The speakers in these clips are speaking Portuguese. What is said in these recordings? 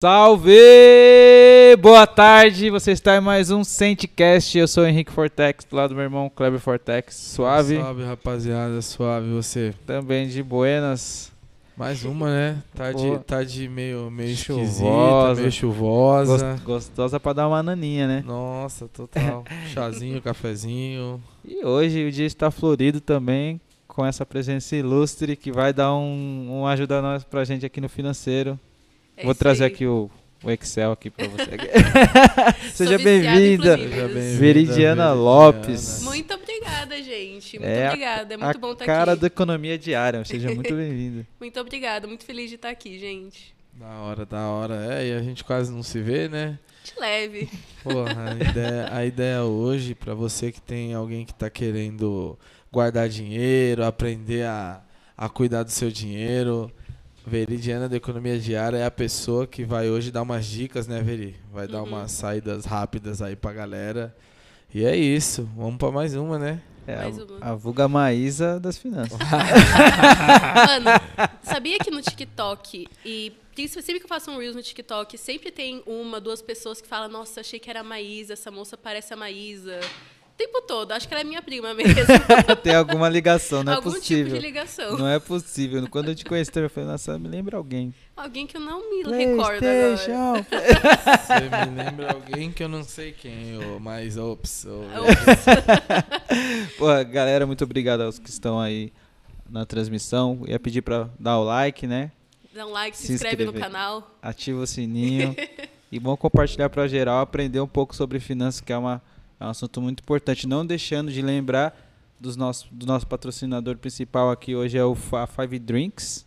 Salve! Boa tarde, você está em mais um Centcast. Eu sou o Henrique Fortex, do lado do meu irmão Kleber Fortex. Suave? Suave, rapaziada, suave você. Também de Buenas. Mais uma, né? Tarde, Boa. tarde meio, meio Chuvosa. meio chuvosa. Gos- Gostosa pra dar uma naninha, né? Nossa, total. Chazinho, cafezinho. E hoje o dia está florido também, com essa presença ilustre que vai dar um, um ajuda a nós pra gente aqui no financeiro. É Vou trazer aí. aqui o, o Excel aqui pra você. Seja bem-vinda. bem-vinda, Veridiana Lopes. Muito obrigada, gente. Muito É obrigada. É muito a bom estar cara aqui. da economia diária. Seja muito bem-vindo. Muito obrigada. Muito feliz de estar aqui, gente. Da hora, da hora. É, e a gente quase não se vê, né? De leve. Porra, a ideia, a ideia hoje, pra você que tem alguém que tá querendo guardar dinheiro, aprender a, a cuidar do seu dinheiro. Veridiana da Economia Diária é a pessoa que vai hoje dar umas dicas, né, Veri? Vai dar Uhum. umas saídas rápidas aí pra galera. E é isso. Vamos pra mais uma, né? É Mais a, uma. a vulga Maísa das finanças. Mano, sabia que no TikTok e sempre que eu faço um Reels no TikTok, sempre tem uma, duas pessoas que falam, nossa, achei que era a Maísa, essa moça parece a Maísa. O tempo todo, acho que ela é minha prima mesmo. Tem alguma ligação, não é Algum possível. tipo de ligação. Não é possível. Quando eu te conheci, eu falei, nossa, me lembra alguém. Alguém que eu não me recordo agora. Você me lembra alguém que eu não sei quem, ô, mas ops. Pô, galera, muito obrigado aos que estão aí na transmissão. Ia pedir pra dar o like, né? Dá um like, se, Se inscreve no canal. Ativa o sininho. e bom compartilhar pra geral, aprender um pouco sobre finanças, que é, uma, é um assunto muito importante. Não deixando de lembrar dos nossos, do nosso patrocinador principal aqui hoje é o Fa- Five Drinks,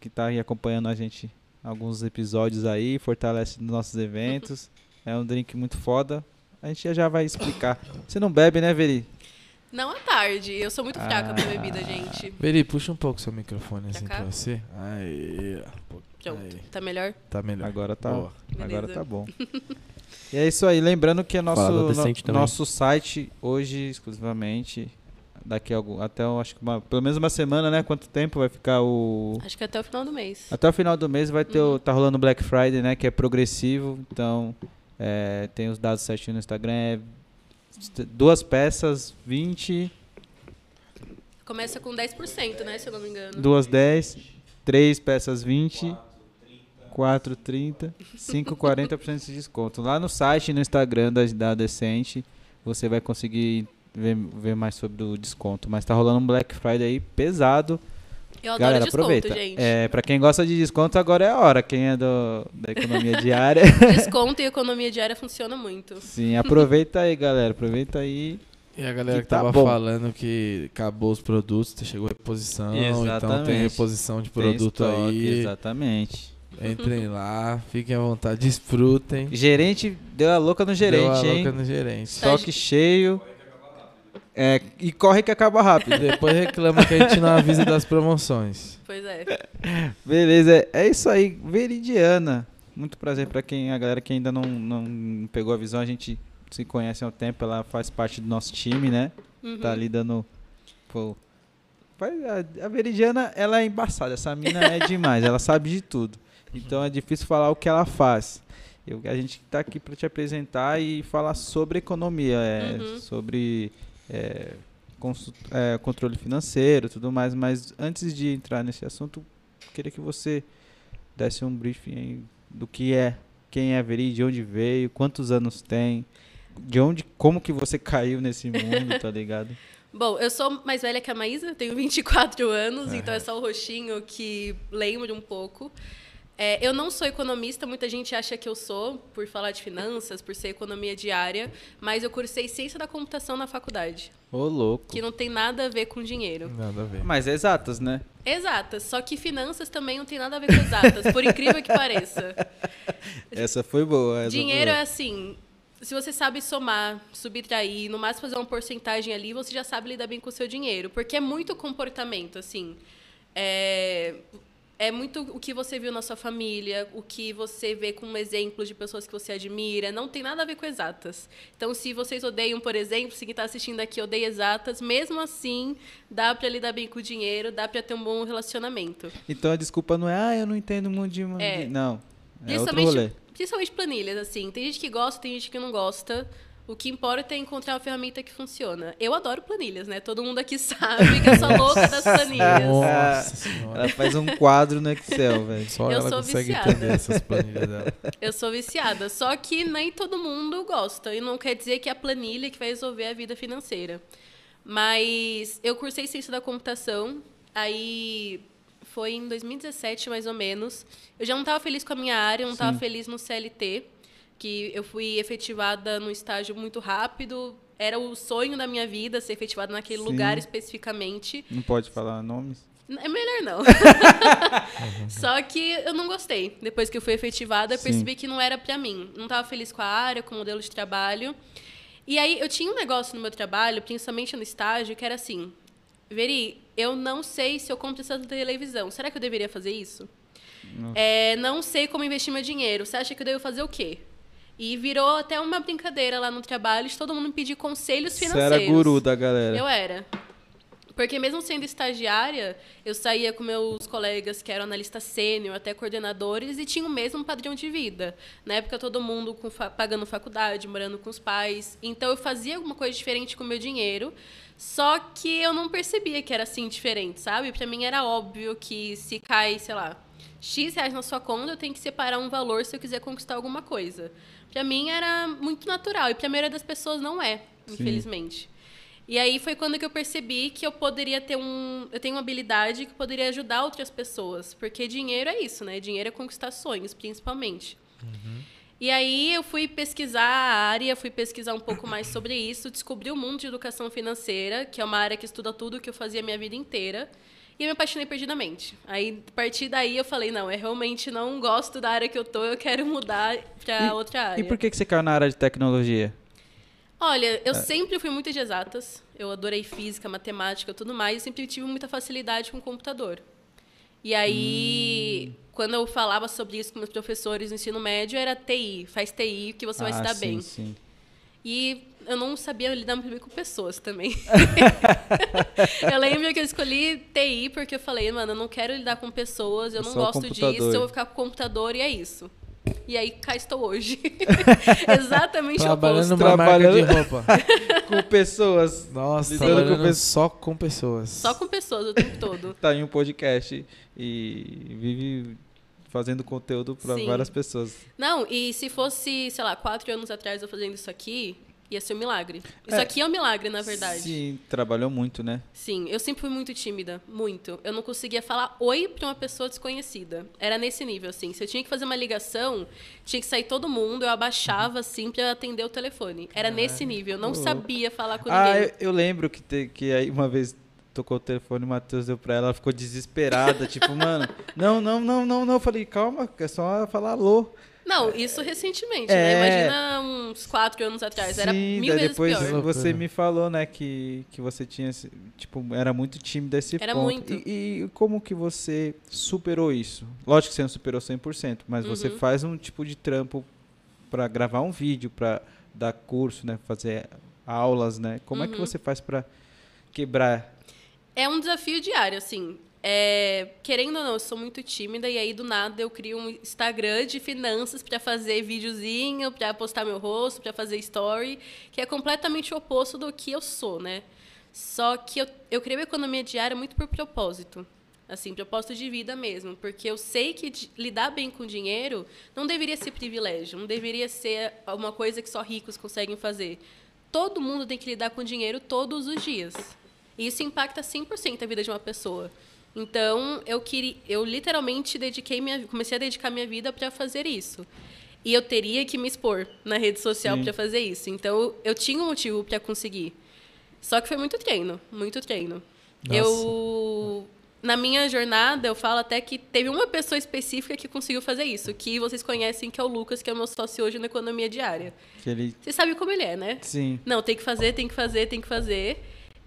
que tá aí acompanhando a gente alguns episódios aí, fortalece nos nossos eventos. É um drink muito foda. A gente já- vai explicar. Você não bebe, né, Veri? Não à tarde. Eu sou muito fraca pra bebida, Ah. gente. Veri, puxa um pouco seu microfone assim cá? pra você. Aí, Pronto. aí. Tá melhor? Tá melhor. Agora tá, Boa. agora Beleza. tá bom. E é isso aí. Lembrando que é nosso, no- nosso site hoje exclusivamente. Daqui a algum, até eu acho que uma, pelo menos uma semana, né? Quanto tempo vai ficar o. Acho que até o final do mês. Até o final do mês vai ter o, Uhum. tá rolando o Black Friday, né? Que é progressivo. Então é, tem os dados certinho no Instagram. É duas peças, 20, Começa com 10%, né? Se eu não me engano. duas 10, três peças 20, 4, 30, 5, 40% de desconto. Lá no site e no Instagram da, da Decente, você vai conseguir ver, ver mais sobre o desconto. Mas tá rolando um Black Friday aí pesado. Eu adoro Galera, desconto, aproveita. gente. É, pra quem gosta de desconto, agora é a hora. Quem é do, da economia diária, Desconto e economia diária funciona muito. sim, aproveita aí, galera. Aproveita aí. E a galera Que que, tá tava bom. falando que acabou os produtos, chegou reposição, então Exatamente. tem reposição de Tem produto estoque, aí. Exatamente. Entrem lá, fiquem à vontade, desfrutem. Gerente, deu a louca no gerente, Deu a hein? louca no gerente. Estoque cheio. É, e corre que acaba rápido. Depois reclama que a gente não avisa das promoções. Pois é. Beleza, é isso aí. Veridiana. Muito prazer pra quem, a galera que ainda não, não pegou a visão, a gente se conhece há um tempo, ela faz parte do nosso time, né? Uhum. Tá ali dando. Pô, a Veridiana, ela é embaçada, essa mina é demais, ela sabe de tudo. Então é difícil falar o que ela faz. Eu, a gente tá aqui para te apresentar e falar sobre economia, é, Uhum. sobre é, é, controle financeiro tudo mais, mas antes de entrar nesse assunto, queria que você desse um briefing aí do que é, quem é a Veri, de onde veio, quantos anos tem, de onde, como que você caiu nesse mundo, tá ligado? Bom, eu sou mais velha que a Maísa, tenho 24 anos, então é só o roxinho que lembra um pouco. É, eu não sou economista, muita gente acha que eu sou, por falar de finanças, por ser economia diária, mas eu cursei ciência da computação na faculdade, Ô, louco. que não tem nada a ver com dinheiro. Nada a ver. Mas é exatas, né? Exatas, só que finanças também não tem nada a ver com exatas, por incrível que pareça. Essa foi boa. essa Dinheiro foi é assim, se você sabe somar, subtrair, no máximo fazer uma porcentagem ali, você já sabe lidar bem com o seu dinheiro. Porque é muito comportamento, assim. É, é muito o que você viu na sua família, o que você vê como exemplo de pessoas que você admira. Não tem nada a ver com exatas. Então, se vocês odeiam, por exemplo, se quem está assistindo aqui odeia exatas, mesmo assim, dá para lidar bem com o dinheiro, dá para ter um bom relacionamento. Então a desculpa não é, ah, eu não entendo muito de. É. de-" Não. É outro rolê. principalmente planilhas, assim. Tem gente que gosta, tem gente que não gosta. O que importa é encontrar uma ferramenta que funciona. Eu adoro planilhas, né? Todo mundo aqui sabe que eu sou louca das planilhas. Nossa senhora. Ela faz um quadro no Excel, velho. Só Eu ela sou consegue viciada. entender essas planilhas dela. Eu sou viciada. Só que nem todo mundo gosta. E não quer dizer que é a planilha que vai resolver a vida financeira. Mas eu cursei ciência da computação. Aí foi em 2017, mais ou menos. Eu já não estava feliz com a minha área, eu não estava feliz no CLT. Que eu fui efetivada no estágio muito rápido. Era o sonho da minha vida ser efetivada naquele Sim. lugar especificamente. Não pode falar nomes? É melhor não. Só que eu não gostei. Depois que eu fui efetivada, eu Sim. percebi que não era pra mim. Não estava feliz com a área, com o modelo de trabalho. E aí eu tinha um negócio no meu trabalho, principalmente no estágio, que era assim: Veri, eu não sei se eu compro essa televisão. Será que eu deveria fazer isso? É, não sei como investir meu dinheiro. Você acha que eu devo fazer o quê? E virou até uma brincadeira lá no trabalho de todo mundo pedir conselhos Você financeiros. era guru da galera. Eu era. Porque mesmo sendo estagiária, eu saía com meus colegas que eram analistas sênior, até coordenadores, e tinha o mesmo padrão de vida. Na época, todo mundo fa- pagando faculdade, morando com os pais. Então, eu fazia alguma coisa diferente com o meu dinheiro, só que eu não percebia que era assim diferente, sabe? Pra mim era óbvio que se cai, sei lá, X reais na sua conta, eu tenho que separar um valor se eu quiser conquistar alguma coisa. Pra mim era muito natural, e pra maioria das pessoas não é, Sim. infelizmente. E aí foi quando que eu percebi que eu poderia ter um. Eu tenho uma habilidade que poderia ajudar outras pessoas. Porque dinheiro é isso, né? Dinheiro é conquistar sonhos, principalmente. E aí eu fui pesquisar a área, fui pesquisar um pouco mais sobre isso, descobri o mundo de educação financeira, que é uma área que estuda tudo que eu fazia a minha vida inteira. E eu me apaixonei perdidamente. Aí, a partir daí, eu falei, não, eu realmente não gosto da área que eu tô, eu quero mudar para E- outra área. E por que, que você caiu na área de tecnologia? Olha, eu sempre fui muito de exatas. Eu adorei física, matemática, tudo mais. Eu sempre tive muita facilidade com o computador. E aí, quando eu falava sobre isso com meus professores no ensino médio, era TI. Faz TI que você vai ah, se dar sim, bem. Sim. E eu não sabia lidar muito bem com pessoas também. eu lembro que eu escolhi TI porque eu falei, mano, eu não quero lidar com pessoas, eu É não o gosto disso, eu vou ficar com o computador e é isso. E aí cá estou hoje. Exatamente o Trabalhando oposto. numa marca de Trabalhando- roupa. Com pessoas. Nossa, Lidando com trabalhando pessoas. só com pessoas. Só com pessoas o tempo todo. Tá em um podcast e vive fazendo conteúdo para várias pessoas. Não, e se fosse, sei lá, quatro anos atrás eu fazendo isso aqui, ia ser um milagre. Isso É. aqui é um milagre, na verdade. Sim, trabalhou muito, né? Sim, eu sempre fui muito tímida, muito. Eu não conseguia falar oi pra uma pessoa desconhecida. Era nesse nível, assim. Se eu tinha que fazer uma ligação, tinha que sair todo mundo, eu abaixava, assim, pra atender o telefone. Era nesse nível. Eu não sabia falar com Ah, ninguém. eu, eu lembro que, te- que aí uma vez tocou o telefone, o Matheus deu pra ela, ela ficou desesperada, tipo, mano, não, não, não, não, não. Eu falei, calma, é só falar alô. Não, isso recentemente, É. né? Imagina uns quatro anos atrás. Era Sim, mil daí vezes depois pior. você me falou, né, que, que você tinha, tipo, era muito tímida esse Era ponto. muito. E, e como que você superou isso? Lógico que você não superou 100%, mas você Uhum. faz um tipo de trampo pra gravar um vídeo, pra dar curso, né, fazer aulas, né? Como é que Uhum. você faz pra quebrar? É um desafio diário, assim. É, querendo ou não, eu sou muito tímida e aí do nada eu crio um Instagram de finanças pra fazer videozinho, pra postar meu rosto, pra fazer story, que é completamente o oposto do que eu sou, né? Só que eu, eu crio economia diária muito por propósito. Assim, propósito de vida mesmo. Porque eu sei que lidar bem com dinheiro não deveria ser privilégio, não deveria ser uma coisa que só ricos conseguem fazer. Todo mundo tem que lidar com dinheiro todos os dias. E isso impacta 100% a vida de uma pessoa. Então, eu queria, eu literalmente dediquei minha, comecei a dedicar minha vida para fazer isso. E eu teria que me expor na rede social para fazer isso. Então, eu tinha um motivo para conseguir. Só que foi muito treino, muito treino. Nossa. Eu na minha jornada, eu falo até que teve uma pessoa específica que conseguiu fazer isso, que vocês conhecem, que é o Lucas, que é o meu sócio hoje na economia diária. Que ele, Você sabe como ele é, né? sim, Não, tem que fazer, tem que fazer, tem que fazer.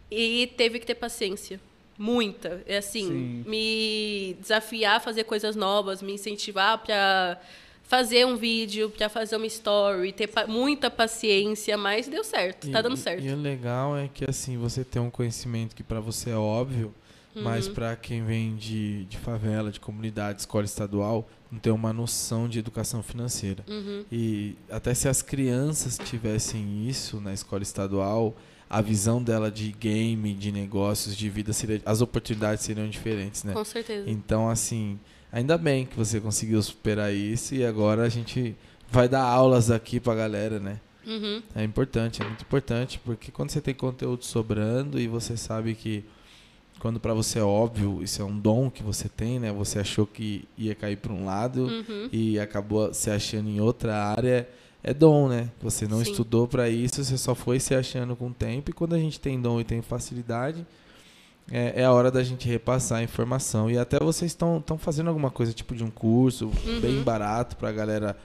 E teve que ter paciência. Muita. É assim, Sim. me desafiar a fazer coisas novas, me incentivar para fazer um vídeo, para fazer uma story, ter pa- muita paciência, mas deu certo, tá E- dando certo. E o legal é que assim, você tem um conhecimento que pra você é óbvio, mas para quem vem de, de favela, de comunidade, escola estadual, não tem uma noção de educação financeira. Uhum. E até se as crianças tivessem isso na escola estadual, a visão dela de game, de negócios, de vida, seria, as oportunidades seriam diferentes, né? Com certeza. Então, assim, ainda bem que você conseguiu superar isso e agora a gente vai dar aulas aqui pra galera, né? Uhum. É importante, é muito importante, porque quando você tem conteúdo sobrando e você sabe que quando para você é óbvio, isso é um dom que você tem, né? Você achou que ia cair para um lado Uhum. e acabou se achando em outra área. É dom, né? Você não Sim. estudou para isso, você só foi se achando com o tempo. E quando a gente tem dom e tem facilidade, é, é a hora da gente repassar a informação. E até vocês estão fazendo alguma coisa, tipo de um curso Uhum. bem barato pra galera,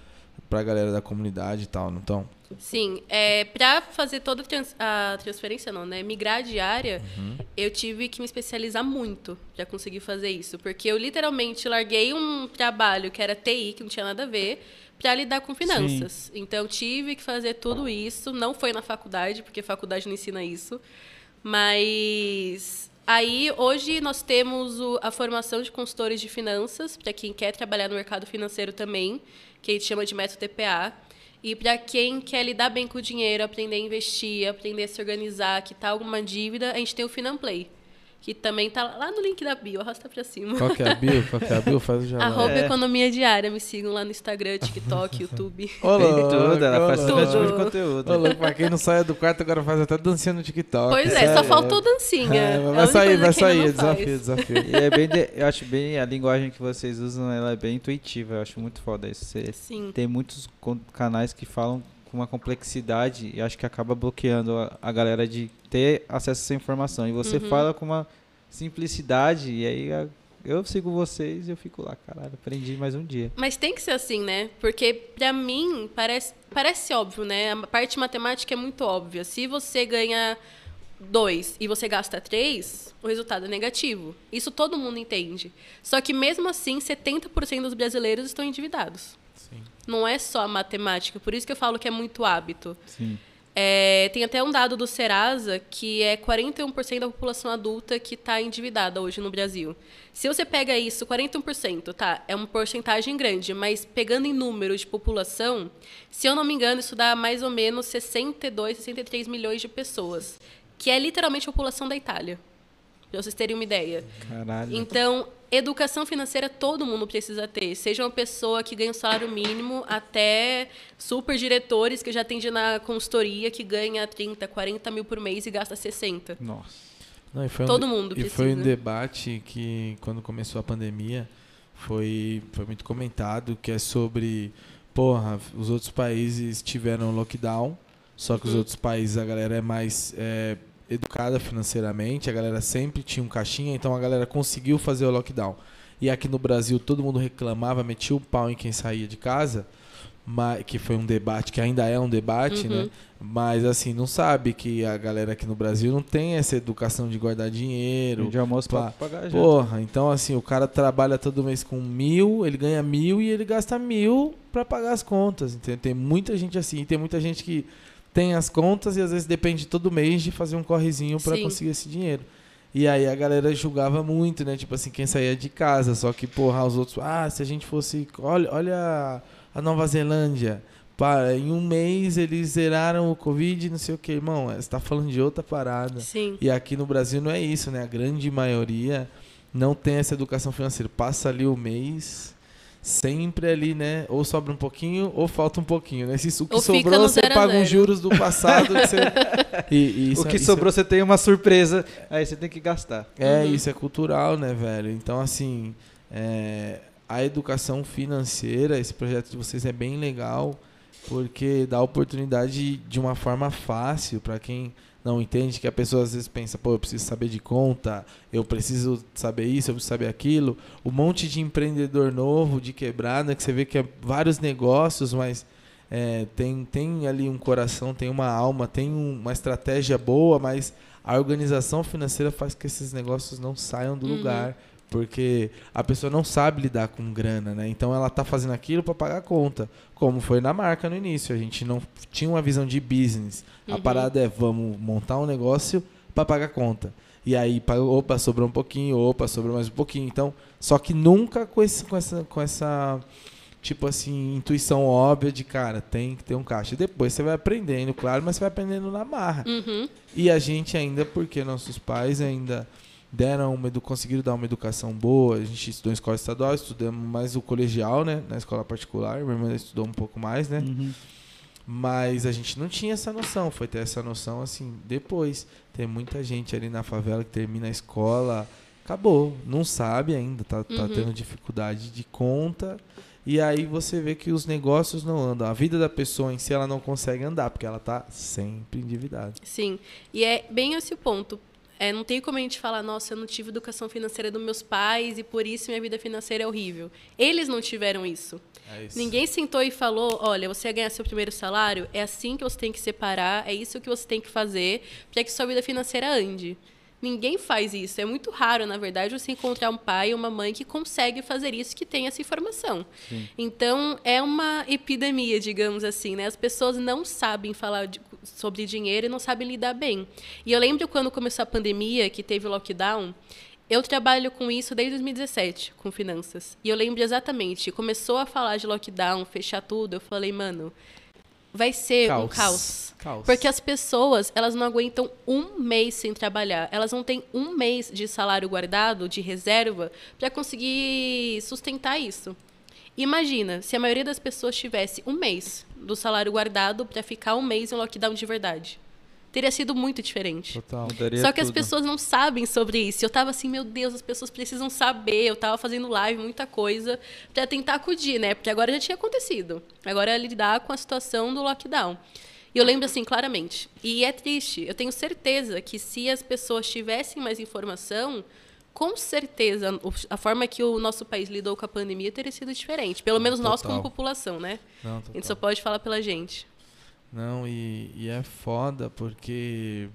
pra galera da comunidade e tal, não estão? Sim, é, para fazer toda a trans- a transferência, não, né? Migrar de área, Uhum. eu tive que me especializar muito para conseguir fazer isso. Porque eu literalmente larguei um trabalho que era TI, que não tinha nada a ver, para lidar com finanças. Então, tive que fazer tudo isso. Não foi na faculdade, porque faculdade não ensina isso. Mas aí, hoje, nós temos o- a formação de consultores de finanças, para quem quer trabalhar no mercado financeiro também, que a gente chama de método TPA. E para quem quer lidar bem com o dinheiro, aprender a investir, aprender a se organizar, quitar alguma dívida, a gente tem o Finanplay, que também tá lá no link da bio, arrasta para cima. Qual que é a bio? Qual que é a bio? Faz o jabá. Arroba É. Economia Diária, me sigam lá no Instagram, TikTok, YouTube. Ô, Tem tudo, ela faz tipo de conteúdo. Louco, pra quem não sai do quarto, agora faz até dancinha no TikTok. Pois é, só Sério. faltou dancinha. É, É vai sair, vai sair, é desafio, desafio. E é bem, de- eu acho bem a linguagem que vocês usam, ela é bem intuitiva. Eu acho muito foda isso. Você Sim. tem muitos canais que falam com uma complexidade e acho que acaba bloqueando a, a galera de ter acesso a essa informação. E você Uhum. fala com uma simplicidade e aí a- eu sigo vocês e eu fico lá, caralho, aprendi mais um dia. Mas tem que ser assim, né? Porque pra mim parece, parece óbvio, né? A parte matemática é muito óbvia. Se você ganha dois e você gasta três, o resultado é negativo. Isso todo mundo entende. Só que mesmo assim, 70% dos brasileiros estão endividados. Não é só a matemática. Por isso que eu falo que é muito hábito. Sim. É, tem até um dado do Serasa que é 41% da população adulta que está endividada hoje no Brasil. Se você pega isso, 41%, tá? É uma porcentagem grande, mas pegando em número de população, se eu não me engano, isso dá mais ou menos 62, 63 milhões de pessoas, que é literalmente a população da Itália. Pra vocês terem uma ideia. Caralho. Então, educação financeira todo mundo precisa ter. Seja uma pessoa que ganha um salário mínimo até super diretores que já atende na consultoria que ganha 30, 40 mil por mês e gasta 60. Nossa. Não, foi um Todo de- mundo E foi um precisa. debate que, quando começou a pandemia, foi, foi muito comentado, que é sobre, porra, os outros países tiveram lockdown, só que os Uhum. outros países a galera é mais é, educada financeiramente, a galera sempre tinha um caixinha, então a galera conseguiu fazer o lockdown. E aqui no Brasil todo mundo reclamava, metia o pau em quem saía de casa, mas, que foi um debate, que ainda é um debate, Uhum. né? Mas assim, não sabe que a galera aqui no Brasil não tem essa educação de guardar dinheiro. De almoço pra pá. pagar já. Porra, então assim, o cara trabalha todo mês com mil, ele ganha mil e ele gasta mil pra pagar as contas. Entendeu? Tem muita gente assim, tem muita gente que tem as contas e às vezes depende todo mês de fazer um correzinho Sim. conseguir esse dinheiro. E aí a galera julgava muito, né? Tipo assim, quem saía de casa. Só que, porra, os outros. Ah, se a gente fosse. Olha, olha a Nova Zelândia. Pá, em um mês eles zeraram o Covid, não sei o que, irmão. Você tá falando de outra parada. Sim. E aqui no Brasil não é isso, né? A grande maioria não tem essa educação financeira. Passa ali o mês, sempre ali, né? Ou sobra um pouquinho, ou falta um pouquinho, né? Se o que Ou sobrou, você zero paga os juros do passado. que você... e, e isso o é- que isso é- sobrou você tem uma surpresa, aí você tem que gastar. é, Uhum. isso é cultural, né, velho? Então, assim, é, a educação financeira, esse projeto de vocês é bem legal, porque dá oportunidade de uma forma fácil para quem não entende, que a pessoa às vezes pensa, pô, eu preciso saber de conta, eu preciso saber isso, eu preciso saber aquilo. Um monte de empreendedor novo, de quebrada, que você vê que é vários negócios, mas é, tem, tem ali um coração, tem uma alma, tem um- uma estratégia boa, mas a organização financeira faz que esses negócios não saiam do Uhum. lugar. Porque a pessoa não sabe lidar com grana, né? Então ela tá fazendo aquilo para pagar a conta. Como foi na marca no início. A gente não tinha uma visão de business. A Uhum. parada é vamos montar um negócio para pagar a conta. E aí, pa- opa, sobrou um pouquinho, opa, sobrou mais um pouquinho. Então, só que nunca com, esse, com, essa, com essa, tipo assim, intuição óbvia de, cara, tem que ter um caixa. Depois você vai aprendendo, claro, mas você vai aprendendo na marra. Uhum. E a gente ainda, porque nossos pais ainda deram uma edu conseguiram dar uma educação boa. A gente estudou em escola estadual, estudamos mais o colegial, né? Na escola particular. Minha irmã estudou um pouco mais, né? Uhum. Mas a gente não tinha essa noção. Foi ter essa noção assim depois. Tem muita gente ali na favela que termina a escola, acabou, não sabe ainda, tá, tá Uhum. tendo dificuldade de conta. E aí você vê que os negócios não andam. A vida da pessoa em si ela não consegue andar, porque ela tá sempre endividada. Sim. E é bem esse o ponto. É, não tem como a gente falar, nossa, eu não tive educação financeira dos meus pais e por isso minha vida financeira é horrível. Eles não tiveram isso. É isso. Ninguém sentou e falou, olha, você vai ganhar seu primeiro salário, é assim que você tem que separar, é isso que você tem que fazer para que sua vida financeira ande. Ninguém faz isso. É muito raro, na verdade, você encontrar um pai ou uma mãe que consegue fazer isso, que tem essa informação. Então, é uma epidemia, digamos assim, né? As pessoas não sabem falar de- sobre dinheiro e não sabem lidar bem. E eu lembro quando começou a pandemia, que teve o lockdown, eu trabalho com isso desde 2017, com finanças. E eu lembro exatamente, começou a falar de lockdown, fechar tudo, eu falei, mano, vai ser um caos. Caos. Porque as pessoas, elas não aguentam um mês sem trabalhar. Elas não têm um mês de salário guardado, de reserva, para conseguir sustentar isso. Imagina, se a maioria das pessoas tivesse um mês do salário guardado para ficar um mês em lockdown de verdade. Teria sido muito diferente. Total. Mudaria Só que as tudo. pessoas não sabem sobre isso. Eu tava assim, meu Deus, as pessoas precisam saber. Eu tava fazendo live, muita coisa, para tentar acudir, né? Porque agora já tinha acontecido. Agora é lidar com a situação do lockdown. E eu lembro assim, claramente. E é triste. Eu tenho certeza que se as pessoas tivessem mais informação, com certeza a forma que o nosso país lidou com a pandemia teria sido diferente. Pelo menos nós como total. população, né? Não, A total. gente só pode falar pela gente. Não, e, e é foda porque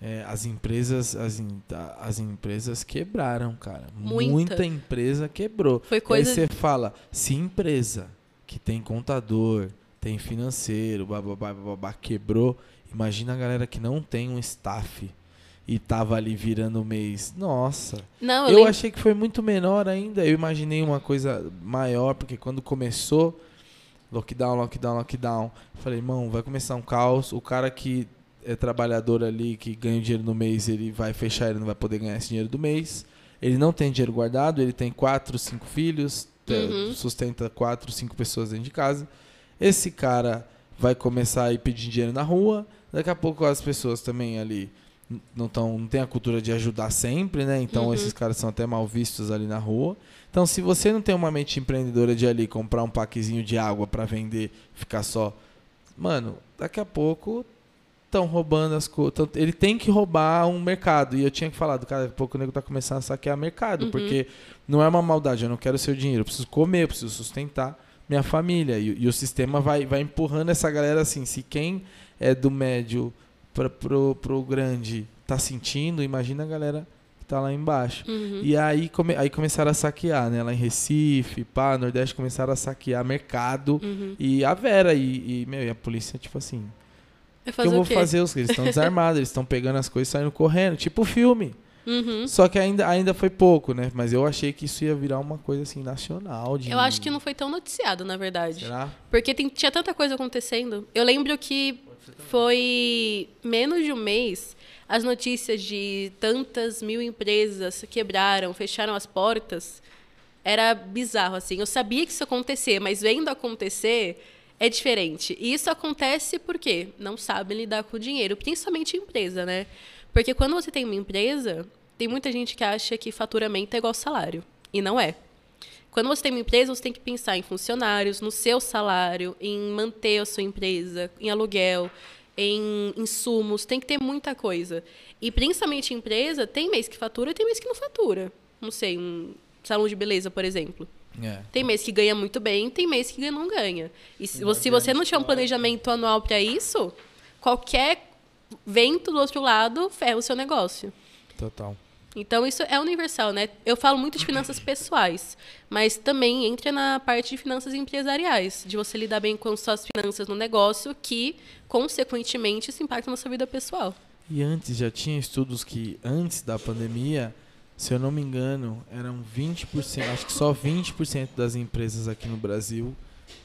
é, as empresas as, a- as empresas quebraram, cara. Muita. empresa quebrou. Foi coisa- Aí você fala, se empresa que tem contador, tem financeiro, bababá, bababá, quebrou, imagina a galera que não tem um staff e tava ali virando o mês. Nossa. Não, eu, Eu lembro- achei que foi muito menor ainda. Eu imaginei uma coisa maior, porque quando começou lockdown, lockdown, lockdown, falei, irmão, vai começar um caos. O cara que é trabalhador ali, que ganha o dinheiro no mês, ele vai fechar, ele não vai poder ganhar esse dinheiro do mês. Ele não tem dinheiro guardado, ele tem quatro, cinco filhos, Uhum. sustenta quatro, cinco pessoas dentro de casa. Esse cara vai começar a ir pedir dinheiro na rua. Daqui a pouco as pessoas também ali não tão, não tem a cultura de ajudar sempre, né? Então Uhum. esses caras são até mal vistos ali na rua. Então se você não tem uma mente empreendedora de ali comprar um paquezinho de água para vender, ficar só, mano, daqui a pouco estão roubando as coisas. Ele tem que roubar um mercado. E eu tinha que falar, do cara, daqui a pouco o nego tá começando a saquear mercado, Uhum. porque não é uma maldade, eu não quero seu dinheiro, eu preciso comer, eu preciso sustentar minha família. E, e o sistema vai, vai empurrando essa galera assim. Se quem é do médio pra, pro, pro grande tá sentindo, imagina a galera tá lá embaixo. Uhum. E aí, come, aí começaram a saquear, né? Lá em Recife, pá, Nordeste começaram a saquear mercado. Uhum. E a Vera e, e, meu, e a polícia, tipo assim, o que eu vou fazer? Os- Eles estão desarmados, eles estão pegando as coisas e saindo correndo, tipo filme. Uhum. Só que ainda, ainda foi pouco, né? Mas eu achei que isso ia virar uma coisa assim, nacional. De... Eu acho que não foi tão noticiado, na verdade. Será? Porque tem- tinha tanta coisa acontecendo. Eu lembro que foi menos de um mês as notícias de tantas mil empresas quebraram, fecharam as portas. Era bizarro, assim. Eu sabia que isso acontecer, mas vendo acontecer é diferente. E isso acontece porque não sabem lidar com o dinheiro, principalmente empresa, né? Porque quando você tem uma empresa, tem muita gente que acha que faturamento é igual salário. E não é. Quando você tem uma empresa, você tem que pensar em funcionários, no seu salário, em manter a sua empresa, em aluguel, em insumos, tem que ter muita coisa. E principalmente em empresa, tem mês que fatura e tem mês que não fatura. Não sei, um salão de beleza, por exemplo. É. Tem mês que ganha muito bem, tem mês que não ganha. E se, se você não tiver um planejamento anual para isso, qualquer vento do outro lado ferra o seu negócio. Total. Então, isso é universal, né? Eu falo muito de finanças pessoais, mas também entra na parte de finanças empresariais, de você lidar bem com suas finanças no negócio, que, consequentemente, isso impacta na sua vida pessoal. E antes já tinha estudos que antes da pandemia, se eu não me engano, eram 20%, acho que só 20% das empresas aqui no Brasil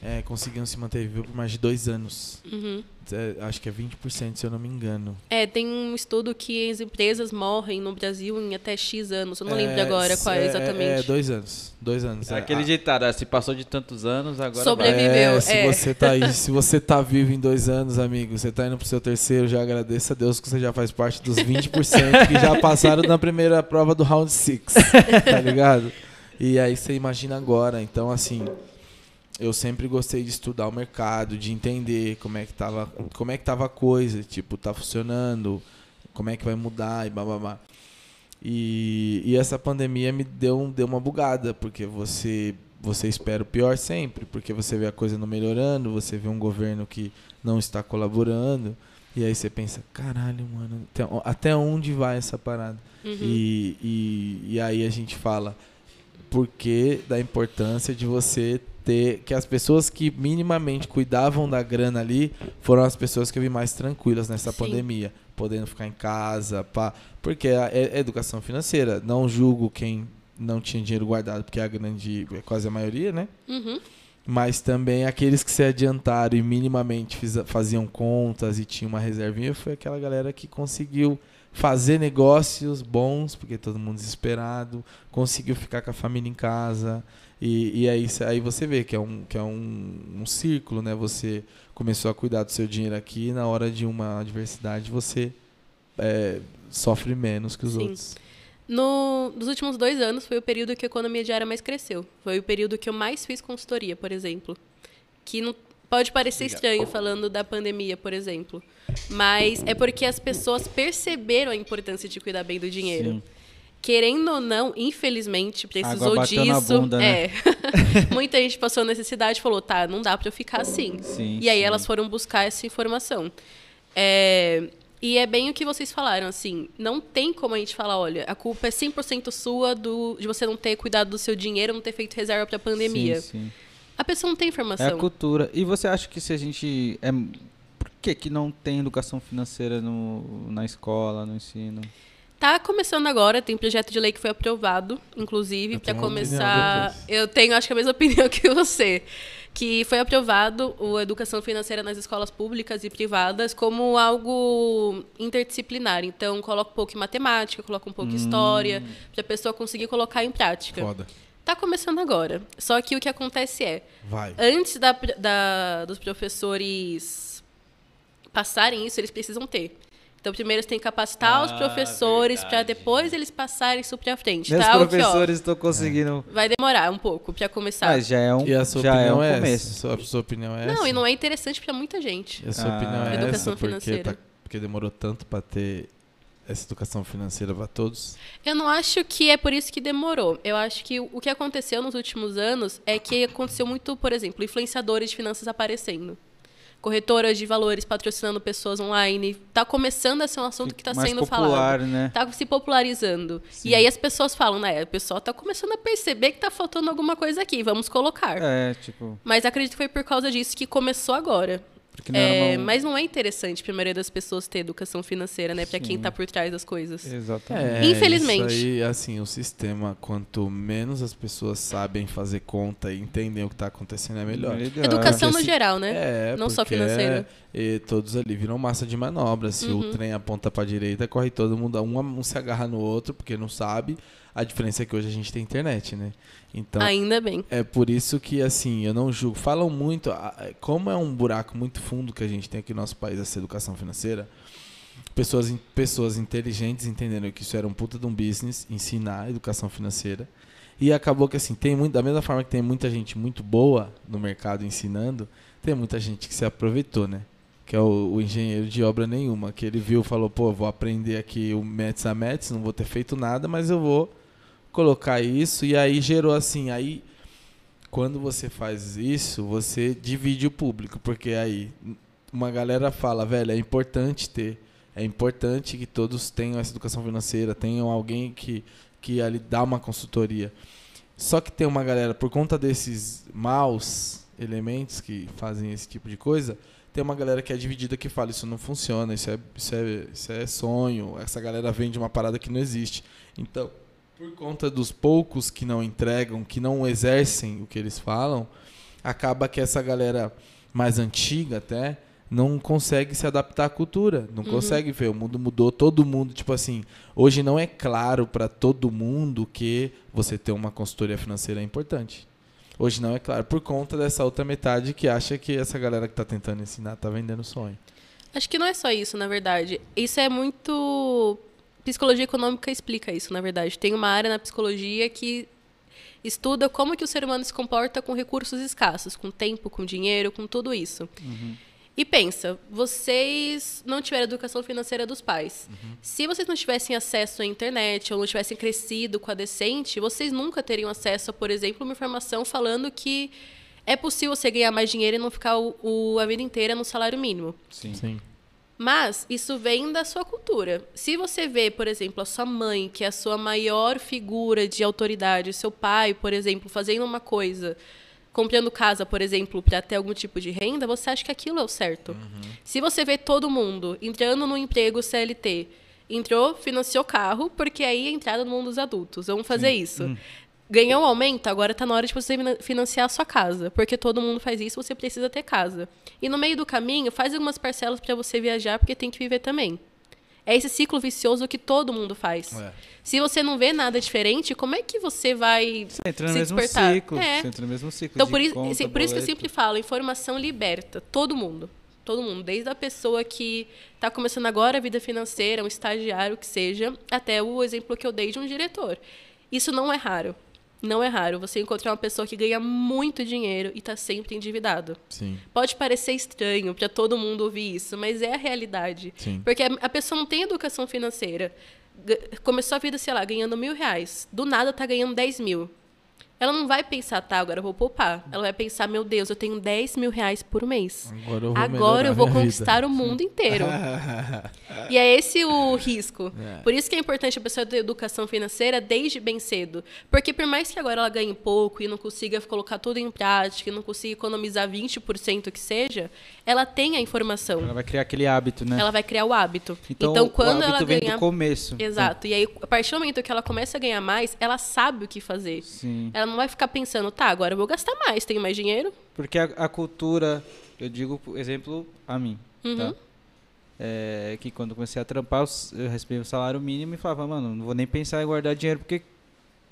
é, conseguiam se manter vivo por mais de dois anos. Uhum. É, acho que é 20%, se eu não me engano. É, tem um estudo que as empresas morrem no Brasil em até X anos. Eu não É, lembro agora qual é, é- exatamente. É, dois anos. Dois anos. É É, aquele ditado, ah, se passou de tantos anos, agora. Sobreviveu, É, se é. você tá aí, se você tá vivo em dois anos, amigo, você tá indo pro seu terceiro, já agradeça a Deus que você já faz parte dos 20% que já passaram na primeira prova do round 6, tá ligado? E aí você imagina agora, então assim, eu sempre gostei de estudar o mercado, de entender como é que tava, como é que tava a coisa, tipo, tá funcionando, como é que vai mudar e bababá. E, e essa pandemia me deu, um- deu uma bugada, porque você, você espera o pior sempre, porque você vê a coisa não melhorando, você vê um governo que não está colaborando, e aí você pensa, caralho, mano, até, onde vai essa parada? Uhum. E, e, e aí a gente fala por que da importância de você ter que as pessoas que minimamente cuidavam da grana ali foram as pessoas que eu vi mais tranquilas nessa Sim. pandemia, podendo ficar em casa, pá, porque é, é educação financeira. Não julgo quem não tinha dinheiro guardado, porque é a grande, é quase a maioria, né? Uhum. Mas também aqueles que se adiantaram e minimamente fiz- faziam contas e tinham uma reservinha, foi aquela galera que conseguiu fazer negócios bons, porque todo mundo desesperado, conseguiu ficar com a família em casa. E, e aí, aí você vê que é, um, que é um, um círculo, né? Você começou a cuidar do seu dinheiro aqui e na hora de uma adversidade você é, sofre menos que os Sim. outros. No, nos últimos dois anos foi o período que a economia diária mais cresceu. Foi o período que eu mais fiz consultoria, por exemplo. Que não, pode parecer estranho falando da pandemia, por exemplo. Mas é porque as pessoas perceberam a importância de cuidar bem do dinheiro. Sim. Querendo ou não, infelizmente, precisou disso. bunda, né? É. Muita gente passou necessidade e falou, tá, não dá pra eu ficar assim. Sim, E aí sim. elas foram buscar essa informação. É, e é bem o que vocês falaram, assim, não tem como a gente falar, olha, a culpa é 100% sua do, de você não ter cuidado do seu dinheiro, não ter feito reserva pra pandemia. Sim, sim. A pessoa não tem É informação. a cultura. E você acha que se a gente. É... Por que, que não tem educação financeira no, na escola, no ensino? Tá começando agora, tem projeto de lei que foi aprovado, inclusive, para começar. Eu tenho, acho que a mesma opinião que você. Que foi aprovado o educação financeira nas escolas públicas e privadas como algo interdisciplinar. Então, coloca um pouco em matemática, coloca um pouco em história, para a pessoa conseguir colocar em prática. Foda. Tá começando agora. Só que o que acontece é, Vai. antes da, da- dos professores passarem isso, eles precisam ter. Então, primeiro eles têm que capacitar os Ah, professores para depois eles passarem isso para frente. Meus tá? Professores estão conseguindo. vai demorar um pouco para começar. Mas já é um, E a sua já é opinião um é, começo. essa? Sua, sua opinião é essa? Não, e não é interessante para muita gente. E a sua Ah. opinião é Educação essa? Porque, financeira. tá- porque demorou tanto para ter essa educação financeira para todos? Eu não acho que é por isso que demorou. Eu acho que o que aconteceu nos últimos anos é que aconteceu muito, por exemplo, influenciadores de finanças aparecendo. Corretoras de valores patrocinando pessoas online. Tá começando a ser um assunto que está sendo popular, falado. né? Tá se popularizando. Sim. E aí as pessoas falam, né? O pessoal tá começando a perceber que tá faltando alguma coisa aqui, vamos colocar. É, tipo. Mas acredito que foi por causa disso que começou agora. Porque não É, era uma- Mas não é interessante para a maioria das pessoas ter educação financeira, né? Para quem Sim. tá por trás das coisas. Exatamente. É, Infelizmente. Isso aí, assim, o sistema, quanto menos as pessoas sabem fazer conta e entendem o que está acontecendo, é melhor. Melhor. Educação Porque no se- geral, né? É, Não só financeira. é- e todos ali viram massa de manobra. Se Uhum. o trem aponta para direita, corre todo mundo, um, um se agarra no outro porque não sabe. A diferença é que hoje a gente tem internet, né? Então, Ainda bem. é por isso que, assim, eu não julgo. Falam muito, como é um buraco muito fundo que a gente tem aqui no nosso país, essa educação financeira, pessoas, pessoas inteligentes entenderam que isso era um puta de um business, ensinar educação financeira. E acabou que, assim, tem muito, da mesma forma que tem muita gente muito boa no mercado ensinando, tem muita gente que se aproveitou, né? Que é o, o engenheiro de obra nenhuma, que ele viu, falou, pô, vou aprender aqui o Mets a Mets, não vou ter feito nada, mas eu vou colocar isso e aí gerou assim, aí quando você faz isso, você divide o público, porque aí uma galera fala, velho, é importante ter, é importante que todos tenham essa educação financeira, tenham alguém que que ali dá uma consultoria. Só que tem uma galera por conta desses maus elementos que fazem esse tipo de coisa, tem uma galera que é dividida que fala isso não funciona, isso é, isso é, isso é sonho, essa galera vende uma parada que não existe. Então, por conta dos poucos que não entregam, que não exercem o que eles falam, acaba que essa galera mais antiga até não consegue se adaptar à cultura, não uhum. consegue ver. O mundo mudou, todo mundo, tipo assim, hoje não é claro para todo mundo que você ter uma consultoria financeira é importante. Hoje não é claro, por conta dessa outra metade que acha que essa galera que está tentando ensinar está vendendo sonho. Acho que não é só isso, na verdade. Isso é muito. Psicologia econômica explica isso, na verdade. Tem uma área na psicologia que estuda como que o ser humano se comporta com recursos escassos, com tempo, com dinheiro, com tudo isso. Uhum. E pensa, vocês não tiveram educação financeira dos pais. Uhum. Se vocês não tivessem acesso à internet ou não tivessem crescido com a decente, vocês nunca teriam acesso a, por exemplo, uma informação falando que é possível você ganhar mais dinheiro e não ficar o, o, a vida inteira no salário mínimo. Sim. Sim. Mas isso vem da sua cultura. Se você vê, por exemplo, a sua mãe, que é a sua maior figura de autoridade, seu pai, por exemplo, fazendo uma coisa comprando casa, por exemplo, para ter algum tipo de renda, você acha que aquilo é o certo. Uhum. Se você vê todo mundo entrando no emprego CLT, entrou, financiou carro, porque aí é entrada no mundo dos adultos. Vamos fazer Sim. isso. Uhum. Ganhou um aumento, agora está na hora de você financiar a sua casa, porque todo mundo faz isso, você precisa ter casa. E no meio do caminho, faz algumas parcelas para você viajar, porque tem que viver também. É esse ciclo vicioso que todo mundo faz. É. Se você não vê nada diferente, como é que você vai você entra no se mesmo despertar? ciclo. É. Você entra no mesmo ciclo. Então, por, isso, conta, assim, por isso que eu sempre falo, informação liberta todo mundo. Todo mundo, desde a pessoa que está começando agora a vida financeira, um estagiário que seja, até o exemplo que eu dei de um diretor. Isso não é raro. Não é raro você encontrar uma pessoa que ganha muito dinheiro e está sempre endividado. Sim. Pode parecer estranho para todo mundo ouvir isso, mas é a realidade. Sim. Porque a pessoa não tem educação financeira. Começou a vida, sei lá, ganhando mil reais. Do nada está ganhando 10 mil. Ela não vai pensar, tá, agora eu vou poupar. Ela vai pensar, meu Deus, eu tenho 10 mil reais por mês. Agora eu vou, agora eu vou conquistar vida. o mundo inteiro. e é esse o risco. É. Por isso que é importante a pessoa ter educação financeira desde bem cedo. Porque por mais que agora ela ganhe pouco e não consiga colocar tudo em prática, e não consiga economizar 20% que seja, ela tem a informação. Ela vai criar aquele hábito, né? Ela vai criar o hábito. Então, então quando ela vem ganha... do começo. Exato. E aí, a partir do momento que ela começa a ganhar mais, ela sabe o que fazer. Sim. Ela não vai ficar pensando, tá, agora eu vou gastar mais, tenho mais dinheiro. Porque a, a cultura, eu digo, por exemplo, a mim, uhum. tá? É, que quando comecei a trampar, eu recebi o salário mínimo e falava, mano, não vou nem pensar em guardar dinheiro porque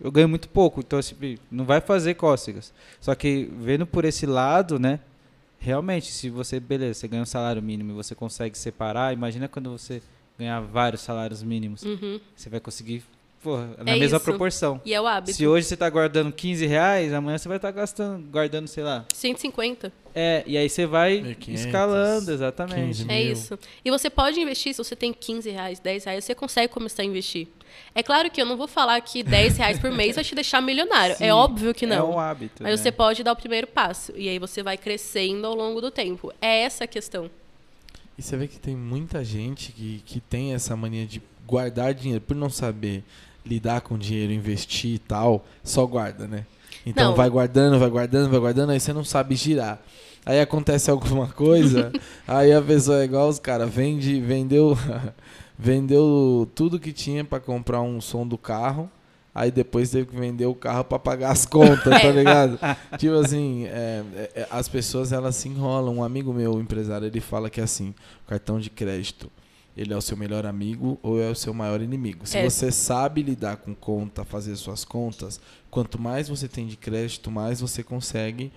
eu ganho muito pouco, então assim, não vai fazer cócegas. Só que vendo por esse lado, né, realmente, se você, beleza, você ganha um salário mínimo e você consegue separar, imagina quando você ganhar vários salários mínimos. Uhum. Você vai conseguir Porra, na é mesma isso. proporção. E é o hábito. Se hoje você está guardando 15 reais, amanhã você vai estar tá gastando, guardando, sei lá. 150. É, e aí você vai 500, escalando, exatamente. É isso. E você pode investir, se você tem 15 reais, 10 reais, você consegue começar a investir. É claro que eu não vou falar que 10 reais por mês vai te deixar milionário. Sim, é óbvio que não. É um hábito. Mas né? você pode dar o primeiro passo. E aí você vai crescendo ao longo do tempo. É essa a questão. E você vê que tem muita gente que, que tem essa mania de guardar dinheiro por não saber lidar com dinheiro, investir e tal, só guarda, né? Então não. vai guardando, vai guardando, vai guardando, aí você não sabe girar. Aí acontece alguma coisa, aí a pessoa é igual os caras, vende, vendeu, vendeu tudo que tinha para comprar um som do carro, aí depois teve que vender o carro para pagar as contas, tá é. ligado? tipo assim, é, é, as pessoas elas se enrolam. Um amigo meu, empresário, ele fala que é assim, cartão de crédito ele é o seu melhor amigo ou é o seu maior inimigo. Se é. você sabe lidar com conta, fazer suas contas, quanto mais você tem de crédito, mais você consegue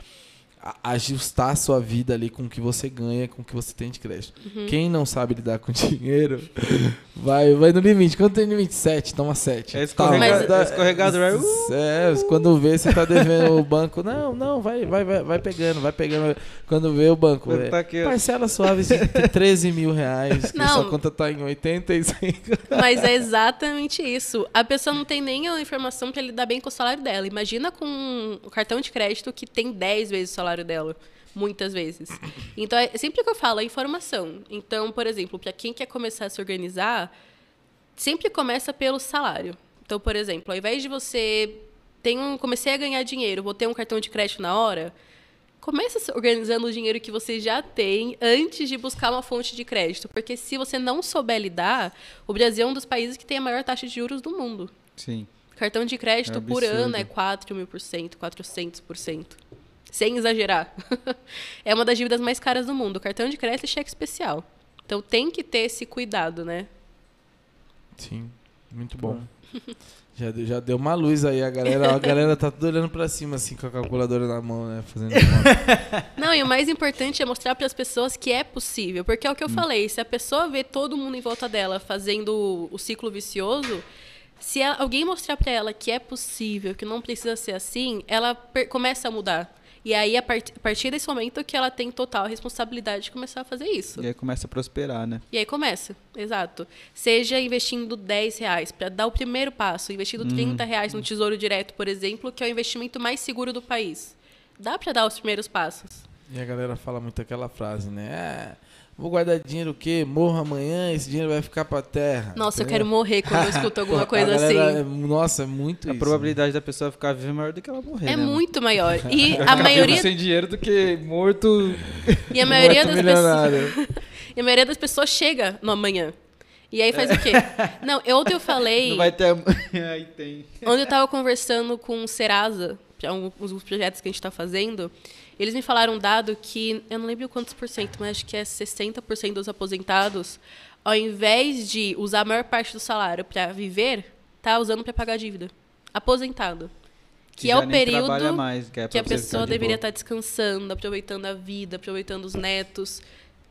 ajustar a sua vida ali com o que você ganha, com o que você tem de crédito. Uhum. Quem não sabe lidar com dinheiro, vai, vai no limite. Quanto tem limite? 7, toma 7. É escorregado, tá, escorregado é, é, quando vê, você tá devendo o banco. Não, não, vai, vai, vai, vai pegando, vai pegando. Quando vê o banco, é, tá aqui, parcela suave de 13 mil reais, que não, sua conta tá em 85. Mas é exatamente isso. A pessoa não tem nem a informação para lidar bem com o salário dela. Imagina com o cartão de crédito que tem 10 vezes o salário salário dela, muitas vezes. Então, é sempre que eu falo, é informação. Então, por exemplo, para quem quer começar a se organizar, sempre começa pelo salário. Então, por exemplo, ao invés de você tem um, comecei a ganhar dinheiro, vou ter um cartão de crédito na hora, Começa organizando o dinheiro que você já tem antes de buscar uma fonte de crédito. Porque se você não souber lidar, o Brasil é um dos países que tem a maior taxa de juros do mundo. Sim. Cartão de crédito É por ano é 4 mil por cento, 400 por cento. Sem exagerar. é uma das dívidas mais caras do mundo. Cartão de crédito e cheque especial. Então tem que ter esse cuidado, né? Sim, muito bom. Já, deu- já deu uma luz aí, a galera, a galera tá tudo olhando pra cima, assim, com a calculadora na mão, né? Fazendo conta. Não, e o mais importante é mostrar para as pessoas que é possível. Porque é o que eu falei, se a pessoa vê todo mundo em volta dela fazendo o ciclo vicioso, se ela- alguém mostrar para ela que é possível, que não precisa ser assim, ela per- começa a mudar. E aí, a, part- a partir desse momento, que ela tem total responsabilidade de começar a fazer isso. E aí começa a prosperar, né? E aí começa, exato. Seja investindo 10 reais para dar o primeiro passo, investindo 30 reais no Tesouro Direto, por exemplo, que é o investimento mais seguro do país. Dá para dar os primeiros passos. E a galera fala muito aquela frase, né? É, vou guardar dinheiro o quê? Morro amanhã, esse dinheiro vai ficar pra terra. Nossa, eu quero morrer quando eu escuto alguma coisa galera assim. é- nossa, é muito A isso. probabilidade da pessoa ficar viva é maior do que ela morrer. É né, mano? muito maior. E a maioria, sem dinheiro do que morto. e a maioria das pessoas, e a maioria das pessoas chega no amanhã. E aí faz o quê? Não, eu- ontem eu falei, Não vai ter. Aí tem. Ontem eu tava conversando com o Serasa, um, uns projetos que a gente está fazendo. Eles me falaram um dado que, eu não lembro quantos por cento, mas acho que é 60% dos aposentados, ao invés de usar a maior parte do salário para viver, tá usando para pagar dívida. Aposentado. Que, é já o período mais, que, é que a pessoa de deveria estar descansando, aproveitando a vida, aproveitando os netos.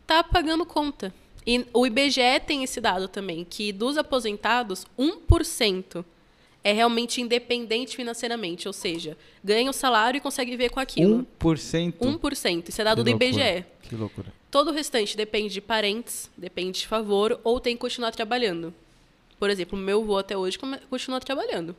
Tá pagando conta. E o IBGE tem esse dado também, que dos aposentados, 1% é realmente independente financeiramente, ou seja, ganha o salário e consegue viver com aquilo. 1%. 1%. Isso é dado Que do loucura. IBGE. Que loucura. Todo o restante depende de parentes, depende de favor, ou tem que continuar trabalhando. Por exemplo, o meu avô até hoje continua trabalhando.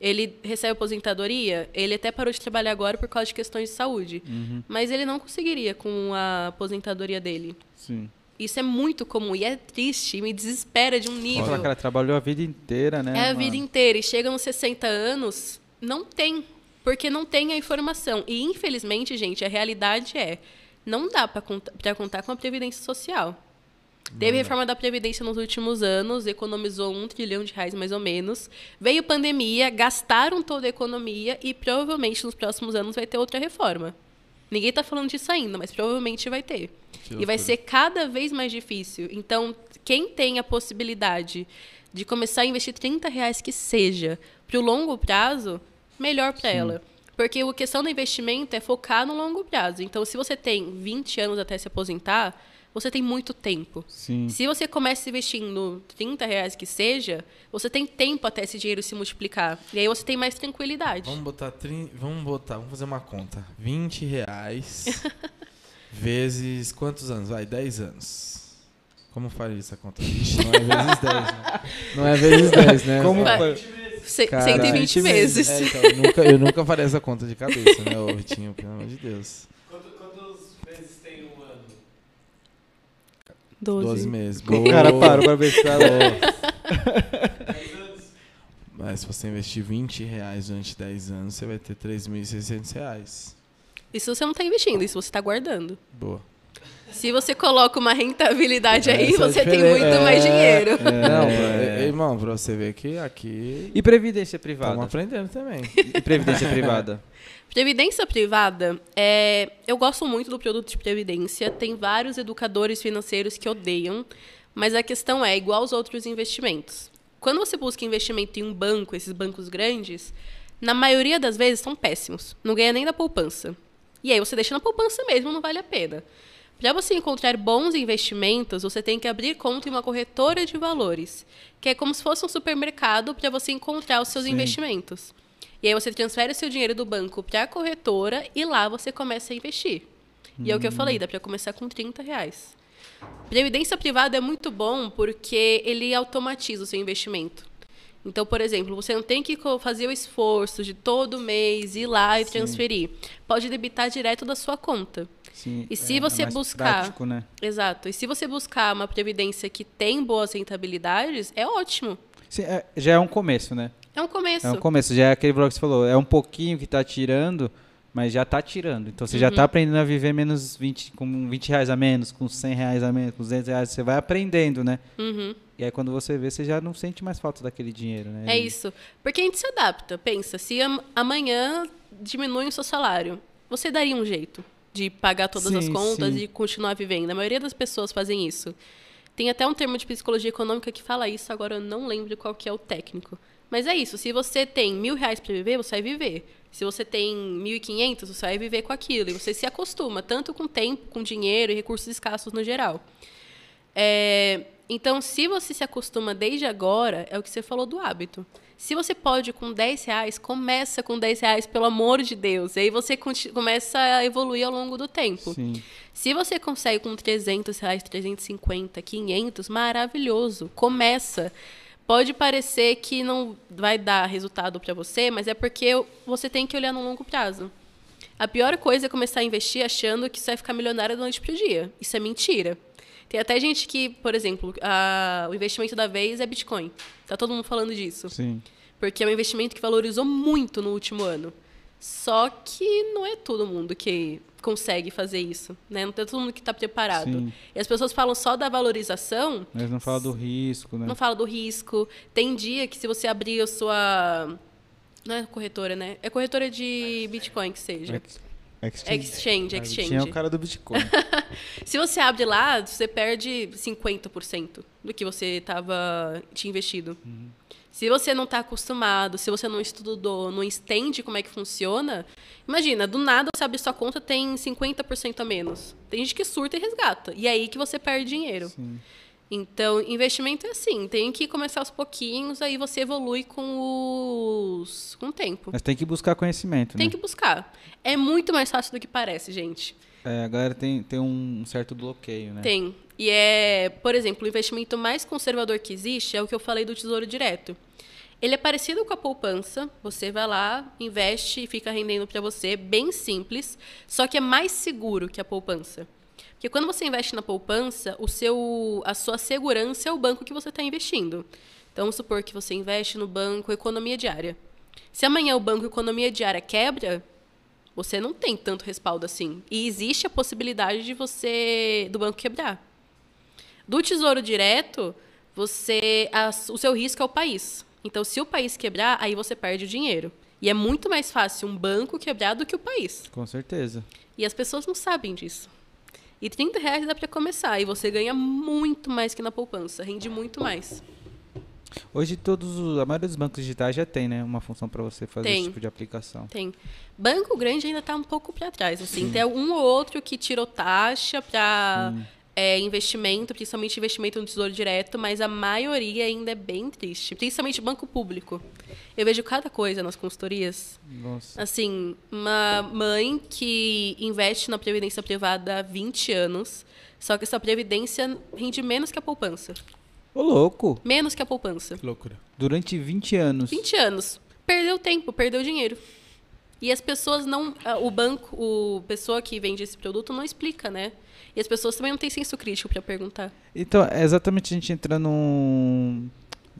Ele recebe aposentadoria, ele até parou de trabalhar agora por causa de questões de saúde. Uhum, Mas ele não conseguiria com a aposentadoria dele. sim. Isso é muito comum e é triste, me desespera de um nível. Fala, cara, trabalhou a vida inteira, né? É a mano? vida inteira. E chega nos 60 anos, não tem. Porque não tem a informação. E, infelizmente, gente, a realidade é: não dá para contar, contar com a Previdência Social. Teve reforma da Previdência nos últimos anos, economizou um trilhão de reais mais ou menos. Veio pandemia, gastaram toda a economia e provavelmente nos próximos anos vai ter outra reforma. Ninguém está falando disso ainda, mas provavelmente vai ter. E vai ser cada vez mais difícil. Então, quem tem a possibilidade de começar a investir 30 reais que seja para o longo prazo, melhor para ela. Porque a questão do investimento é focar no longo prazo. Então, se você tem 20 anos até se aposentar, você tem muito tempo. Sim. Se você começa investindo 30 reais que seja, você tem tempo até esse dinheiro se multiplicar. E aí você tem mais tranquilidade. Vamos botar, trin... vamos botar, vamos fazer uma conta. 20 reais vezes quantos anos? Vai, 10 anos. Como faria essa conta? Ixi, não é vezes 10, né? Não é vezes 10, né? Como Vai. foi? Ce- Caralho, 120 20 vezes. É, então, eu, nunca, eu nunca faria essa conta de cabeça, né, ô Vitinho? Pelo amor de Deus. Quanto- Quantas vezes tem um ano? 12. 12 meses. O cara Boa. parou pra ver se ela... 10 anos? Mas se você investir 20 reais durante 10 anos, você vai ter 3.600 reais. Isso você não está investindo, isso você está guardando. Boa. Se você coloca uma rentabilidade aí, Essa é você tem diferença. muito mais É. dinheiro. Não, É. pra- irmão, pra você ver que aqui E previdência estamos privada? aprendendo também. E previdência privada? Previdência privada, é, eu gosto muito do produto de previdência. Tem vários educadores financeiros que odeiam, mas a questão é igual aos outros investimentos. Quando você busca investimento em um banco, esses bancos grandes, na maioria das vezes são péssimos. Não ganha nem da poupança. E aí você deixa na poupança mesmo, não vale a pena. Para você encontrar bons investimentos, você tem que abrir conta em uma corretora de valores, que é como se fosse um supermercado para você encontrar os seus Sim. investimentos. E aí você transfere o seu dinheiro do banco para a corretora e lá você começa a investir. E é o que eu falei, dá para começar com 30 reais. Previdência privada é muito bom porque ele automatiza o seu investimento. Então, por exemplo, você não tem que fazer o esforço de todo mês ir lá e Sim. transferir. Pode debitar direto da sua conta. Sim, E se é- você é buscar- prático, né? Exato. E se você buscar uma previdência que tem boas rentabilidades, é ótimo. Sim, é- já é um começo, né? É um começo. É um começo, já é aquele valor que você falou, é um pouquinho que tá tirando, mas já tá tirando. Então você já Uhum. tá aprendendo a viver menos 20, com 20 reais a menos, com 100 reais a menos, com 200 reais. Você vai aprendendo, né? Uhum. E aí quando você vê, você já não sente mais falta daquele dinheiro, né? É isso. Porque a gente se adapta. Pensa, se am- amanhã diminui o seu salário, você daria um jeito de pagar todas as Sim, contas sim. e continuar vivendo. A maioria das pessoas fazem isso. Tem até um termo de psicologia econômica que fala isso, agora eu não lembro qual que é o técnico. Mas é isso, se você tem mil reais para viver, você vai viver. Se você tem mil e quinhentos, você vai viver com aquilo. E você se acostuma, tanto com tempo, com dinheiro e recursos escassos no geral. É, então, se você se acostuma desde agora, é o que você falou do hábito. Se você pode com 10 reais, começa com 10 reais, pelo amor de Deus. E aí você começa a evoluir ao longo do tempo. Sim. Se você consegue com 300 reais, 350, 500, maravilhoso. Começa. Pode parecer que não vai dar resultado para você, mas é porque você tem que olhar no longo prazo. A pior coisa é começar a investir achando que você vai ficar milionário da noite pro dia. Isso é mentira. Tem até gente que, por exemplo, a- o investimento da vez é Bitcoin. Tá todo mundo falando disso. Sim. Porque é um investimento que valorizou muito no último ano. Só que não é todo mundo que consegue fazer isso, né? Não é todo mundo que está preparado. Sim. E as pessoas falam só da valorização, Mas não fala do risco, né? não fala do risco. Tem dia que se você abrir a sua não é corretora, né? É corretora de Bitcoin que seja. Ex- Exchange. Exchange, Ah, exchange. Tinha o cara do Bitcoin. Se você abre lá, você perde 50% do que você estava tinha investido. Se você não está acostumado, se você não estudou, não entende como é que funciona, imagina, do nada você abre sua conta tem 50% a menos. Tem gente que surta e resgata. E é aí que você perde dinheiro. Sim. Então, investimento é assim, tem que começar aos pouquinhos, aí você evolui com os com o tempo. Mas tem que buscar conhecimento, Tem né? que buscar. É muito mais fácil do que parece, gente. É, a galera tem, tem um certo bloqueio, né? Tem. E é, por exemplo, o investimento mais conservador que existe é o que eu falei do Tesouro Direto. Ele é parecido com a poupança. Você vai lá, investe e fica rendendo para você, bem simples, só que é mais seguro que a poupança. Porque quando você investe na poupança, o seu, a sua segurança é o banco que você está investindo. Então, vamos supor que você investe no banco Economia Diária. Se amanhã o banco Economia Diária quebra, você não tem tanto respaldo assim. E existe a possibilidade de você do banco quebrar. Do Tesouro Direto, você a- o seu risco é o país. Então, se o país quebrar, aí você perde o dinheiro. E é muito mais fácil um banco quebrar do que o país. Com certeza. E as pessoas não sabem disso. E 30 reais dá para começar. E você ganha muito mais que na poupança. Rende muito mais. Hoje todos os, a maioria dos bancos digitais já tem, né, uma função para você fazer Tem. esse tipo de aplicação. Tem. Banco grande ainda está um pouco para trás. Assim. Tem um ou outro que tirou taxa para investimento, principalmente investimento no Tesouro Direto, mas a maioria ainda é bem triste. Principalmente banco público. Eu vejo cada coisa nas consultorias. Nossa. Assim, uma mãe que investe na previdência privada há 20 anos, só que essa previdência rende menos que a poupança. Ô, louco! Menos que a poupança. Que loucura. Durante 20 anos. 20 anos. Perdeu tempo, perdeu dinheiro. E as pessoas não. O banco, o pessoa que vende esse produto não explica, né? E as pessoas também não têm senso crítico para perguntar. Então, é exatamente a gente entra num,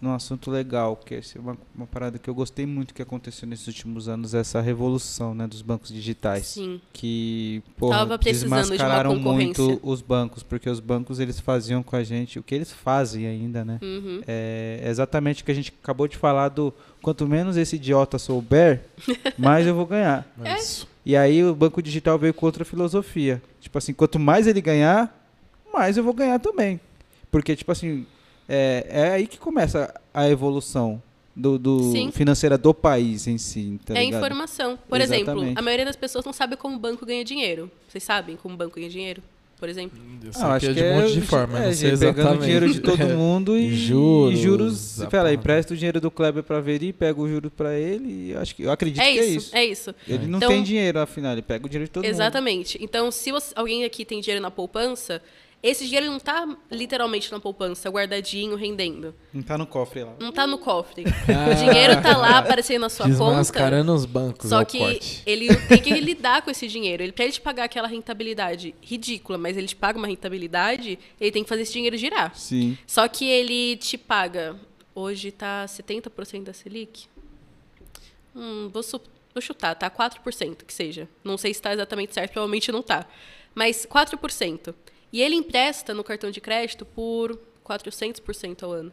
num assunto legal, que é uma, uma parada que eu gostei muito que aconteceu nesses últimos anos, essa revolução né, dos bancos digitais. Sim. Que, de uma desmascararam concorrência. muito os bancos, porque os bancos eles faziam com a gente o que eles fazem ainda, né? Uhum. É exatamente o que a gente acabou de falar do quanto menos esse idiota souber, mais eu vou ganhar. É. Isso. E aí o banco digital veio com outra filosofia. Tipo assim, quanto mais ele ganhar, mais eu vou ganhar também. Porque, tipo assim, é, é aí que começa a evolução do, do financeira do país em si. Tá é ligado? informação. Por exemplo, Exatamente. a maioria das pessoas não sabe como o banco ganha dinheiro. Vocês sabem como o banco ganha dinheiro? Por exemplo? Eu sei Ah, acho que é que de um monte de é, forma, é, não sei pegando exatamente. o dinheiro de todo mundo e Juros, e juros. porra. empresta o dinheiro do Kleber pra Veri, pega o juro pra ele e acho que eu acredito É que é isso, isso. é isso. Ele não Então- tem dinheiro, afinal, ele pega o dinheiro de todo mundo. Exatamente. Então, se você- alguém aqui tem dinheiro na poupança, esse dinheiro não está literalmente na poupança, guardadinho, rendendo. Não tá no cofre lá. Não está no cofre. O dinheiro está lá aparecendo na sua conta. Desmascarando os bancos, é Só que corte. ele tem que lidar com esse dinheiro. Ele, para ele te pagar aquela rentabilidade ridícula, mas ele te paga uma rentabilidade, ele tem que fazer esse dinheiro girar. Sim. Só que ele te paga. Hoje tá 70% da Selic. Hum, vou, su- vou chutar, tá? 4%, que seja. Não sei se está exatamente certo, provavelmente não tá. Mas 4%. E ele empresta no cartão de crédito por 400% ao ano.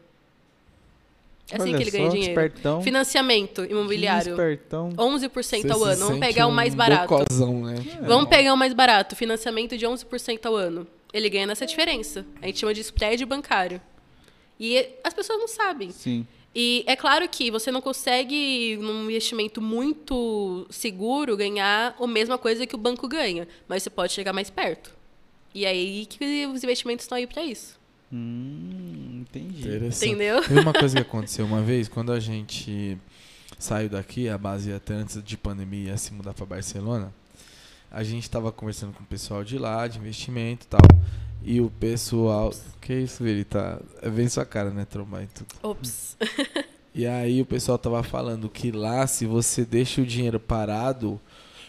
É assim Olha que ele ganha só, dinheiro. Espertão. Financiamento imobiliário. Espertão. 11% ao ano. Vamos pegar o um mais barato. bocozão, né? Vamos pegar o mais barato. Financiamento de 11% ao ano. Ele ganha nessa diferença. A gente chama de spread bancário. E as pessoas não sabem. Sim. E é claro que você não consegue, num investimento muito seguro, ganhar a mesma coisa que o banco ganha. Mas você pode chegar mais perto. E aí que os investimentos estão aí para isso. Hum, entendi. Entendeu? Teve uma coisa que aconteceu uma vez, quando a gente saiu daqui, a base até antes de pandemia ia se mudar para Barcelona, a gente estava conversando com o pessoal de lá, de investimento e tal. E o pessoal. Que isso, Viri? Tá. É bem sua cara, né? Trombar e tudo. Ops. E aí o pessoal tava falando que lá, se você deixa o dinheiro parado,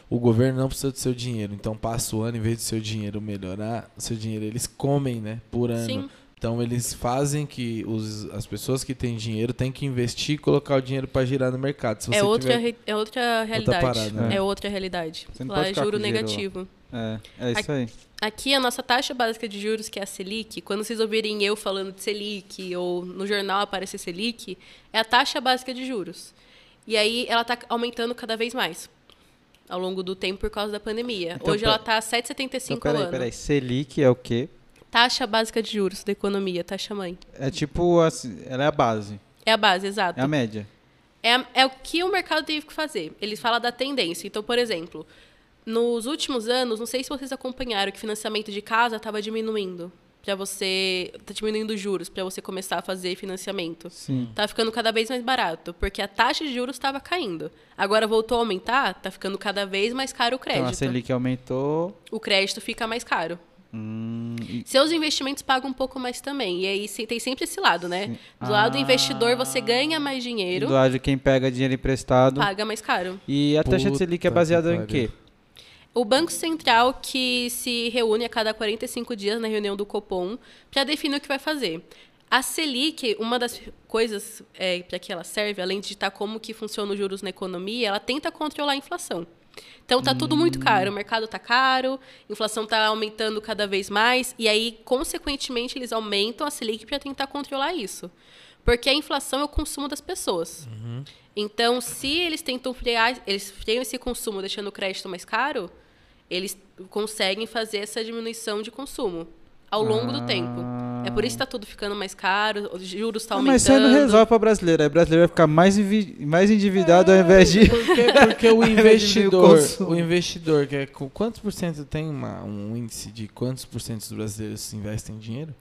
o governo não precisa do seu dinheiro. Então passa o ano, em vez do seu dinheiro melhorar, o seu dinheiro eles comem, né? Por ano. Sim. Então eles fazem que os, as pessoas que têm dinheiro têm que investir e colocar o dinheiro para girar no mercado. Se você É outra, tiver- é outra realidade. parada, né? É outra realidade. Você não Lá é juro lá. negativo. É, é isso aí. Aqui, a nossa taxa básica de juros, que é a Selic, quando vocês ouvirem eu falando de Selic ou no jornal aparecer Selic, é a taxa básica de juros. E aí ela está aumentando cada vez mais ao longo do tempo por causa da pandemia. Então, Hoje ela está 7,75 Então, peraí, ano. peraí. Selic é o quê? Taxa básica de juros da economia, taxa mãe. É tipo, assim, ela é a base, É a base, exato. é a média. É, é o que o mercado teve que fazer. Ele fala da tendência. Então, por exemplo, nos últimos anos, não sei se vocês acompanharam que o financiamento de casa estava diminuindo para você, tá diminuindo os juros para você começar a fazer financiamento. Sim. Tá ficando cada vez mais barato, porque a taxa de juros estava caindo. Agora voltou a aumentar, tá ficando cada vez mais caro o Então a crédito. Selic aumentou. O crédito fica mais caro. Hum, e- Seus investimentos pagam um pouco mais também. E aí tem sempre esse lado, né? Sim. Do lado do Ah. investidor, você ganha mais e dinheiro, do lado de quem pega dinheiro emprestado. paga mais caro. E a taxa de Selic é Puta baseada que em quê? O Banco Central que se reúne a cada 45 dias na reunião do Copom para definir o que vai fazer. A Selic, uma das coisas para que ela serve, além de estar como que funciona os juros na economia, ela tenta controlar a inflação. Então tá tudo muito caro, o mercado tá caro, a inflação tá aumentando cada vez mais e aí consequentemente eles aumentam a Selic para tentar controlar isso. Porque a inflação é o consumo das pessoas. Então, se eles tentam frear, eles freiam esse consumo deixando o crédito mais caro, eles conseguem fazer essa diminuição de consumo ao longo do tempo. É por isso que está tudo ficando mais caro, os juros estão Ah, aumentando. mas isso aí não resolve para brasileiro. Aí o brasileiro vai ficar mais, mais endividado ao invés de. Porque, porque o investidor, o investidor, que é, com quantos por cento tem uma- um índice de quantos por cento dos brasileiros investem em dinheiro?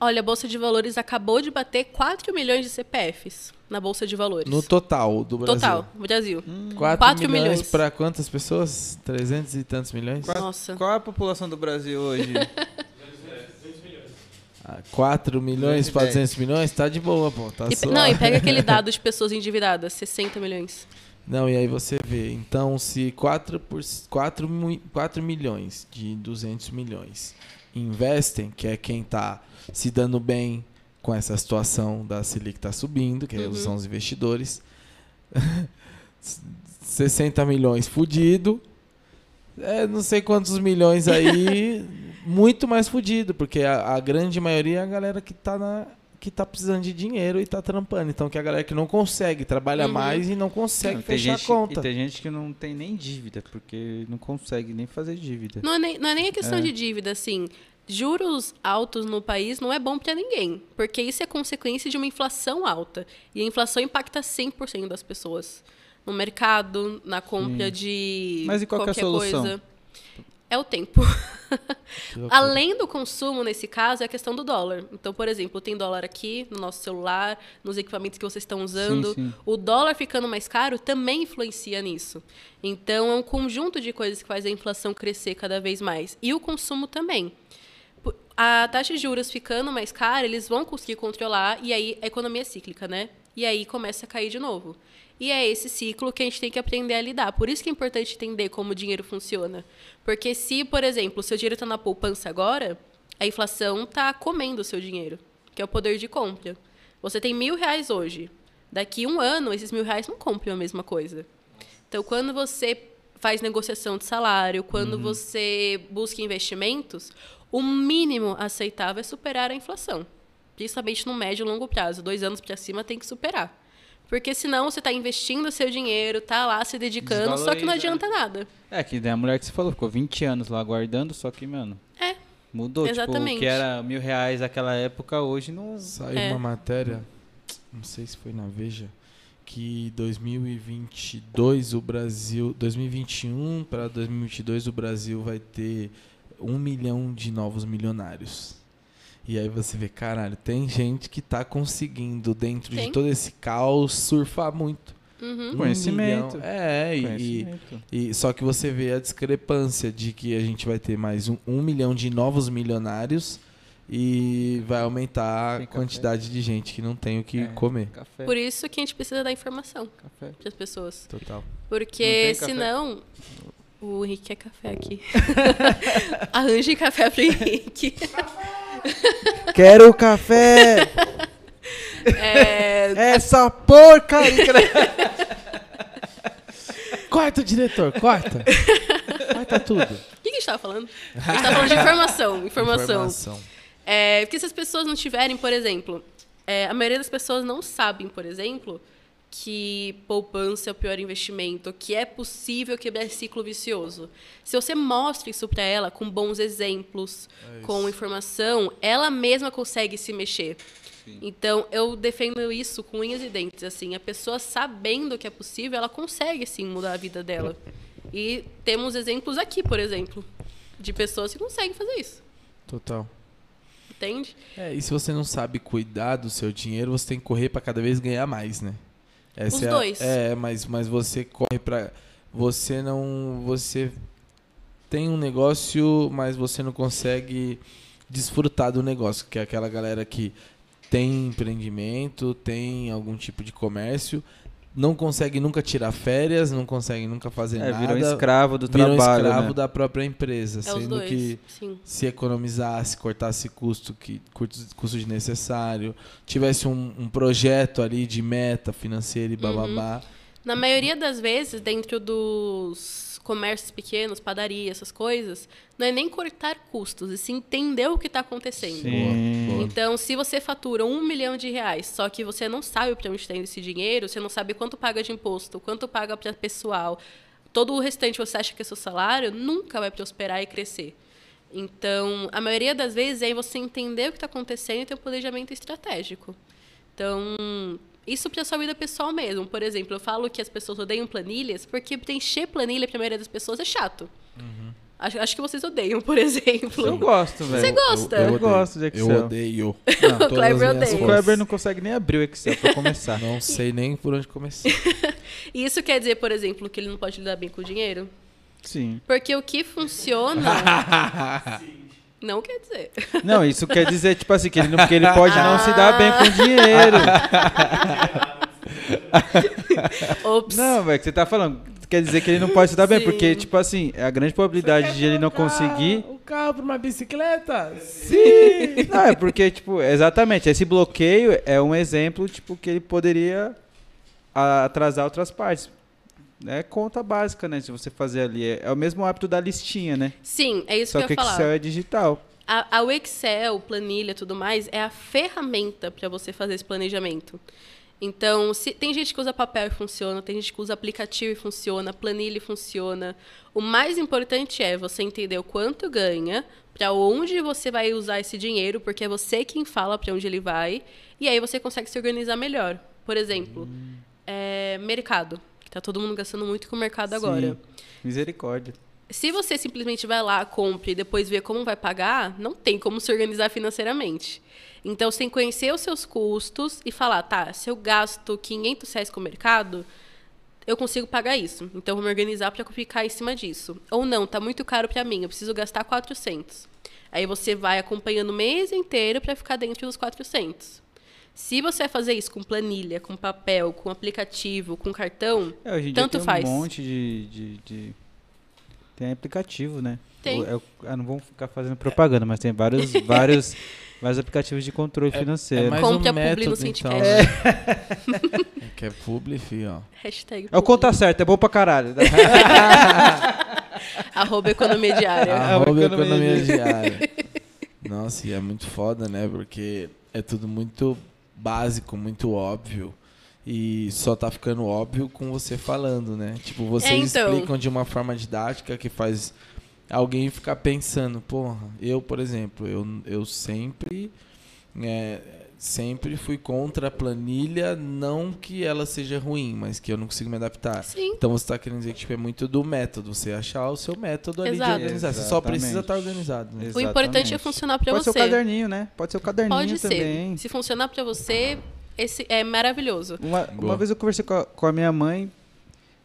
Olha, a Bolsa de Valores acabou de bater 4 milhões de CPFs na Bolsa de Valores. No total do Brasil. Total, Brasil. 4, 4 milhões, milhões. para quantas pessoas? 300 e tantos milhões? Quatro- Nossa. Qual é a população do Brasil hoje? Ah, 4 milhões para 200 milhões? Tá de boa, pô. Tá E suave. não, e pega aquele dado de pessoas endividadas, 60 milhões. Não, e aí você vê. Então, se 4, por, 4, mi- 4 milhões de 200 milhões investem, que é quem tá se dando bem com essa situação da Selic tá subindo, que Uhum. são os investidores. 60 milhões fudido. É, não sei quantos milhões aí, muito mais fudido, porque a, a grande maioria é a galera que tá na que tá precisando de dinheiro e tá trampando. Então que é a galera que não consegue trabalha Uhum. mais e não consegue Não, fechar gente, a conta. E tem gente que não tem nem dívida, porque não consegue nem fazer dívida. Não é nem, não é nem a questão É. de dívida, assim. Juros altos no país não é bom para ninguém, porque isso é consequência de uma inflação alta. E a inflação impacta 100% das pessoas. No mercado, na compra Sim. de Mas e qual que é a qualquer solução? coisa. É o tempo. Além do consumo, nesse caso, é a questão do dólar. Então, por exemplo, tem dólar aqui no nosso celular, nos equipamentos que vocês estão usando. sim. O dólar ficando mais caro também influencia nisso. Então, é um conjunto de coisas que faz a inflação crescer cada vez mais. E o consumo também. A taxa de juros ficando mais cara, eles vão conseguir controlar, e aí a economia é cíclica, né? E aí começa a cair de novo. E é esse ciclo que a gente tem que aprender a lidar. Por isso que é importante entender como o dinheiro funciona. Porque se, por exemplo, o seu dinheiro está na poupança agora, a inflação está comendo o seu dinheiro, que é o poder de compra. Você tem mil reais hoje. Daqui um ano, esses mil reais não compram a mesma coisa. Então, quando você faz negociação de salário, quando Uhum. você busca investimentos, o mínimo aceitável é superar a inflação. Principalmente no médio e longo prazo. Dois anos para cima tem que superar. Porque senão você está investindo seu dinheiro, tá lá se dedicando, só que não Desvaloriza, adianta nada. É, que nem a mulher que você falou, ficou 20 anos lá guardando, só que, mano. É. Mudou, tipo, o Exatamente. que era mil reais naquela época, hoje não. Saiu É. uma matéria, não sei se foi na Veja, que 2022 o Brasil, 2021 para 2022 o Brasil vai ter um milhão de novos milionários. E aí você vê, caralho, tem gente que tá conseguindo, dentro Tem. de todo esse caos, surfar muito. Uhum. Um Conhecimento. milhão- É, e, Conhecimento. e só que você vê a discrepância de que a gente vai ter mais um, um milhão de novos milionários e vai aumentar Tem a café. quantidade de gente que não tem o que É. comer. Café. Por isso que a gente precisa dar informação Café. para as pessoas. Total. Porque senão. O Henrique quer café aqui. Arranje café pro Henrique. Quero café! É, Essa porcaria! Corta, diretor, corta. corta tudo. O que, a gente tava falando? A gente tava falando de informação. Informação. É, porque se as pessoas não tiverem, por exemplo, é, a maioria das pessoas não sabem, por exemplo, que poupança é o pior investimento, que é possível quebrar esse ciclo vicioso. Se você mostra isso para ela com bons exemplos, com informação, ela mesma consegue se mexer. Então, eu defendo isso com unhas e dentes. Assim, a pessoa sabendo que é possível, ela consegue sim mudar a vida dela. E temos exemplos aqui, por exemplo, de pessoas que conseguem fazer isso. Total. Entende? É, e se você não sabe cuidar do seu dinheiro, você tem que correr pra cada vez ganhar mais, né? Essa Os é a- dois. é, mas, mas você corre pra. Você não. Você tem um negócio, mas você não consegue desfrutar do negócio, que é aquela galera que tem empreendimento, tem algum tipo de comércio, não consegue nunca tirar férias, não consegue nunca fazer É, nada. virou escravo do virou trabalho. escravo né? da própria empresa, É os sendo dois. que Sim. se economizasse, cortasse custo, que, custo, desnecessário, tivesse um, um projeto ali de meta financeira e Uhum. Na maioria das vezes, dentro dos comércios pequenos, padaria, essas coisas, não é nem cortar custos, e sim entender o que está acontecendo. Sim. Então, se você fatura um milhão de reais, só que você não sabe para onde está indo esse dinheiro, você não sabe quanto paga de imposto, quanto paga para pessoal, todo o restante você acha que é seu salário, nunca vai prosperar e crescer. Então, a maioria das vezes é você entender o que está acontecendo e ter um planejamento estratégico. Então, isso para sua vida pessoal mesmo. Por exemplo, eu falo que as pessoas odeiam planilhas porque preencher planilha para a maioria das pessoas é chato. Acho, acho que vocês odeiam, por exemplo. Eu gosto, velho. Você gosta? Eu, odeio. gosto de Excel. Eu odeio. Não, Todas Kleber odeia. o. Kleber não consegue nem abrir o Excel pra começar. Não sei nem por onde começar. E isso quer dizer, por exemplo, que ele não pode lidar bem com o dinheiro? Sim. Porque o que funciona. Não quer dizer. Não, isso quer dizer, tipo assim, que ele, não, que ele pode não se dar bem com dinheiro. Ops. Não, velho, que você tá falando. Quer dizer que ele não pode se dar bem, Sim. porque, tipo assim, a grande probabilidade de ele não conseguir. O carro pra uma bicicleta? Sim! Não, é porque, tipo, exatamente, esse bloqueio é um exemplo, tipo, que ele poderia atrasar outras partes. É conta básica, né? Se você fazer ali. É, é o mesmo hábito da listinha, né? Sim, é isso Só que que eu o ia falar. Excel é digital. A, a- o Excel, planilha tudo mais, é a ferramenta para você fazer esse planejamento. Então, se, tem gente que usa papel e funciona, tem gente que usa aplicativo e funciona, planilha e funciona. O mais importante é você entender o quanto ganha, para onde você vai usar esse dinheiro, porque é você quem fala para onde ele vai, e aí você consegue se organizar melhor. Por exemplo, é, mercado, que tá todo mundo gastando muito com o mercado agora. Sim. Misericórdia. Se você simplesmente vai lá, compra e depois vê como vai pagar, não tem como se organizar financeiramente. Então, você tem que conhecer os seus custos e falar, tá, se eu gasto 500 reais com o mercado, eu consigo pagar isso. Então, eu vou me organizar para ficar em cima disso. Ou não, tá muito caro para mim, eu preciso gastar 400. Aí você vai acompanhando o mês inteiro para ficar dentro dos 400. Se você vai fazer isso com planilha, com papel, com aplicativo, com cartão, É, hoje em Tanto dia tem faz. um monte de, de, de- Tem aplicativo, né? Tem. É o- ah, não vamos ficar fazendo propaganda, mas tem vários, vários, vários aplicativos de controle financeiro. mais Compre um a publi no então, né? que é publi, fi, ó. Hashtag. É o conta certo, é bom pra caralho. Arroba economia diária. Arroba economia economia diária. Nossa, e é muito foda, né? Porque é tudo muito básico, muito óbvio. E só tá ficando óbvio com você falando, né? Tipo, vocês É, então. explicam de uma forma didática que faz alguém ficar pensando, porra, eu, por exemplo, eu, eu sempre é, sempre fui contra a planilha, não que ela seja ruim, mas que eu não consigo me adaptar. Sim. Então você tá querendo dizer que tipo, é muito do método, você achar o seu método ali Exato. de organizar. Você só Exatamente. precisa estar organizado, né? O importante é Exatamente. funcionar pra Pode ser você. o caderninho, né? Pode ser o caderninho Pode ser. também. Se funcionar pra você, esse é maravilhoso. Uma, uma vez eu conversei com a, com a minha mãe,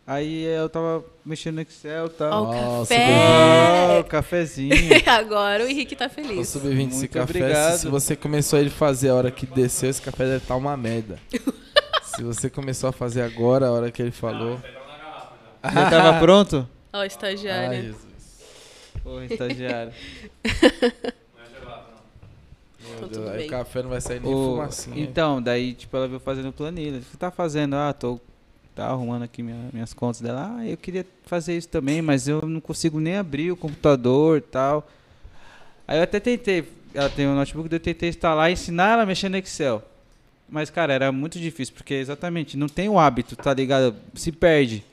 aí eu tava mexendo no Excel e tal. Ó, o café. Ó, o cafezinho. Agora o Henrique tá O feliz. sub-20 esse Muito café, obrigado. se, se você começou a ele fazer a hora que desceu, esse café deve estar uma merda. se você começou a fazer agora, a hora que ele falou. Já tava pronto? Ó, o Ai, estagiário. Jesus. Porra, estagiário. Meu Então, Deus, tudo aí bem. o café não vai sair nem fumacinha. então, daí, tipo, ela veio fazendo planilha. O que você tá fazendo? Ah, tô tá arrumando aqui minha- minhas contas dela. Ah, eu queria fazer isso também, mas eu não consigo nem abrir o computador e tal. Aí eu até tentei, ela tem um notebook, eu tentei instalar e ensinar ela a mexer no Excel. Mas, cara, era muito difícil, porque exatamente, não tem o hábito, tá ligado? Se perde.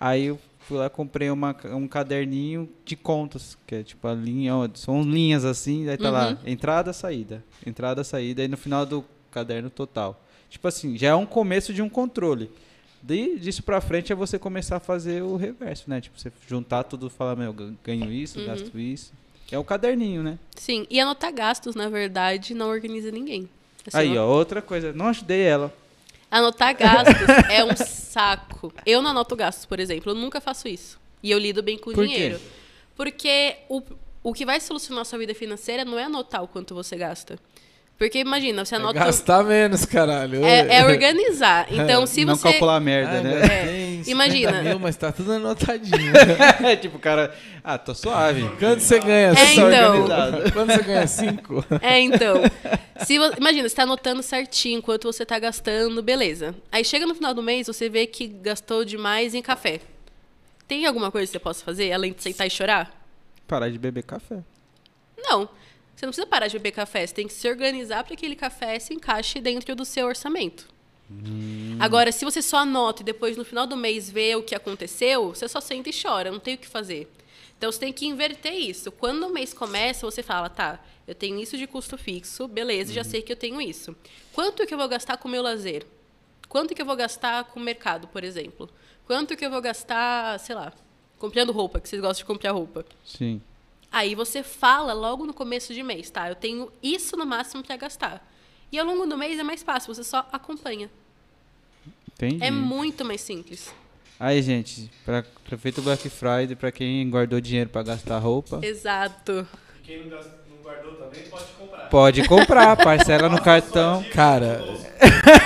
Aí eu fui lá e comprei uma, um caderninho de contas, que é tipo a linha, ó, são linhas assim, daí tá lá, Uhum. entrada, saída, entrada, saída, e no final do caderno total. Tipo assim, já é um começo de um controle. De, disso pra frente é você começar a fazer o reverso, né? Tipo, você juntar tudo e falar, meu, gan- ganho isso, Uhum. gasto isso. É o caderninho, né? Sim, e anotar gastos, na verdade, não organiza ninguém. Assim, Aí, ó, outra coisa, não ajudei ela. Anotar gastos é um saco. Eu não anoto gastos, por exemplo. Eu nunca faço isso. E eu lido bem com o Por quê? dinheiro. Porque o, o que vai solucionar a sua vida financeira não é anotar o quanto você gasta. Porque imagina, você É anota. gastar menos, caralho. É, é organizar. Então, se não você. calcular a merda, Ai, né? gastei 50 imagina. Mil, mas tá tudo anotadinho. É tipo, o cara, ah, tô suave. Quanto você ganha? É, Só então. Quanto você ganha? Cinco? É, então. Se vo- Imagina, você tá anotando certinho quanto você tá gastando, beleza. Aí chega no final do mês, você vê que gastou demais em café. Tem alguma coisa que você possa fazer, além de sentar e chorar? Parar de beber café. Não. Você não precisa parar de beber café. Você tem que se organizar para que aquele café se encaixe dentro do seu orçamento. Agora, se você só anota e depois no final do mês vê o que aconteceu, você só senta e chora, não tem o que fazer. Então você tem que inverter isso. Quando o mês começa, você fala, tá, eu tenho isso de custo fixo, beleza, já sei que eu tenho isso. Quanto que eu vou gastar com o meu lazer? Quanto que eu vou gastar com o mercado, por exemplo? Quanto que eu vou gastar, sei lá, comprando roupa, que vocês gostam de comprar roupa? Sim. Aí você fala logo no começo de mês, tá? Eu tenho isso no máximo para gastar. E ao longo do mês é mais fácil, você só acompanha. Entendi. É muito mais simples. Aí, gente, pra, pra feito Black Friday, pra quem guardou dinheiro pra gastar roupa, Exato. Quem não, gas- não guardou também pode comprar. pode comprar, parcela no cartão. Cara,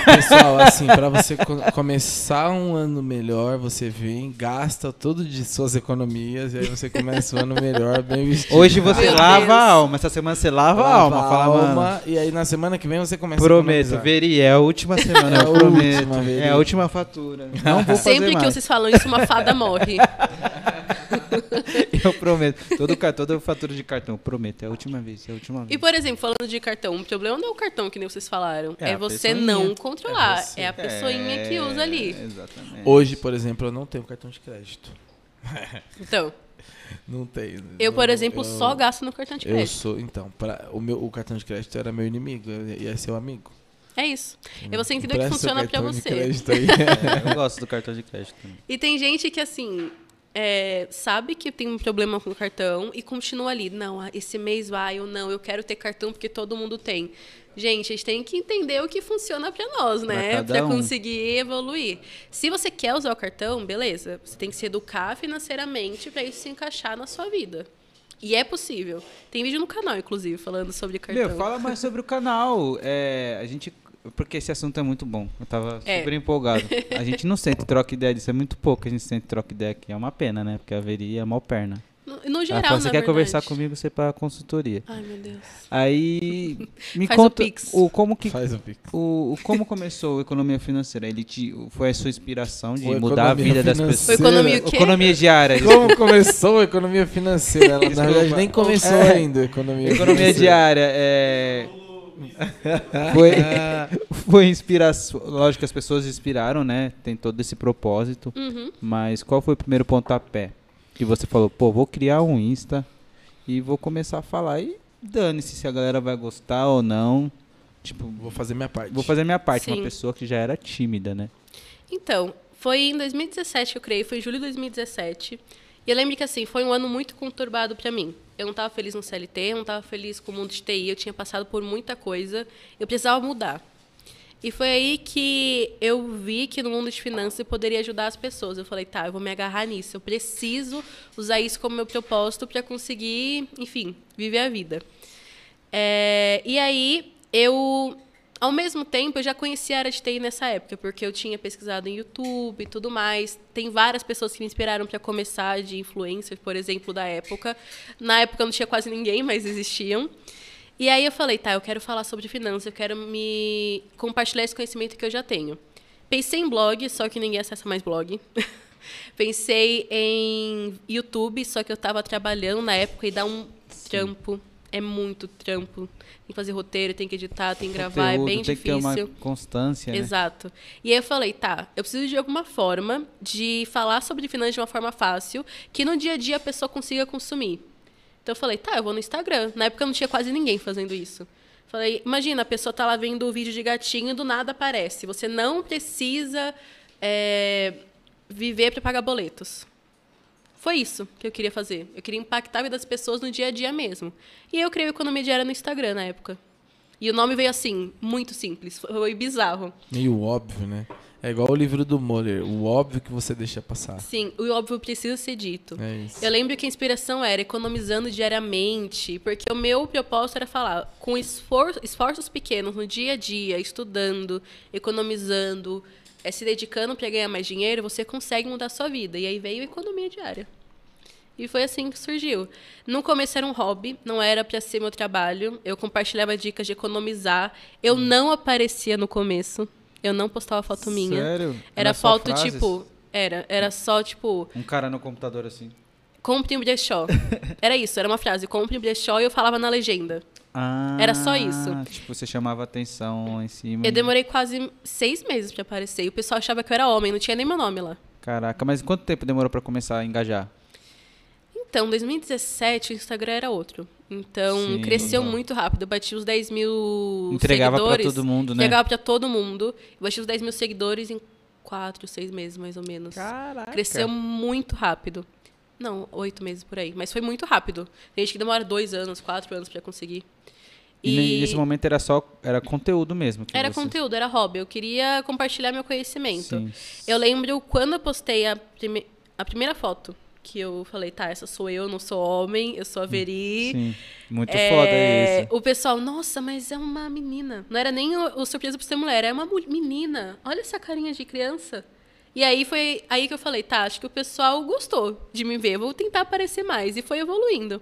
pessoal, assim, pra você co- começar um ano melhor, você vem, gasta tudo de suas economias e aí você começa o ano melhor, bem vestido. Hoje você Meu lava Deus. a alma, essa semana você lava, a alma. Fala, mano, e aí na semana que vem você começa prometo, a. Veri, é a última semana, É a eu prometo. última, é a última fatura. Não vou fazer Sempre que mais. vocês falam isso, uma fada morre. Eu prometo. Todo, toda fatura de cartão, eu prometo, é a última vez, é a última E, vez. por exemplo, falando de cartão, o problema não é o cartão que nem vocês falaram. É É, você pessoinha. não controlar. É você. É, a pessoinha que usa ali. Exatamente. Hoje, por exemplo, eu não tenho cartão de crédito. Então, Não tenho. eu, por Não- exemplo, eu- só gasto no cartão de Eu crédito. sou, então, pra, o, meu, o cartão de crédito era meu inimigo, eu ia ser o amigo. É isso. E você entendeu que funciona de você. crédito aí. É, eu gosto do cartão de crédito também. E tem gente que, assim, é, sabe que tem um problema com o cartão e continua ali. Não, ah, esse mês vai ou não, eu quero ter cartão porque todo mundo tem. Gente, a gente tem que entender o que funciona pra nós, né? Pra um. conseguir evoluir. Se você quer usar o cartão, beleza. Você tem que se educar financeiramente pra isso se encaixar na sua vida. E é possível. Tem vídeo no canal, inclusive, falando sobre cartão. Meu, fala mais sobre o canal. É, a gente. Porque esse assunto é muito bom. Eu tava É. super empolgado. A gente não sente troca ideia disso, é muito pouco que a gente sente troca ideia aqui. É uma pena, né? Porque a Veri é mal perna. No, no Ela geral, falou, você na quer verdade. conversar comigo, você para consultoria. Ai, meu Deus. Aí me Faz o conta Pix. o como que Faz um pico. o, o- como começou a economia financeira? Ele te, foi a sua inspiração de Foi mudar a vida das financeira. pessoas? Foi economia o quê? Economia diária. Como começou a economia financeira? Ela, na verdade, nem começou É. ainda a economia Economia financeira. diária é foi foi inspiração. Lógico que as pessoas inspiraram, né? Tem todo esse propósito. Uhum. Mas qual foi o primeiro pontapé que você falou? Pô, vou criar um Insta e vou começar a falar e dane-se se a galera vai gostar ou não. Tipo, Vou fazer minha parte. vou fazer minha parte. Uma Sim. pessoa que já era tímida, né? Então, foi em 2017 que eu criei, foi em julho de 2017. E eu lembro que, assim, foi um ano muito conturbado pra mim. Eu não estava feliz no CLT, eu não estava feliz com o mundo de TI, eu tinha passado por muita coisa, eu precisava mudar. E foi aí que eu vi que no mundo de finanças eu poderia ajudar as pessoas. Eu falei, tá, eu vou me agarrar nisso. Eu preciso usar isso como meu propósito para conseguir, enfim, viver a vida. É, e aí, eu, ao mesmo tempo, eu já conhecia a área de TI nessa época, porque eu tinha pesquisado em YouTube e tudo mais. Tem várias pessoas que me inspiraram para começar de influencer, por exemplo, da época. Na época não tinha quase ninguém, mas existiam. E aí eu falei, tá, eu quero falar sobre finanças, eu quero me compartilhar esse conhecimento que eu já tenho. Pensei em blog, só que ninguém acessa mais blog. Pensei em YouTube, só que eu estava trabalhando na época e dá um trampo. É muito trampo. Tem que fazer roteiro, tem que editar, tem que gravar, é Conteúdo, bem tem difícil. que ter uma constância, né? Exato. E aí eu falei, tá, eu preciso de alguma forma de falar sobre finanças de uma forma fácil, que no dia a dia a pessoa consiga consumir. Então eu falei, tá, eu vou no Instagram. Na época não tinha quase ninguém fazendo isso. Falei, imagina, a pessoa tá lá vendo o vídeo de gatinho e do nada aparece. Você não precisa é, viver para pagar boletos. Foi isso que eu queria fazer. Eu queria impactar a vida das pessoas no dia a dia mesmo. E eu criei o Economia Diária no Instagram na época. E o nome veio assim, muito simples. Foi bizarro. Meio óbvio, né? É igual o livro do Moller. O óbvio que você deixa passar. Sim, o óbvio precisa ser dito. É isso. Eu lembro que a inspiração era economizando diariamente, porque o meu propósito era falar com esfor esforços pequenos no dia a dia, estudando, economizando, eh, se dedicando para ganhar mais dinheiro, você consegue mudar a sua vida. E aí veio a economia diária. E foi assim que surgiu. No começo era um hobby, não era para ser meu trabalho. Eu compartilhava dicas de economizar. Eu não aparecia no começo. Eu não postava foto minha. Sério? Era só foto tipo, era, era só tipo Um cara no computador assim. compre um brechó. Era isso, era uma frase, compre um brechó e eu falava na legenda. Ah, Era só isso. Tipo, você chamava atenção em cima. Eu demorei quase seis meses pra aparecer. E o pessoal achava que eu era homem, não tinha nem meu nome lá. Caraca, mas quanto tempo demorou pra começar a engajar? Então, 2017 o Instagram era outro. Então, Sim. cresceu muito rápido. Eu bati os 10 mil Entregava pra seguidores. todo mundo, né? Entregava pra todo mundo. Eu bati os 10 mil seguidores em quatro, seis meses, mais ou menos. Caraca. Cresceu muito rápido. Não, oito meses por aí. Mas foi muito rápido. Tem gente que demora dois anos, quatro anos pra conseguir. E, ne- nesse momento era só era conteúdo mesmo. Era você- conteúdo, era hobby. Eu queria compartilhar meu conhecimento. Sim. Eu lembro quando eu postei a, prime- a primeira foto, que eu falei, tá, essa sou eu, não sou homem, eu sou a Veri. Sim. Muito É, foda isso. O pessoal, nossa, mas é uma menina. Não era nem o, o surpresa por ser mulher, é uma menina. Olha essa carinha de criança. E aí foi aí que eu falei, tá, acho que o pessoal gostou de me ver, vou tentar aparecer mais. E foi evoluindo.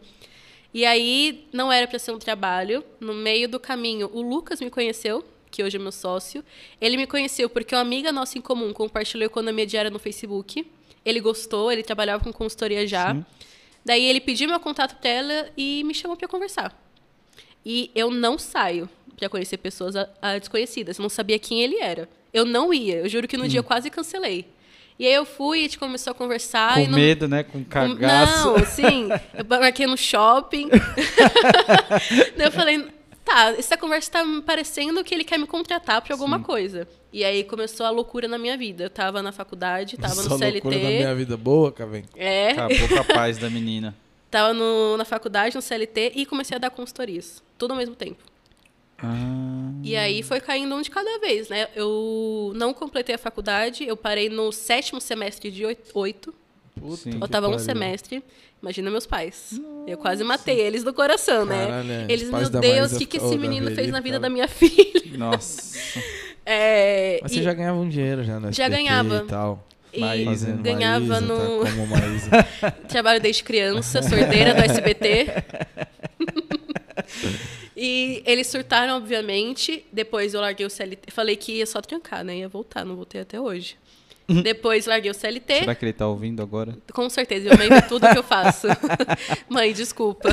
E aí não era para ser um trabalho. No meio do caminho, o Lucas me conheceu, que hoje é meu sócio. Ele me conheceu porque uma amiga nossa em comum compartilhou economia diária no Facebook. Ele gostou, ele trabalhava com consultoria já. Sim. Daí ele pediu meu contato pra ela e me chamou para conversar. E eu não saio para conhecer pessoas a, a desconhecidas. Eu não sabia quem ele era. Eu não ia. Eu juro que no dia eu quase cancelei. E aí eu fui e a gente começou a conversar. Com não- medo, né? Com cagaço. não, sim. Eu marquei no shopping. Daí eu falei, tá, essa conversa tá me parecendo que ele quer me contratar pra alguma coisa. E aí começou a loucura na minha vida. Eu tava na faculdade, tava Só no CLT. loucura na minha vida boa, Caven. É, Acabou com a paz da menina. tava no- na faculdade, no CLT e comecei a dar consultorias. Tudo ao mesmo tempo. Ah, E aí foi caindo um de cada vez, né? Eu não completei a faculdade, eu parei no sétimo semestre de oito. Puta Faltava um semestre. Imagina meus pais. Eu quase matei eles do coração, né? Caralho, é. Eles, meu Deus, o que, que esse menino fez na vida ficavam- da minha filha? nossa. É, Mas você já ganhava um dinheiro já na Já ganhava. e tal. E Maísa. Ganhava Maísa, no Tá como Maísa. trabalho desde criança, sorteira do SBT. e eles surtaram, obviamente. Depois eu larguei o CLT. Falei que ia só trancar, né? Ia voltar, não voltei até hoje. Depois larguei o CLT. Será que ele tá ouvindo agora? Com certeza, eu lembro tudo que eu faço. Mãe, desculpa.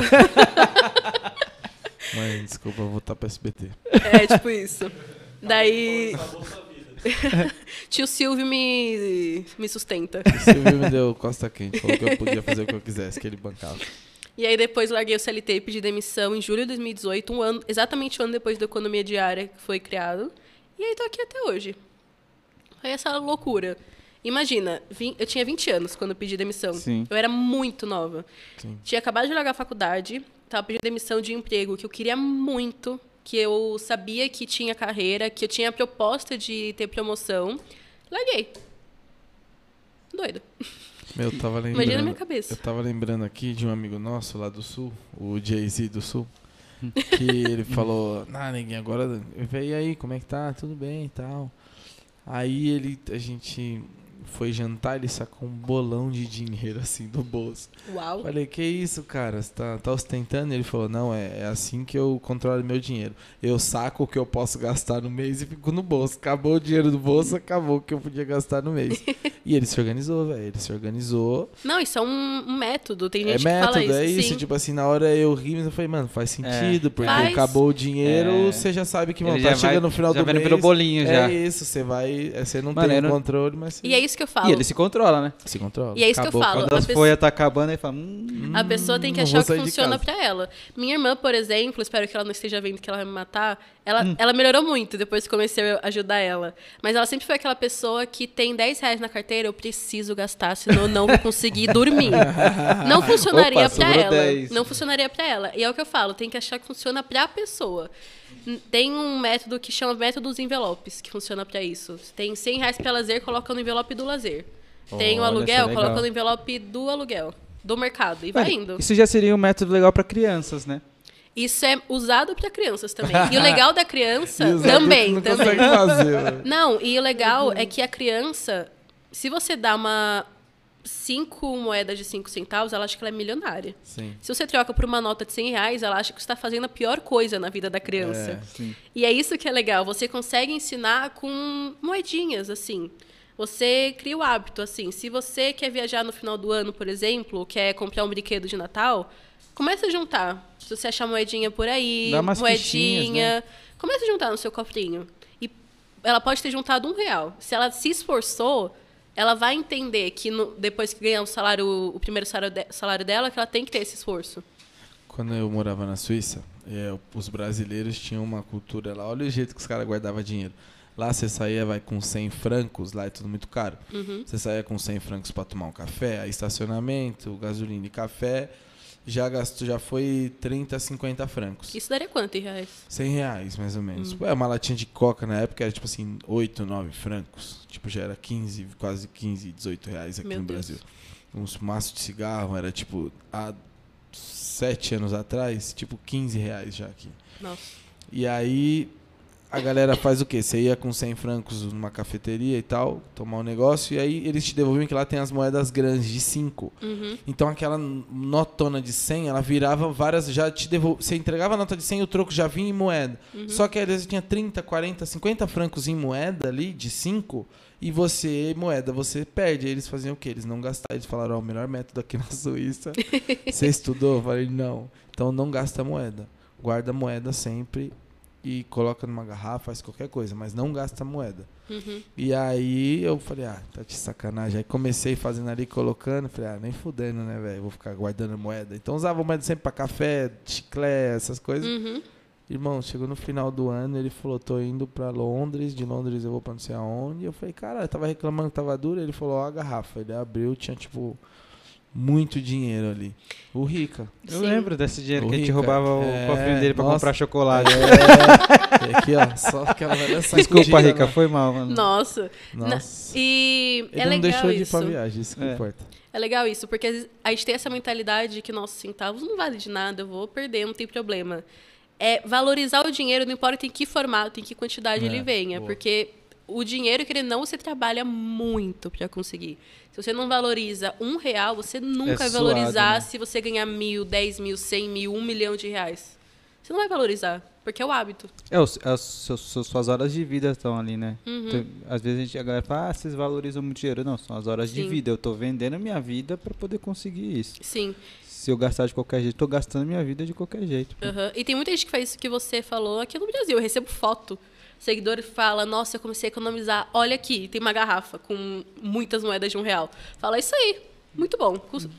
Mãe, desculpa, eu vou voltar pra SBT. É, tipo isso. Daí. Tio Silvio me, me sustenta. O Silvio me deu costa quente, falou que eu podia fazer o que eu quisesse, que ele bancava. E aí depois larguei o CLT e pedi demissão em julho de 2018, um ano, exatamente um ano depois da economia diária que foi criado. E aí tô aqui até hoje. Foi essa loucura. Imagina, vim- eu tinha 20 anos quando pedi demissão. Sim. Eu era muito nova. Sim. Tinha acabado de largar a faculdade, tava pedindo demissão de emprego que eu queria muito, que eu sabia que tinha carreira, que eu tinha a proposta de ter promoção. Larguei. Doido. Eu tava lembrando. Imagina a minha Eu cabeça. tava lembrando aqui de um amigo nosso lá do sul, o Jay-Z do sul, que ele falou, ah, ninguém, agora. Eu e aí, como é que tá? Tudo bem e tal. Aí ele, a gente foi jantar, ele sacou um bolão de dinheiro assim do bolso. Uau. Falei, que isso, cara? Você tá, tá ostentando? Ele falou, não, é, é assim que eu controlo meu dinheiro. Eu saco o que eu posso gastar no mês e fico no bolso. Acabou o dinheiro do bolso, acabou o que eu podia gastar no mês. e ele se organizou, velho. Ele se organizou. Não, isso é um, um método. Tem É gente que fala método, isso. é isso. sim. Tipo assim, na hora eu ri, mas eu falei, mano, faz sentido, porque Faz. acabou o dinheiro, É. você já sabe que, Ele mano, já tá vai- chegando no final já do vai indo mês. bolinho já. É isso, você vai. é, Você não Mano, tem eu o não- controle, mas você E é isso que eu falo. E ele se controla, né? se controla. E é isso que eu Acabou, falo. Quando a as pessoa- folhas tá acabando, ele fala, hum, A pessoa tem que achar o que funciona pra ela. Minha irmã, por exemplo, espero que ela não esteja vendo que ela vai me matar. Ela, Hum. ela melhorou muito depois que comecei a ajudar ela. Mas ela sempre foi aquela pessoa que tem 10 reais na carteira, eu preciso gastar, senão eu não vou conseguir dormir. Não funcionaria Opa, pra sobrou ela. 10. Não funcionaria pra ela. E é o que eu falo, tem que achar que funciona pra pessoa. Tem um método que chama método dos envelopes, que funciona pra isso. Tem 100 reais pra lazer, coloca no envelope do lazer. Tem o é aluguel, coloca no envelope do aluguel, do mercado. E vai Mano, indo. Isso já seria um método legal pra crianças, né? Isso é usado para crianças também. E o legal da criança os também, não também. fazer, velho. Não, e o legal é que a criança, se você dá uma cinco moedas de cinco centavos, ela acha que ela é milionária. Sim. Se você troca por uma nota de 100 reais, ela acha que você está fazendo a pior coisa na vida da criança. É. E é isso que é legal. Você consegue ensinar com moedinhas, assim. Você cria o hábito, assim. Se você quer viajar no final do ano, por exemplo, quer comprar um brinquedo de Natal, começa a juntar. Se você achar moedinha por aí, Dá umas fichinhas, moedinha. Começa a juntar no seu cofrinho. E ela pode ter juntado um real. Se ela se esforçou, ela vai entender que no- depois que ganhar o salário, o primeiro salário, de- salário dela, que ela tem que ter esse esforço. Quando eu morava na Suíça, é, os brasileiros tinham uma cultura lá. Olha o jeito que os caras guardavam dinheiro. Lá você saía vai com 100 francos, lá é tudo muito caro. Uhum. Você saía com 100 francos para tomar um café, estacionamento, gasolina e café, já gastou, já foi 30, 50 francos. Isso daria quanto em reais? 100 reais, mais ou menos. Hum. Ué, uma latinha de coca na época era tipo assim, 8, 9 francos. Tipo, já era 15, quase 15, 18 reais aqui Meu no Deus. Brasil. Um maço de cigarro era tipo, há 7 anos atrás, tipo 15 reais já aqui. Nossa. E aí a galera faz o quê? Você ia com 100 francos numa cafeteria e tal, tomar um negócio, e aí eles te devolviam que lá tem as moedas grandes de 5. Uhum. Então aquela notona de 100, ela virava várias, já te devolvia, você entregava a nota de 100 e o troco já vinha em moeda. Só que às vezes tinha 30, 40, 50 francos em moeda ali, de 5, e você, moeda, você perde. Aí eles faziam o quê? Eles não gastavam, eles falaram, ó, o melhor método aqui na Suíça. você estudou? Eu falei, não. Então não gasta moeda. Guarda moeda sempre e coloca numa garrafa, faz qualquer coisa, mas não gasta moeda. Uhum. E aí eu falei, ah, tá de sacanagem. Aí comecei fazendo ali, colocando. Falei, ah, nem fudendo, né, velho? Vou ficar guardando moeda. Então usava moeda sempre pra café, chiclete, essas coisas. Uhum. Irmão, chegou no final do ano, ele falou, tô indo pra Londres, de Londres eu vou pra não sei aonde. Eu falei, cara, eu tava reclamando que tava duro. Ele falou, ó, a garrafa. Ele abriu, tinha tipo muito dinheiro ali. O Rica. Eu Sim. lembro desse dinheiro Ô, que a gente roubava o é, cofrinho dele pra nossa. comprar chocolate. É, e aqui, ó, só aquela velha Desculpa, Rica, né? foi mal, mano. Nossa. Nossa. E Ele é não legal deixou de ir isso. pra viagem, isso que É. importa. É legal isso, porque às vezes a gente tem essa mentalidade de que nossos centavos não valem de nada, eu vou perder, não tem problema. É valorizar o dinheiro, não importa em que formato, em que quantidade É, ele venha, boa. porque o dinheiro, querendo não, você trabalha muito para conseguir. Se você não valoriza um real, você nunca É vai suado, valorizar né? se você ganhar mil, dez mil, cem mil, um milhão de reais. Você não vai valorizar, porque é o hábito. É, os, as suas, suas- horas de vida estão ali, né? Uhum. Às vezes a, gente, a galera fala, ah, vocês valorizam muito dinheiro. Não, são as horas de Sim. vida. Eu tô vendendo minha vida para poder conseguir isso. Sim. Se eu gastar de qualquer jeito, tô gastando minha vida de qualquer jeito. Aham. E tem muita gente que faz isso que você falou aqui no Brasil. Eu recebo foto. Seguidor fala, nossa, eu comecei a economizar. Olha aqui, tem uma garrafa com muitas moedas de um real. Fala isso aí. Muito bom.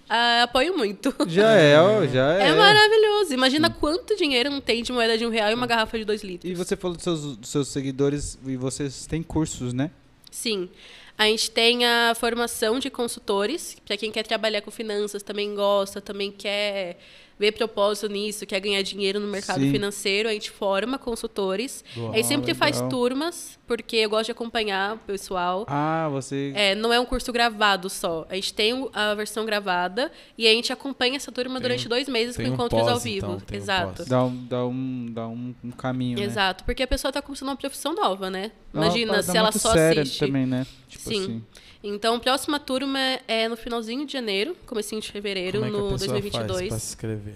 Ah, apoio muito. Já é, já é. É maravilhoso. Imagina quanto dinheiro não tem de moeda de um real e uma garrafa de dois litros. E você falou dos seus, dos seus seguidores e vocês têm cursos, né? Sim. A gente tem a formação de consultores, para quem quer trabalhar com finanças, também gosta, também quer ver propósito nisso, quer ganhar dinheiro no mercado Sim. financeiro, a gente forma consultores. Uau, a gente sempre faz legal. turmas, porque eu gosto de acompanhar o pessoal. Ah, você. É, não é um curso gravado só. A gente tem a versão gravada e a gente acompanha essa turma Tem durante um- dois meses com um encontros pós, ao vivo. então, tem um Exato. pós. Dá um, dá um, dá um, um caminho, né? Exato, porque a pessoa está começando uma profissão nova, né? Imagina parada se ela só séria assiste. também, né? Tipo Sim. assim. Então, a próxima turma é no finalzinho de janeiro, comecinho de fevereiro, Como é no pessoa 2022. faz pra se inscrever?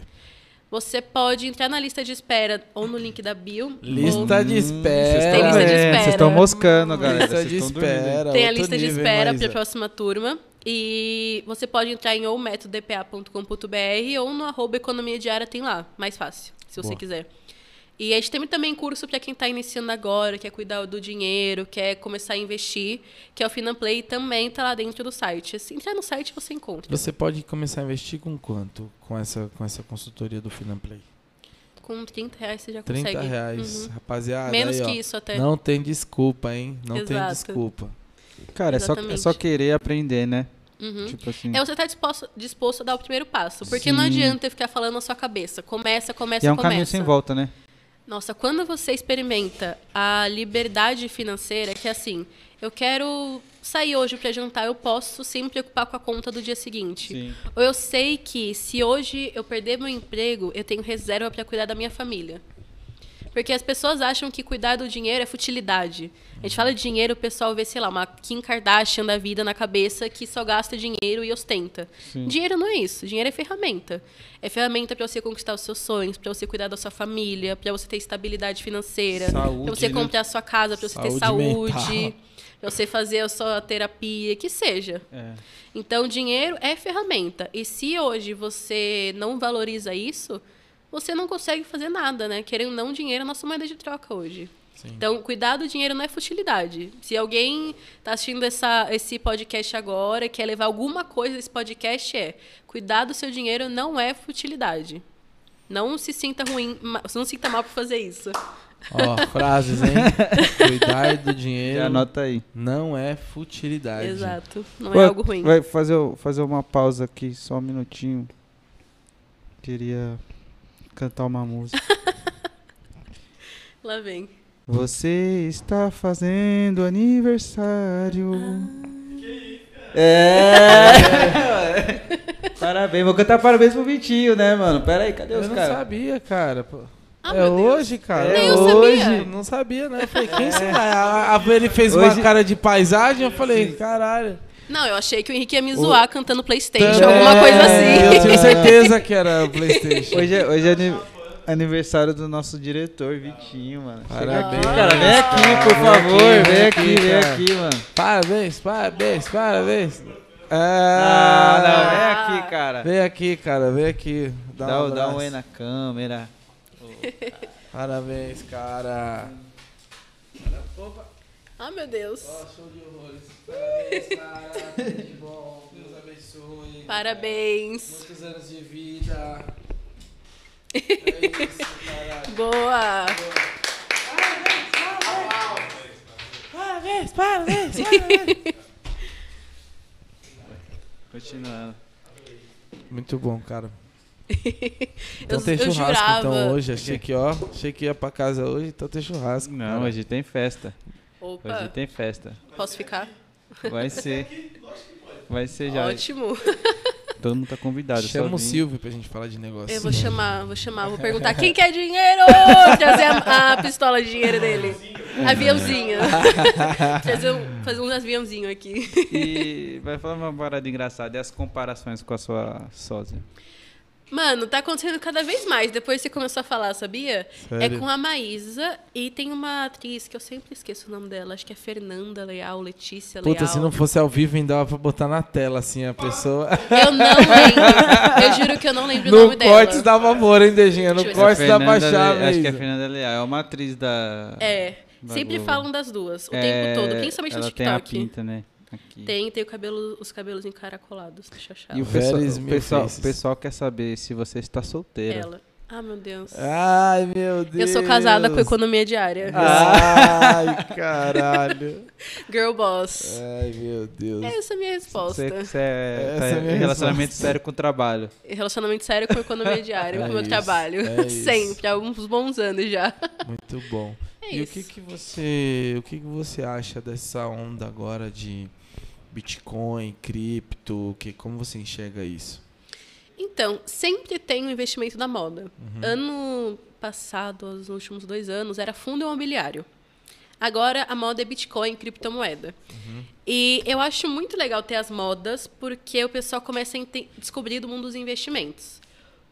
Você pode entrar na lista de espera ou no link da bio. Lista ou- de Hum, espera. Vocês Tem estão lista de espera. Vocês estão moscando, galera. Lista de espera. Tem a lista de espera para a próxima turma. E você pode entrar em ou métododpa.com.br ou no arroba economia diária, tem lá. Mais fácil, se você Boa. quiser. E a gente tem também curso para quem está iniciando agora, quer cuidar do dinheiro, quer começar a investir, que é o Finanplay, também está lá dentro do site. Se entrar no site, você encontra. Você pode começar a investir com quanto? Com essa, com essa consultoria do Finanplay? Com 30 reais você já 30 consegue. reais. Uhum. Rapaziada, Menos aí, ó, que isso até. Não tem desculpa, hein? Não tem Exato. desculpa. Cara, é só, é só querer aprender, né? Uhum. Tipo assim. É você estar disposto, disposto a dar o primeiro passo. Porque não Sim. adianta ficar falando na sua cabeça. Começa, começa, E é um começa. caminho sem volta, né? Nossa, quando você experimenta a liberdade financeira, que é assim, eu quero sair hoje para jantar, eu posso sem me preocupar com a conta do dia seguinte. Sim. Ou eu sei que se hoje eu perder meu emprego, eu tenho reserva para cuidar da minha família. Porque as pessoas acham que cuidar do dinheiro é futilidade. A gente fala de dinheiro, o pessoal vê, sei lá, uma Kim Kardashian da vida na cabeça que só gasta dinheiro e ostenta. Sim. Dinheiro não é isso. Dinheiro é ferramenta. É ferramenta para você conquistar os seus sonhos, para você cuidar da sua família, para você ter estabilidade financeira, para você né? comprar a sua casa, para você ter Saúde mental. para você fazer a sua terapia, que seja. É. Então, dinheiro é ferramenta. E se hoje você não valoriza isso, você não consegue fazer nada, né? Querendo ou não, dinheiro é a nossa moeda de troca hoje. Sim. Então, cuidar do dinheiro não é futilidade. Se alguém está assistindo essa, esse podcast agora e quer levar alguma coisa desse podcast, é cuidar do seu dinheiro não é futilidade. Não se sinta ruim, não se sinta mal por fazer isso. Ó, frases, hein? Cuidar do Já dinheiro anota aí. não é futilidade. Exato. Não Vai- é algo ruim. Vai fazer, fazer uma pausa aqui, só um minutinho. Queria cantar uma música. Lá vem. Você está fazendo aniversário. É! parabéns, vou cantar parabéns pro Vitinho, né, mano? Pera aí, cadê Eu os não caras? sabia, cara. pô. Ah, é hoje, cara. É Nem eu hoje. sabia. Eu não sabia, né? Eu falei, quem será? A- a- Ele fez Hoje- uma cara de paisagem, eu falei, caralho. Não, eu achei que o Henrique ia me zoar cantando Playstation, alguma coisa assim. Eu tenho certeza que era o Playstation. Hoje é, hoje é ani- aniversário do nosso diretor, Vitinho, mano. Parabéns. aqui, cara. Vem aqui, por Vem favor. aqui, Vem vem aqui, vem aqui, mano. Parabéns, parabéns, parabéns. Ah, Ah, não, vem aqui, cara. Vem aqui, cara, vem aqui. Dá, Dá, um dá um oi na câmera. Parabéns, cara. Ah, meu Deus. show de horrores. Parabéns, cara. Tudo de bom. Deus abençoe. Parabéns. Muitos anos de vida. É isso, cara. Boa. Parabéns, parabéns, parabéns. Continuando. Muito bom, cara. Então Eu, tem churrasco então hoje. Achei que, ó, achei que ia pra casa hoje, então tem churrasco. Não, cara. hoje tem festa. Opa, Hoje tem festa. posso ficar? Vai ser. Vai ser já. Ótimo. Todo mundo tá convidado. Chama o. Silvio pra gente falar de negócio. Eu vou chamar, vou chamar, vou perguntar quem quer dinheiro? Trazer a, a pistola de dinheiro dele. Aviãozinho. fazer, um, fazer uns aviãozinhos aqui. E vai falar uma parada engraçada. E as comparações com a sua sósia? Mano, tá acontecendo cada vez mais. Depois que você começou a falar, sabia? Sério? É com a Maísa e tem uma atriz que eu sempre esqueço o nome dela. Acho que é Fernanda Leal, Letícia Leal. Puta, se não fosse ao vivo, ainda dava pra botar na tela, assim, a pessoa. Eu não lembro. Eu juro que eu não lembro o No nome corte dela. dá favor, hein, Dejinha? No corte dá achar Le- Acho que é mesmo. Fernanda Leal. É uma atriz da... É. da Sempre Globo. falam das duas, o É, tempo todo. Principalmente no ela tem a TikTok. pinta, né? Aqui. Tem, tem o cabelo, os cabelos encaracolados. Deixa eu achar. E o pessoal, o pessoal, o pessoal quer saber se você está solteira. Ela. Ah, meu Deus. Ai, meu eu Deus. sou casada com economia diária. Ai, caralho. Girl boss. Ai, meu Deus. Essa é a minha resposta. Você, você é, tá é minha em relacionamento sério com o trabalho. Relacionamento sério com economia diária, É com o meu isso, trabalho. é. Sempre, há uns bons anos já. Muito bom. É e o isso. que que você, o que que você acha dessa onda agora de Bitcoin, cripto, que como você enxerga isso? Então, sempre tem o investimento da moda. Uhum. Ano passado, os últimos dois anos, era fundo imobiliário. Agora a moda é Bitcoin, criptomoeda. Uhum. E eu acho muito legal ter as modas, porque o pessoal começa a descobrir do mundo dos investimentos.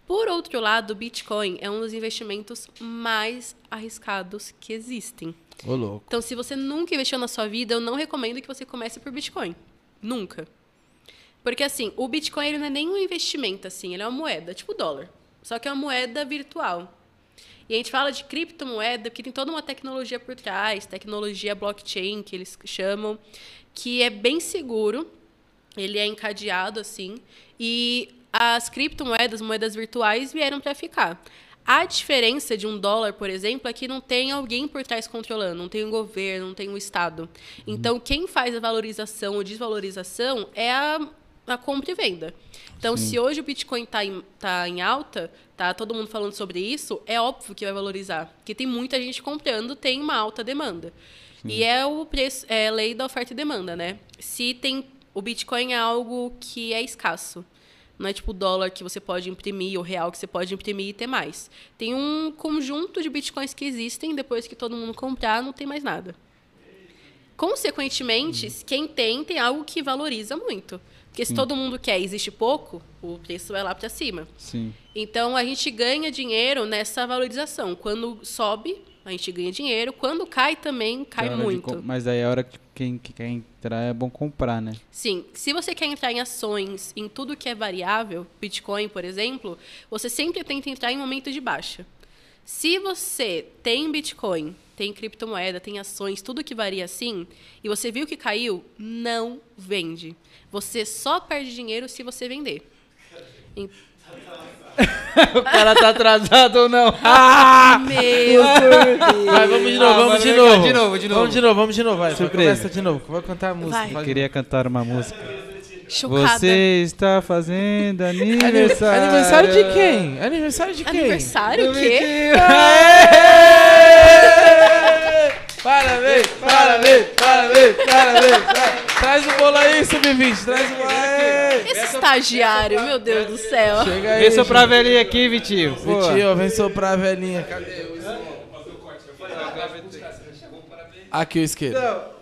Por outro lado, o Bitcoin é um dos investimentos mais arriscados que existem. Ô louco. Então, se você nunca investiu na sua vida, eu não recomendo que você comece por Bitcoin. Nunca. Porque, assim, o Bitcoin ele não é nem um investimento, assim, ele é uma moeda, tipo dólar. Só que é uma moeda virtual. E a gente fala de criptomoeda porque tem toda uma tecnologia por trás, tecnologia blockchain, que eles chamam, que é bem seguro, ele é encadeado, assim, e as criptomoedas, moedas virtuais, vieram para ficar. A diferença de um dólar, por exemplo, é que não tem alguém por trás controlando, não tem um governo, não tem um Estado. Então, quem faz a valorização ou desvalorização é a, a compra e venda. Então, se hoje o Bitcoin está em, tá em alta, tá todo mundo falando sobre isso, é óbvio que vai valorizar. Porque tem muita gente comprando, tem uma alta demanda. E é o preço, é a lei da oferta e demanda, né? Se tem. O Bitcoin é algo que é escasso. Não é tipo o dólar que você pode imprimir, o real que você pode imprimir e ter mais. Tem um conjunto de bitcoins que existem, depois que todo mundo comprar, não tem mais nada. Consequentemente, quem tem, tem algo que valoriza muito. Porque se todo mundo quer e existe pouco, o preço vai lá para cima. Sim. Então a gente ganha dinheiro nessa valorização. Quando sobe, a gente ganha dinheiro. Quando cai também, cai É hora de muito. Mas aí a hora que quem que quer entrar é bom comprar, né? Sim, se você quer entrar em ações, em tudo que é variável, Bitcoin, por exemplo, você sempre tenta entrar em momento de baixa. Se você tem Bitcoin, tem criptomoeda, tem ações, tudo que varia assim, e você viu que caiu, não vende. Você só perde dinheiro se você vender. Em- o cara tá atrasado ou não? Meu Vai, vamos de novo, Ah, vamos de novo. de novo, de novo. Vamos de novo, vamos de novo. Vai, Surpresa. começa de novo. Vai cantar a música. Vai. Eu queria cantar uma música. chocada. Você está fazendo Ani- aniversário. Aniversário de quem? Aniversário de quem? Aniversário o quê? Parabéns, parabéns, parabéns, parabéns. Traz o bolo aí, sub-20. Traz o bolo aí. Esse estagiário, meu Deus do céu. Chega aí. Vem soprar a velhinha aqui, Vitinho. Vitinho, vem soprar a velhinha. Cadê o Aqui o isqueiro.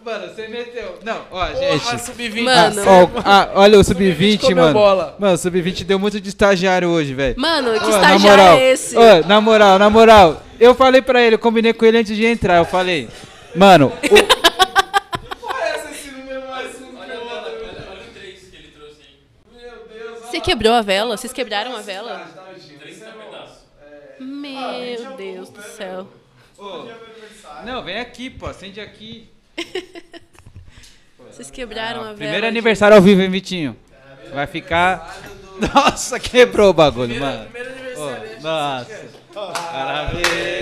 Mano, você meteu. Não, ó, Porra, gente. sub-20. Mano. Ó, ah, olha o sub-20, comeu mano. bola. Mano, o sub-20 deu muito de estagiário hoje, velho. Mano, que Ô, estagiário é esse? ô, na moral, na moral. Eu falei pra ele, eu combinei com ele antes de entrar. Eu falei, mano, o- Você quebrou a vela? Vocês quebraram a vela? Meu Deus do céu. Ô, não, vem aqui, pô, acende aqui. Vocês quebraram a vela. Primeiro aniversário ao vivo, hein, Vitinho? Vai ficar. Nossa, quebrou o bagulho, mano. Ô, nossa. Parabéns.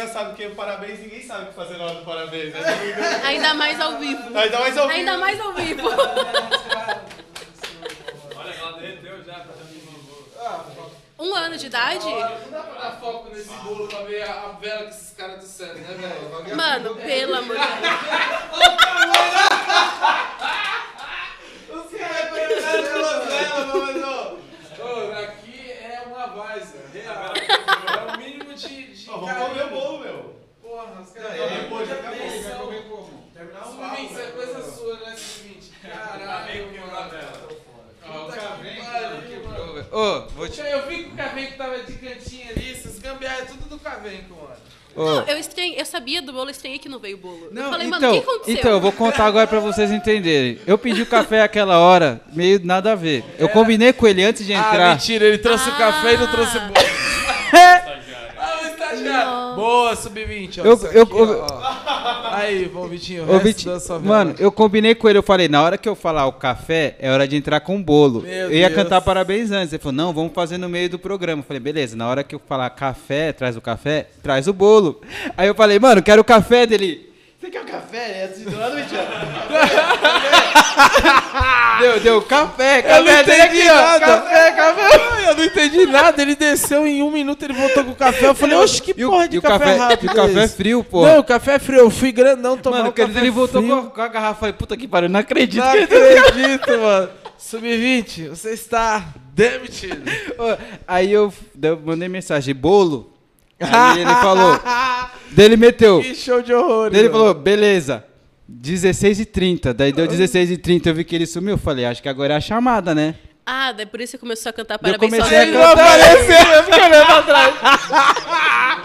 Engraçado, porque parabéns ninguém sabe o que fazer na hora do parabéns. Né? Ainda mais ao vivo. Ainda mais ao vivo. Ainda mais ao vivo. Olha, ela derreteu já, tá dando Um ano de idade? Não dá pra dar foco nesse bolo pra ver a, a vela que esses caras disseram, né, velho? Mano, pelo amor de Deus. Os caras perderam a vela, mano. Ô, aqui é uma várzea, real. É o mínimo de, de Ó, Vamos comer o bolo, meu. Porra, os caras Aí, depois já acabou. atenção. Terminar o Subinte, isso é coisa sua, né, Subinte? Caralho, mano. Puta que pariu, mano. Ô, vou te. Eu vi que o Cavenco tava de cantinho ali, esses gambiarra é tudo do Cavenco, mano. Ô, Não, eu estranhei, eu sabia do bolo, eu estranhei que não veio o bolo. eu Não, falei, então, mano, o que aconteceu? então, eu vou contar agora pra vocês entenderem. Eu pedi o café aquela hora, meio nada a ver. Eu combinei com ele antes de Ah, entrar. mentira, ele trouxe o Ah. café e não trouxe bolo. ah, o estagiário. Nossa. Boa, sub-20, ó. Eu- isso aqui, eu- ó, ó. Aí, bom, Vitinho, o Vitinho, da sua vela. mano, eu combinei com ele, eu falei, na hora que eu falar o café, é hora de entrar com o bolo. Meu eu ia Deus. cantar parabéns antes. Ele falou, não, vamos fazer no meio do programa. Eu falei, beleza, na hora que eu falar café, traz o café, traz o bolo. Aí eu falei, mano, quero o café dele. Você quer o café? É assim, do lado, mentira. deu, deu, café, café. Eu não entendi nada. Café, café. Eu não entendi nada. Ele desceu em um minuto, ele voltou com o café. Eu falei, oxe, que E o, porra de e o café, café, rápido. e o café esse? frio, pô. Não, o café é frio. Eu fui grandão tomar Mano, o café ele voltou frio. com a, garrafa. Falei, puta que pariu, não acredito. Não que acredito, mano. Sub-20, você está demitido. Aí eu mandei mensagem, bolo. Aí ele falou, dele meteu. Que show de horror. Daí ele falou, beleza. 16 e 30 Daí deu 16 e 30 eu vi que ele sumiu. Eu falei, acho que agora é a chamada, né? Ah, daí por isso você começou a cantar Daí eu parabéns comecei a cantar. apareceu, eu fiquei olhando pra trás.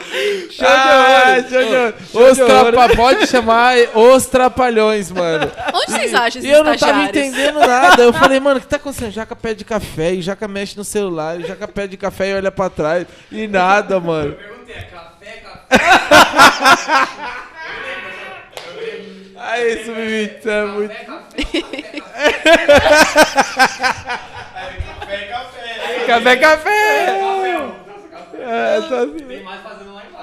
Show de horror, show de horror. Show Os de horror. trapa, pode chamar os trapalhões, mano. Onde vocês acham esses E eu não tava entendendo nada. Eu falei, mano, o que tá acontecendo? Jaca pede café e Jaca mexe no celular. E Jaca pede café e olha pra trás. E nada, mano. Eu é café, café? Aí, sub-20, é muito. Café, café. Café, café. É, tá assim. Tem mais fazendo lá embaixo.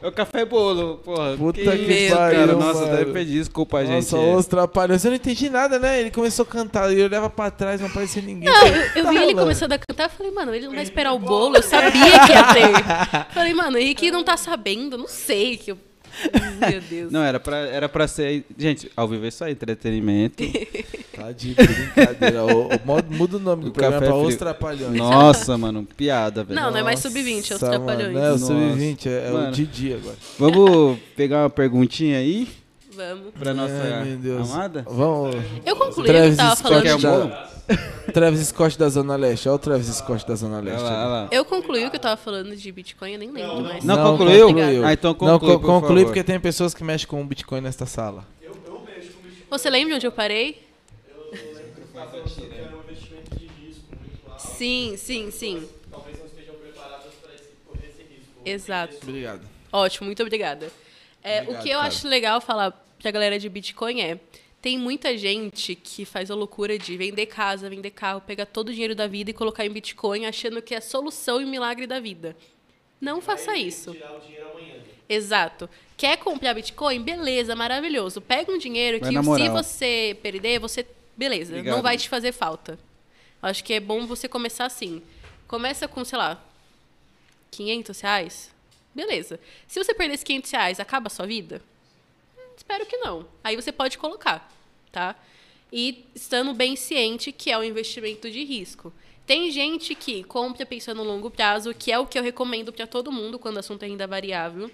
É o café bolo, porra. Puta que que pariu, cara. Nossa, mano. daí eu pedi desculpa, gente. Nossa, os trapalhões. Eu não entendi nada, né? Ele começou a cantar e eu olhava pra trás, não aparecia ninguém. Não, eu, eu vi Tá ele começando a cantar, eu falei, mano, ele não vai esperar o bolo, eu sabia que ia ter. Falei, mano, o Henrique não tá sabendo, não sei que eu... Meu Deus. Não, era pra, era pra ser. Gente, ao vivo é aí, entretenimento. Tá de brincadeira. O, o, muda o nome do O programa café pra Os. Trapalhões. Nossa, mano, piada, velho. Não, não é mais sub-20, é os trapalhões. Mano, é, o Nossa. sub-20 é, é o. Didi agora. Vamos pegar uma perguntinha aí Vamos. pra nossa Deus. amada? Vamos. Eu concluí o que tava falando. Quer um de-? Travis Scott da Zona Leste. Olha o Travis Scott da Zona Olha Leste. lá, olha lá. Eu concluí o que eu tava falando de Bitcoin, eu nem lembro mais. Não concluiu? concluiu. Ah, então Não, conclui, co- por conclui favor. porque tem pessoas que mexem com o Bitcoin nesta sala. Você lembra onde eu parei? Era um investimento de risco muito alto. Sim, sim, sim. Talvez não estejam preparadas para correr esse risco. Exato. Obrigado. Ótimo, muito obrigada. É, Obrigado, o que eu cara. acho legal falar pra galera de Bitcoin é: tem muita gente que faz a loucura de vender casa, vender carro, pegar todo o dinheiro da vida e colocar em Bitcoin achando que é a solução e o milagre da vida. Não faça isso. Tirar o dinheiro amanhã. Exato. Quer comprar Bitcoin? Beleza, maravilhoso. Pega um dinheiro Vai que se você perder, você. Beleza, Obrigado. não vai te fazer falta. Acho que é bom você começar assim. Começa com, sei lá, 500 reais. Beleza. Se você perder esses 500 reais, acaba a sua vida? Espero que não. Aí você pode colocar, tá? E estando bem ciente que é um investimento de risco. Tem gente que compra pensando no longo prazo, que é o que eu recomendo para todo mundo quando o assunto é renda variável.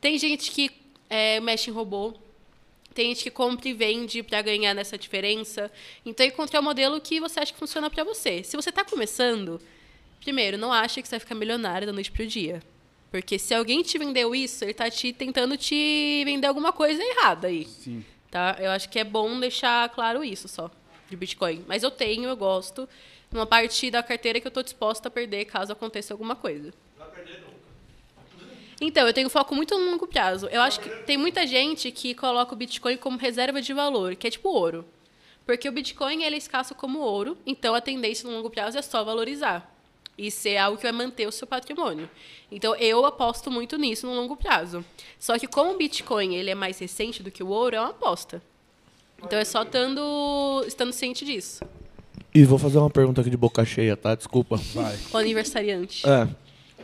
Tem gente que é, mexe em robô. Tem gente que compra e vende para ganhar nessa diferença. Então, encontrar o modelo que você acha que funciona para você. Se você está começando, primeiro, não acha que você vai ficar milionário da noite pro dia. Porque se alguém te vendeu isso, ele está te tentando te vender alguma coisa errada aí. Sim. Tá? Eu acho que é bom deixar claro isso só, de Bitcoin. Mas eu tenho, eu gosto. Uma parte da carteira que eu estou disposta a perder caso aconteça alguma coisa. Então, eu tenho foco muito no longo prazo. Eu acho que tem muita gente que coloca o Bitcoin como reserva de valor, que é tipo ouro. Porque o Bitcoin ele é escasso como ouro, então a tendência no longo prazo é só valorizar. E ser algo que vai manter o seu patrimônio. Então, eu aposto muito nisso no longo prazo. Só que como o Bitcoin ele é mais recente do que o ouro, é uma aposta. Então, é só estando, estando ciente disso. E vou fazer uma pergunta aqui de boca cheia, tá? Desculpa. Vai. O aniversariante. É.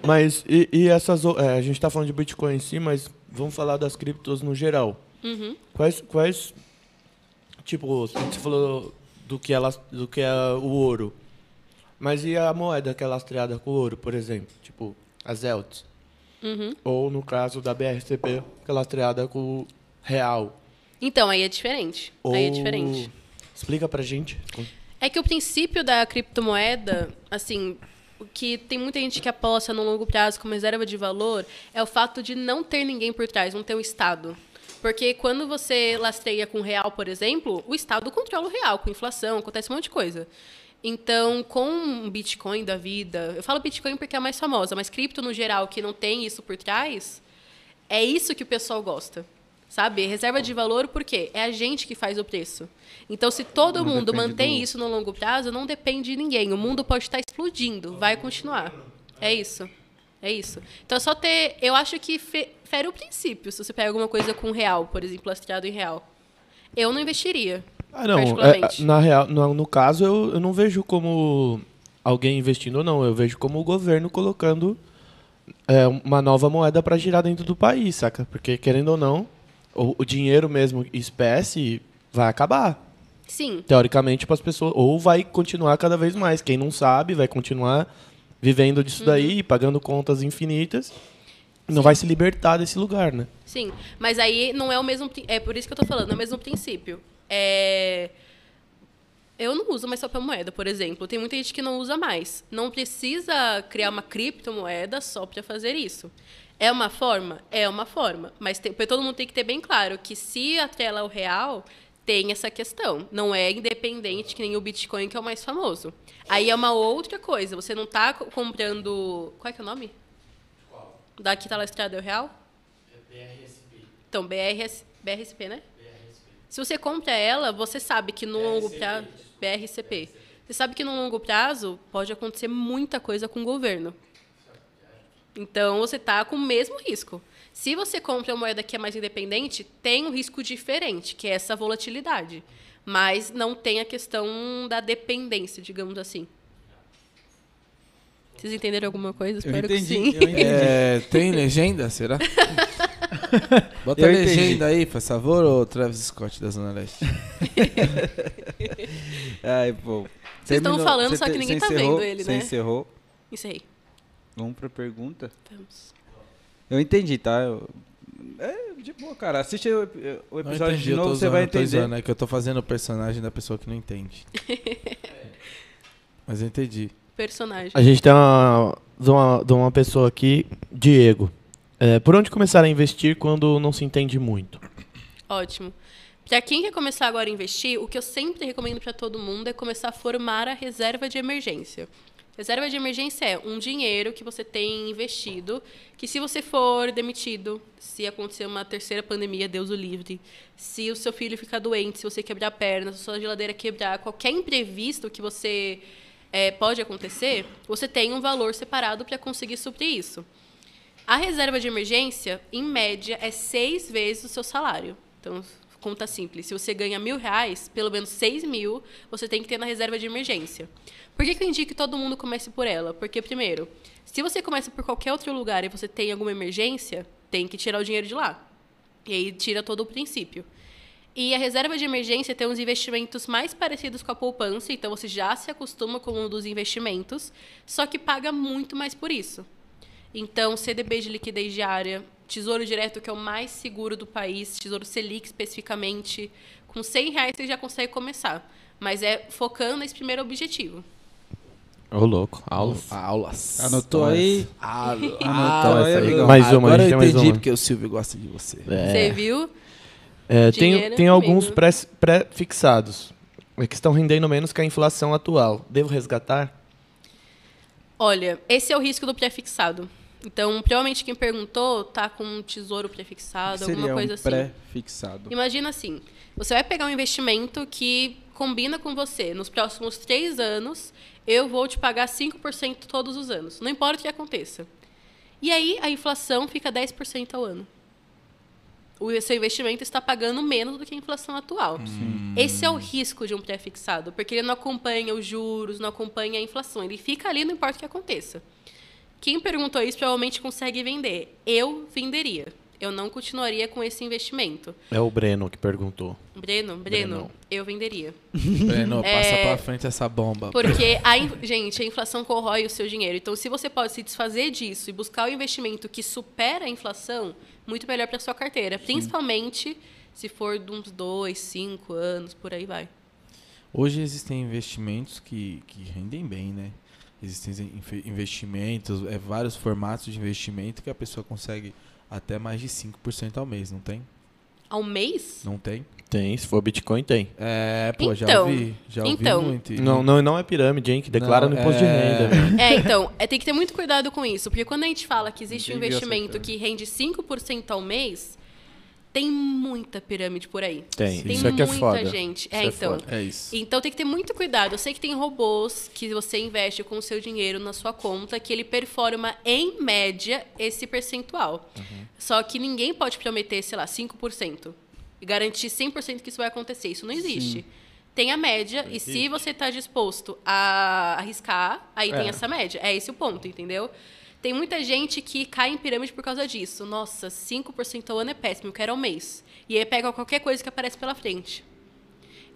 Mas, e, e essas. é, a gente tá falando de Bitcoin em si, mas vamos falar das criptos no geral. Uhum. Quais. quais tipo, você falou do que, ela, do que é o ouro. Mas e a moeda que é lastreada com ouro, por exemplo? Tipo, a Zelt. Uhum. Ou no caso da BRCP, que é lastreada com real. Então, aí é diferente. Ou... Aí é diferente. Explica pra gente. É que o princípio da criptomoeda, assim, o que tem muita gente que aposta no longo prazo como reserva de valor é o fato de não ter ninguém por trás, não ter um Estado. Porque quando você lastreia com real, por exemplo, o Estado controla o real, com inflação, acontece um monte de coisa. Então, com um Bitcoin da vida, eu falo Bitcoin porque é a mais famosa, mas cripto no geral, que não tem isso por trás, é isso que o pessoal gosta. Sabe? Reserva de valor, por quê? É a gente que faz o preço. Então, se todo Não mundo mantém do- isso no longo prazo, não depende de ninguém. O mundo pode estar explodindo, vai continuar. É isso. É isso. Então, é só ter. Eu acho que fe- fere o princípio se você pega alguma coisa com real, por exemplo, lastreado em real. Eu não investiria. Ah, não. é, na real, no, no caso, eu, eu não vejo como alguém investindo ou não. Eu vejo como o governo colocando é, uma nova moeda para girar dentro do país, saca? Porque, querendo ou não, o, o dinheiro mesmo, espécie, vai acabar. Sim. Teoricamente, para as pessoas. Ou vai continuar cada vez mais. Quem não sabe vai continuar vivendo disso daí, pagando contas infinitas. Não vai se libertar desse lugar, né? Sim, mas aí não é o mesmo. É por isso que eu tô falando, é o mesmo princípio. É... Eu não uso mais papel moeda, por exemplo. Tem muita gente que não usa mais. Não precisa criar uma criptomoeda só para fazer isso. É uma forma? É uma forma. Mas tem- todo mundo tem que ter bem claro que se atrela ao real, tem essa questão. Não é independente que nem o Bitcoin, que é o mais famoso. Aí é uma outra coisa. Você não está comprando. Qual é que é o nome? Daqui está lastrado é o real? Então, BRS, BRSP, né? Se você compra ela, você sabe que no longo prazo. BRCP. Você sabe que no longo prazo pode acontecer muita coisa com o governo. Então você está com o mesmo risco. Se você compra uma moeda que é mais independente, tem um risco diferente, que é essa volatilidade. Mas não tem a questão da dependência, digamos assim. Vocês entenderam alguma coisa? Eu Espero entendi, que sim. eu entendi. É, tem legenda, será? Bota Eu a entendi. legenda aí, por favor, ô Travis Scott da Zona Leste. Ai, pô. Vocês estão falando, você só que ninguém você tá encerrou- vendo ele, Você né? encerrou. Encerrei. Vamos pra pergunta. Vamos. Eu entendi, tá? Eu- É, de boa, cara. Assiste o, o episódio entendi, de eu novo, você vai eu tô entender. zoando, é que eu tô fazendo o personagem da pessoa que não entende. Mas eu entendi. Personagem. A gente tem uma, de uma, de uma pessoa aqui, Diego. É, por onde começar a investir quando não se entende muito? Ótimo. Para quem quer começar agora a investir, o que eu sempre recomendo para todo mundo é começar a formar a reserva de emergência. Reserva de emergência é um dinheiro que você tem investido, que se você for demitido, se acontecer uma terceira pandemia, Deus o livre, se o seu filho ficar doente, se você quebrar a perna, se a sua geladeira quebrar, qualquer imprevisto que você eh, pode acontecer, você tem um valor separado para conseguir suprir isso. A reserva de emergência, em média, é seis vezes o seu salário. Então, conta simples. Se você ganha mil reais, pelo menos seis mil você tem que ter na reserva de emergência. Por que, que eu indico que todo mundo comece por ela? Porque, primeiro, se você começa por qualquer outro lugar e você tem alguma emergência, tem que tirar o dinheiro de lá. E aí tira todo o princípio. E a reserva de emergência tem uns investimentos mais parecidos com a poupança, então você já se acostuma com um dos investimentos, só que paga muito mais por isso. Então, CDB de liquidez diária, Tesouro Direto, que é o mais seguro do país, Tesouro Selic especificamente, com 100 reais você já consegue começar. Mas é focando nesse primeiro objetivo. Ô, louco. Aulas. Aulas. Anotou aí? Anotou aí, amigão? Mais uma, Agora eu tem mais entendi uma. porque o Silvio gosta de você. Você viu? É, tem é tem alguns pré- pré-fixados é que estão rendendo menos que a inflação atual. Devo resgatar? Olha, esse é o risco do pré-fixado. Então, provavelmente quem perguntou tá com um tesouro prefixado, alguma Seria coisa um assim. pré-fixado. Imagina assim, você vai pegar um investimento que combina com você. Nos próximos três anos, eu vou te pagar 5% todos os anos. Não importa o que aconteça. E aí, a inflação fica 10% ao ano. O seu investimento está pagando menos do que a inflação atual. Esse é o risco de um pré-fixado, porque ele não acompanha os juros, não acompanha a inflação. Ele fica ali, não importa o que aconteça. Quem perguntou isso provavelmente consegue vender. Eu venderia. Eu não continuaria com esse investimento. É o Breno que perguntou. Breno, Breno, Breno. eu venderia. Breno, passa É, pra frente essa bomba. Porque, a, gente, a inflação corrói o seu dinheiro. Então, se você pode se desfazer disso e buscar o investimento que supera a inflação, muito melhor para sua carteira. Principalmente se for de uns dois, cinco anos, por aí vai. Hoje existem investimentos que, que rendem bem, né? Existem investimentos, é, vários formatos de investimento que a pessoa consegue até mais de 5% ao mês, não tem? Ao mês? Não tem? Tem, se for Bitcoin, tem. É, pô, já Então, ouvi, já ouvi então. muito. E- Não, não, não é pirâmide, hein? Que declara Não, no imposto é- de renda. velho. É, então, é, tem que ter muito cuidado com isso, porque quando a gente fala que existe um viu essa investimento que rende 5% ao mês, tem muita pirâmide por aí. Tem. Tem Isso é que é muita foda. gente. Isso É, é então. foda. É isso. Então tem que ter muito cuidado. Eu sei que tem robôs que você investe com o seu dinheiro na sua conta, que ele performa em média esse percentual. Só que ninguém pode prometer, sei lá, 5% e garantir 100% que isso vai acontecer. Isso não existe. Tem a média, e se você está disposto a arriscar, aí tem essa média. É esse o ponto, entendeu? Tem muita gente que cai em pirâmide por causa disso. Nossa, 5% ao ano é péssimo, eu quero ao mês. E aí pega qualquer coisa que aparece pela frente.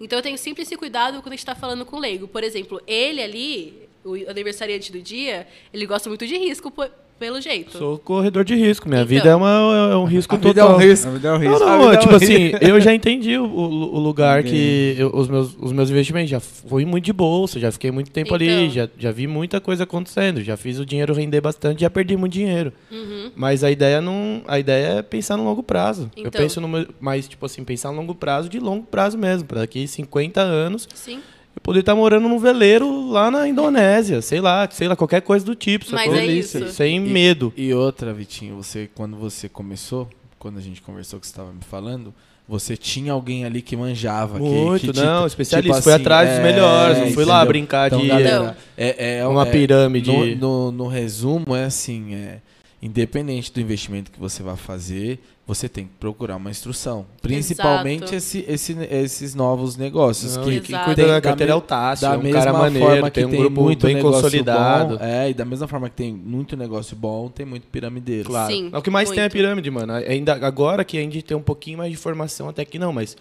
Então eu tenho sempre esse cuidado quando a gente está falando com o leigo. Por exemplo, ele ali, o aniversariante do dia, ele gosta muito de risco, pelo jeito. Sou corredor de risco. Minha Então. vida é, uma, é um risco A vida é total. um risco. Na vida é um Não, risco. não, A vida é tipo um assim, eu já entendi o, o- o lugar Ninguém- que eu- os, meus, os meus investimentos. Já fui muito de bolsa, já fiquei muito tempo ali, Então. já, já vi muita coisa acontecendo, já fiz o dinheiro render bastante, já perdi muito dinheiro. Uhum. Mas a ideia não. A ideia é pensar no longo prazo. Eu Então. penso no meu- mas, tipo assim, pensar no longo prazo de longo prazo mesmo. Pra daqui 50 anos Sim. Eu poder estar morando num veleiro lá na Indonésia, sei lá, sei lá, qualquer coisa do tipo. Mas é isso. Sem medo. E outra, Vitinho, você quando você começou, quando a gente conversou que você estava me falando, você tinha alguém ali que manjava, que- Muito, que, te- não, tipo especialista. fui atrás dos é, melhores, não fui lá brincar Então, de galera, é, é uma é- pirâmide. No, no, no resumo, é assim, é, independente do investimento que você vai fazer, você tem que procurar uma instrução. Principalmente esse, esse- esses novos negócios. Não, que, e Exato. cuida Tem da carteira é me- o Tássio, da um mesma cara maneiro, forma que tem um grupo muito bem consolidado. Bom, é, e da mesma forma que tem muito negócio bom, tem muito piramideiro. Claro. Sim, É o que mais tem é a muito. pirâmide, mano. Ainda agora que a gente tem um pouquinho mais de informação, até que não, mas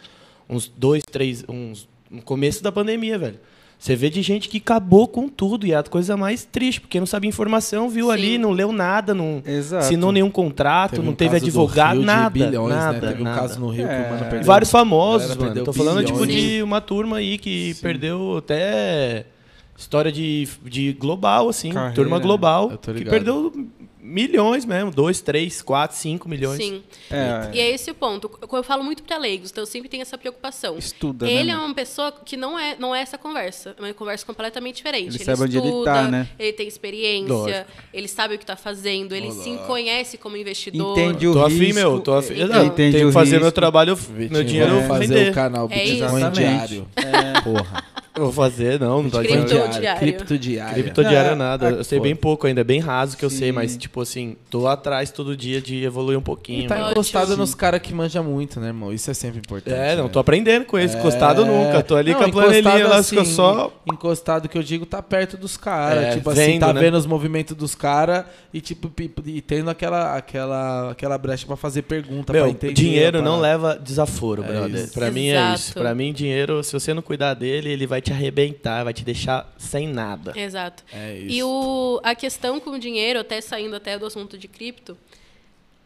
uns dois, três, uns no começo da pandemia, velho. Você vê de gente que acabou com tudo e é a coisa mais triste, porque não sabia informação, viu Sim. ali, não leu nada, não Exato. assinou nenhum contrato, Teve não um teve caso do advogado, nada, bilhões, nada, né? Teve um nada. caso no Rio É. que o mano E perdeu. Vários famosos, mano. perdeu Tô falando tipo de uma turma aí que Sim. perdeu até história de, de global, assim, Carreira, turma global, que perdeu milhões mesmo, dois, três, quatro, cinco milhões. Sim. É, E é esse o ponto. Eu falo muito para leigos, então eu sempre tenho essa preocupação. estuda, Ele né? é uma pessoa que não é, não é essa conversa. É uma conversa completamente diferente. Ele sabe onde ele estuda, tá, né? ele tem experiência, Lógico. ele sabe o que está fazendo, ele se conhece como investidor. Entende o Tô risco. afim, meu, tô afim. Então- Entende tenho que fazer risco. meu trabalho, meu dinheiro vamos fazer o canal É Exatamente. diário. É. Porra. Eu vou fazer, não, não tô Cripto adiantando. diário. Cripto diário. Cripto diário É, nada. Eu sei bem pouco ainda, é bem raso que eu sei, Sim. mas tipo assim, tô atrás todo dia de evoluir um pouquinho. E tá mano. encostado Ótimo. nos caras que manjam muito, né, irmão? Isso é sempre importante. É, não, né? tô aprendendo com eles, encostado É. nunca. Tô ali Não, com a encostado planilha lá, assim, só. Encostado que eu digo, tá perto dos caras. É, tipo assim, vendo, tá né? vendo os movimentos dos caras e, tipo, e tendo aquela, aquela, aquela brecha pra fazer pergunta, pra Meu, entender. dinheiro pra- não leva desaforo, É brother. isso. Pra mim é isso. Pra mim, dinheiro, se você não cuidar dele, ele vai te arrebentar, vai te deixar sem nada. Exato. É isso. E o, a questão com o dinheiro, até saindo até do assunto de cripto,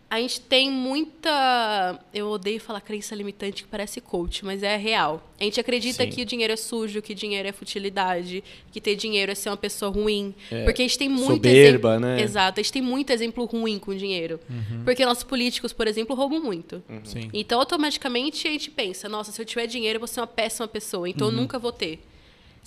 a gente tem muita. Eu odeio falar crença limitante que parece coach, mas é real. A gente acredita Sim. que o dinheiro é sujo, que dinheiro é futilidade, que ter dinheiro é ser uma pessoa ruim. É, Porque a gente tem muito soberba, exemplo. né? Exato, a gente tem muito exemplo ruim com dinheiro. Porque nossos políticos, por exemplo, roubam muito. Sim. Então, automaticamente, a gente pensa, nossa, se eu tiver dinheiro, eu vou ser uma péssima pessoa, então eu nunca vou ter.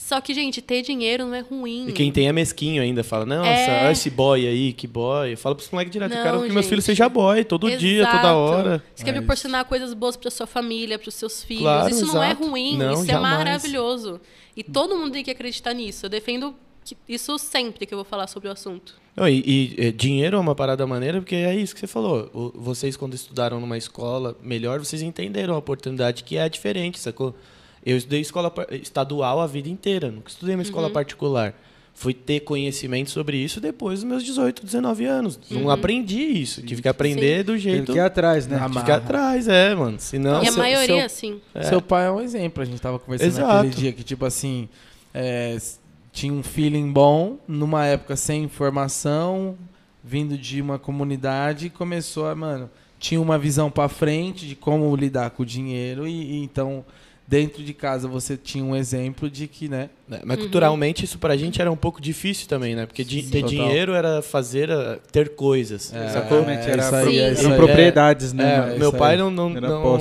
Só que, gente, ter dinheiro não é ruim. E quem tem é mesquinho ainda, fala, nossa, É. olha esse boy aí, que boy. Fala pros moleques direto, eu Não, quero que meus gente. filhos sejam boy, todo dia, toda Exato. hora. Você quer É proporcionar coisas boas pra sua família, pros seus filhos. Claro, isso não é exato. ruim, Não, isso é jamais. maravilhoso. E todo mundo tem que acreditar nisso. Eu defendo que- isso sempre que eu vou falar sobre o assunto. Não, e, e, é, dinheiro é uma parada maneira, porque é isso que você falou. O- vocês, quando estudaram numa escola melhor, vocês entenderam a oportunidade que é diferente, sacou? Eu estudei escola estadual a vida inteira, nunca estudei uma escola particular. Fui ter conhecimento sobre isso depois dos meus 18, 19 anos. Não aprendi isso. Tive que aprender do Ele jeito. que ir atrás, né? Amarra. Ficar atrás, é, mano. Senão. e a seu- maioria, seu- assim. É. Seu pai é um exemplo. A gente tava conversando Exato. naquele dia que, tipo assim, é, tinha um feeling bom, numa época sem informação, vindo de uma comunidade, e começou a, mano, tinha uma visão pra frente de como lidar com o dinheiro, e, e então, dentro de casa, você tinha um exemplo de que, né? É, Mas culturalmente isso pra gente era um pouco difícil também, né? Porque di- ter Total. dinheiro era fazer, ah, ter coisas. É? Exatamente, é era isso aí, Sim. isso Eram propriedades, né? É, meu pai não, não, não,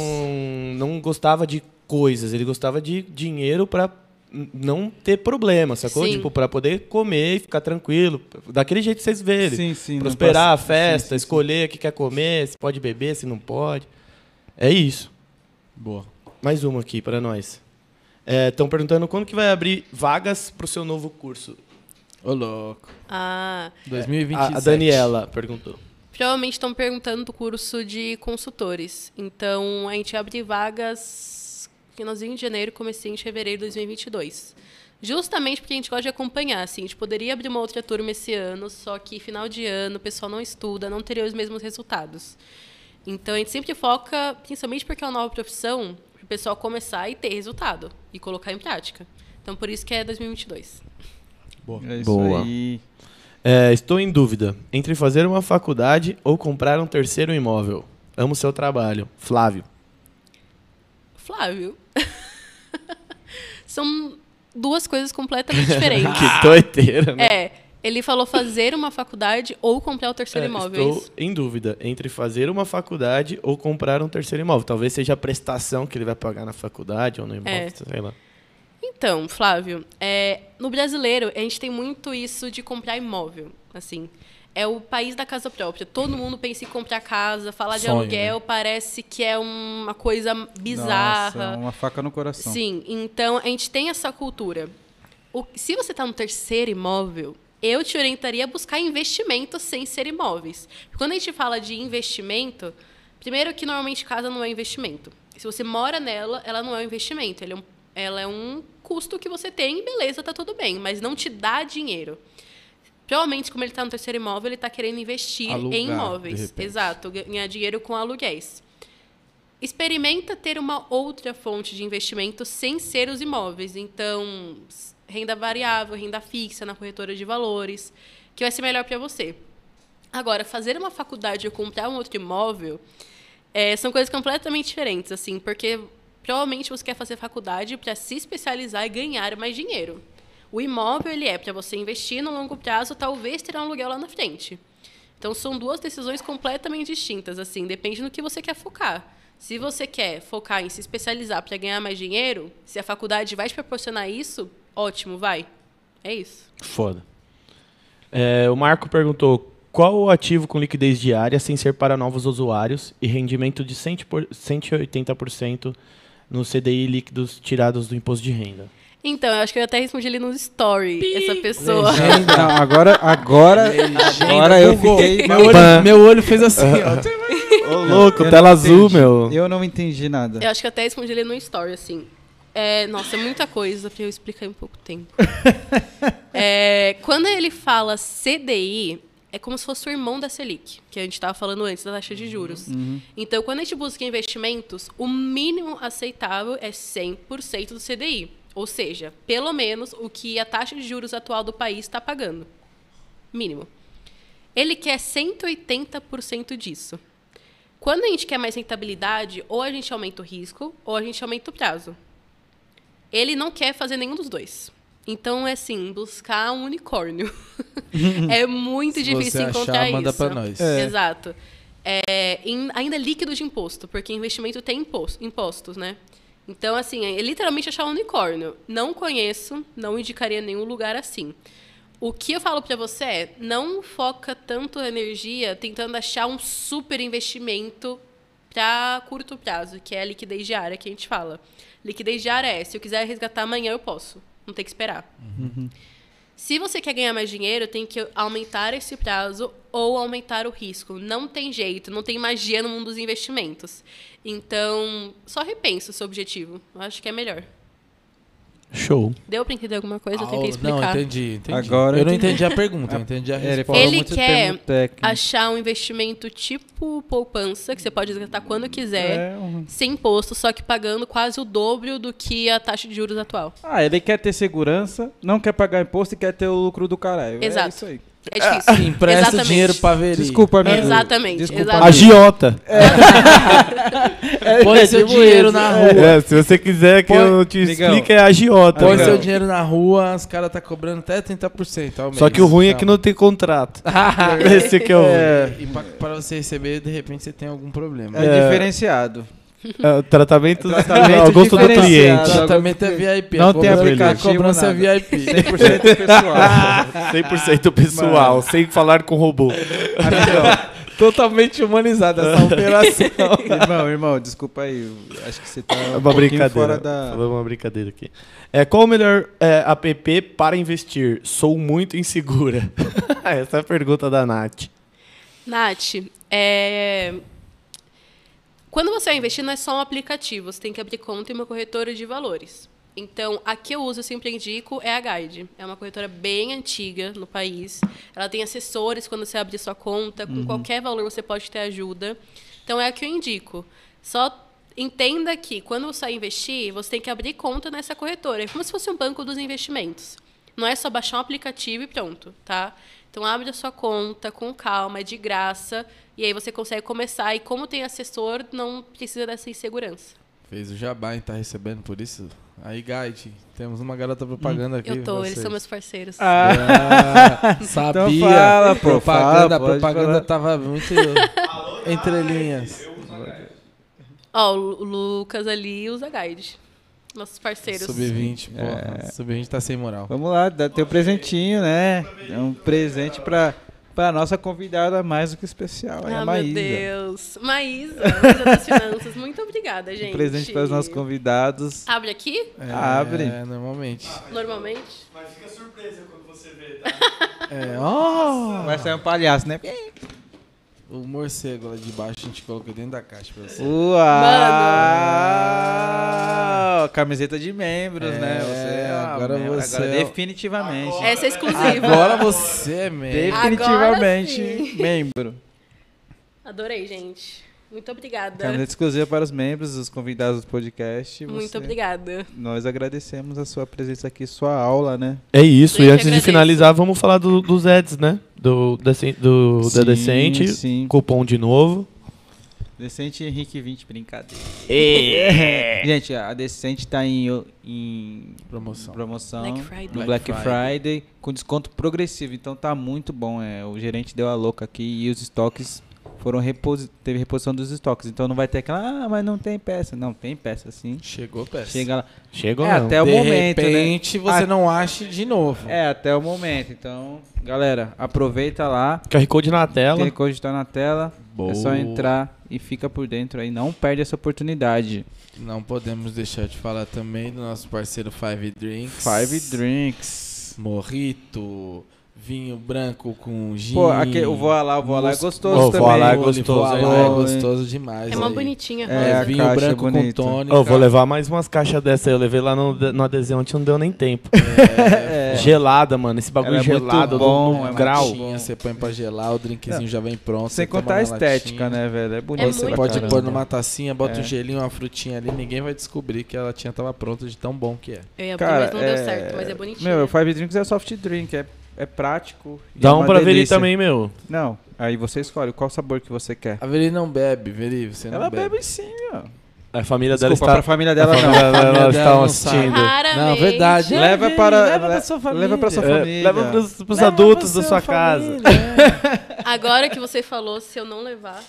não gostava de coisas, ele gostava de dinheiro pra n- não ter problema, sacou? Sim. Tipo, pra poder comer e ficar tranquilo. Daquele jeito que vocês vê ele. Sim, sim. Prosperar a passa- festa, sim, sim, sim. escolher o que quer comer, se pode beber, se não pode. É isso. Boa. Mais uma aqui pra nós. Estão perguntando quando que vai abrir vagas pro seu novo curso. Ô, louco. Ah, 2027. A, Daniela perguntou. provavelmente estão perguntando do curso de consultores. Então, a gente abre vagas finalzinho de janeiro, comecinho de fevereiro de 2022. Justamente porque a gente gosta de acompanhar, assim. A gente poderia abrir uma outra turma esse ano, só que final de ano o pessoal não estuda, não teria os mesmos resultados. Então, a gente sempre foca, principalmente porque é uma nova profissão, para o pessoal começar e ter resultado e colocar em prática. Então, por isso que é 2022. É isso Boa. aí. É, estou em dúvida entre fazer uma faculdade ou comprar um terceiro imóvel. Amo seu trabalho. Flávio. Flávio. São duas coisas completamente diferentes. Que doideira, né? É, ele falou fazer uma faculdade ou comprar o terceiro É, imóvel. é estou isso? em dúvida entre fazer uma faculdade ou comprar um terceiro imóvel. Talvez seja a prestação que ele vai pagar na faculdade ou no imóvel, É. sei lá. Então, Flávio, é, no brasileiro, a gente tem muito isso de comprar imóvel. Assim, é o país da casa própria. Todo mundo pensa em comprar casa, falar de Sonho, aluguel parece que é uma coisa bizarra. Nossa, uma faca no coração. Sim, então a gente tem essa cultura. O- se você está no terceiro imóvel, eu te orientaria a buscar investimento sem ser imóveis. Quando a gente fala de investimento, primeiro que normalmente casa não é investimento. Se você mora nela, ela não é um investimento. Ela é um, ela é um custo que você tem e beleza, tá tudo bem, mas não te dá dinheiro. Provavelmente, como ele está no terceiro imóvel, ele está querendo investir Alugar, em imóveis. Exato, ganhar dinheiro com aluguéis. Experimenta ter uma outra fonte de investimento sem ser os imóveis. Então, renda variável, renda fixa na corretora de valores, que vai ser melhor para você. Agora, fazer uma faculdade ou comprar um outro imóvel é, são coisas completamente diferentes, assim, porque provavelmente você quer fazer faculdade para se especializar e ganhar mais dinheiro. O imóvel ele é para você investir no longo prazo, talvez ter um aluguel lá na frente. Então são duas decisões completamente distintas, assim, depende no que você quer focar. Se você quer focar em se especializar para ganhar mais dinheiro, se a faculdade vai te proporcionar isso, ótimo, vai. É isso. Foda. É, o Marco perguntou qual o ativo com liquidez diária sem ser para novos usuários e rendimento de 100 por- 180% no CDI líquidos tirados do imposto de renda. Então, eu acho que eu até respondi ali no story, essa pessoa. Não, agora, agora, agora eu fiquei. Meu olho, meu olho fez assim, ó. Ô, louco, Eu tela azul, entendi. meu. Eu não entendi nada. Eu acho que até respondi ele no story, assim. É, nossa, é muita coisa pra eu explicar em pouco tempo. É, quando ele fala CDI, é como se fosse o irmão da Selic, que a gente estava falando antes da taxa de juros. Então, quando a gente busca investimentos, o mínimo aceitável é 100% do CDI. Ou seja, pelo menos o que a taxa de juros atual do país está pagando. Mínimo. Ele quer 180% disso. Quando a gente quer mais rentabilidade, ou a gente aumenta o risco, ou a gente aumenta o prazo. Ele não quer fazer nenhum dos dois. Então, é assim, buscar um unicórnio. é muito Se difícil você achar, encontrar manda isso. pra nós. É. Exato. É, em- ainda líquido de imposto, porque investimento tem imposto, impostos, né? Então, assim, é literalmente achar um unicórnio. Não conheço, não indicaria nenhum lugar assim. O que eu falo pra você é, não foca tanto a energia tentando achar um super investimento para curto prazo, que é a liquidez diária que a gente fala. Liquidez diária é, se eu quiser resgatar amanhã, eu posso. Não tem que esperar. Se você quer ganhar mais dinheiro, tem que aumentar esse prazo ou aumentar o risco. Não tem jeito, não tem magia no mundo dos investimentos. Então, só repensa o seu objetivo. Eu acho que é melhor. Show. Deu pra entender alguma coisa? Eu tentei Aula- Não, explicar. entendi, entendi. Agora eu não entendi. a pergunta, eu entendi a É, ele resposta. falou Ele muito quer. Achar um investimento tipo poupança, que você pode resgatar quando quiser, É um- sem imposto, só que pagando quase o dobro do que a taxa de juros atual. Ah, ele quer ter segurança, não quer pagar imposto e quer ter o lucro do caralho. É Exato. isso aí. É difícil. Empresta Exatamente. dinheiro pra ver. Desculpa, amigo. Exatamente, Desculpa, exatamente. Agiota. Põe seu tipo dinheiro isso. na rua. É, se você quiser que Põe- eu te explique, é agiota. Põe Legal. seu dinheiro na rua, os caras tá cobrando até 30% ao mês. Só que o ruim é Então, que não tem contrato. Esse que é o É, E pra, pra você receber, de repente você tem algum problema. é É. diferenciado. É, o tratamento, Tratamento ao gosto do cliente. O tratamento é VIP. Não a tem cobrança- aplicativo, A cobrança é. VIP. 100% pessoal. 100% pessoal, sem falar com robô. Totalmente humanizada essa operação. irmão, irmão, desculpa aí. Acho que você tá É um uma brincadeira. fora da... Falando uma brincadeira aqui. É, qual o melhor é, app para investir? Sou muito insegura. Essa é a pergunta da Nath. Nath, é... quando você vai investir, não é só um aplicativo. Você tem que abrir conta em uma corretora de valores. Então, a que eu uso, eu sempre indico, é a Guide. É uma corretora bem antiga no país. Ela tem assessores quando você abrir sua conta. Com qualquer valor você pode ter ajuda. Então, é a que eu indico. Só entenda que, quando você vai investir, você tem que abrir conta nessa corretora. É como se fosse um banco dos investimentos. Não é só baixar um aplicativo e pronto, tá? Então abre a sua conta com calma, é de graça, e aí você consegue começar. E como tem assessor, não precisa dessa insegurança. Fez o jabá e tá recebendo por isso. Aí, Guide, temos uma garota propaganda aqui. Eu tô, pra eles vocês. são meus parceiros. Ah, sabia. Então fala, pô, propaganda, fala, propaganda falar. tava muito entre linhas. Ó, o Lu- o Lucas ali usa guide. Nossos parceiros. Sub-20, pô. É. Sub-20 tá sem moral. Vamos lá, dá teu presentinho, né? É um presente pra, pra nossa convidada mais do que especial, é Ah, a meu Maísa. Deus. Maísa, Maísa das Finanças. Muito obrigada, gente. Um presente para os nossos convidados. Abre aqui, É, Abre. É, normalmente. normalmente. Mas fica surpresa quando você vê, tá? É, ó. Vai sair um palhaço, né? O morcego lá de baixo a gente colocou dentro da caixa pra você. Uau! Camiseta de membros, É, né? Você é agora membro. você Agora é definitivamente. Essa é exclusiva. Agora você é mesmo. Definitivamente Agora sim. membro. Adorei, gente. Muito obrigada. Camiseta exclusiva para os membros, os convidados do podcast. Muito Você- obrigada. Nós agradecemos a sua presença aqui, sua aula, né? É isso, Eu e antes de agradeço. finalizar, vamos falar do- dos ads, né? Do, Decen- do da Decente, sim. cupom de novo. Decente Henrique 20, brincadeira. É. Gente, a Decente tá em, em Promoção. promoção Black Friday. no Black Black, Friday. Friday. com desconto progressivo, então tá muito bom. É, o gerente deu a louca aqui e os estoques foram reposi teve reposição dos estoques, então não vai ter aquela, ah, mas não tem peça. Não, tem peça sim. Chegou peça. Chega lá. Chegou É, não. até o de momento, né? repente você Ah. não ache de novo. É, até o momento. Então, galera, aproveita lá. QR Code na tela. Tem code tá na tela. Boa. É só entrar e fica por dentro aí. Não perde essa oportunidade. Não podemos deixar de falar também do nosso parceiro Five Drinks. Five Drinks. Morrito, vinho branco com gin. Pô, aqui, o Voa lá, o Voa lá é gostoso Ô, também. Voa lá é gostoso, Voa lá é gostoso demais. É uma aí. bonitinha. É, a vinho caixa é branco com bonita. tônica. Ô, vou levar mais umas caixas dessa aí. Eu levei lá no, no adesão, ontem não deu nem tempo. É. Gelada, mano. Esse bagulho Ela é muito gelado do- bom, do, é muito grau. bom. Você põe pra gelar, o drinkzinho já vem pronto. Sem contar a estética, latinha. né, velho? É bonito. Você muito pode bonito. pôr numa tacinha, bota É. um gelinho, uma frutinha ali, ninguém vai descobrir que a latinha tava pronta de tão bom que é. Eu ia abrir, mas não deu certo, mas é bonitinho. Meu, o Five Drinks é soft drink, é, é prático. e Dá é um uma pra Veri também, meu. Não, aí você escolhe qual sabor que você quer. A Veri não bebe, Veri, você não Ela bebe. bebe sim, ó. A família Desculpa, dela pra está... família a dela não. família dela Família está dela não assistindo. Não, verdade. Leva para- leva pra sua família. leva pra sua É, família. leva pros, pros Leva adultos pra da sua casa. família, é. Agora que você falou, se eu não levar,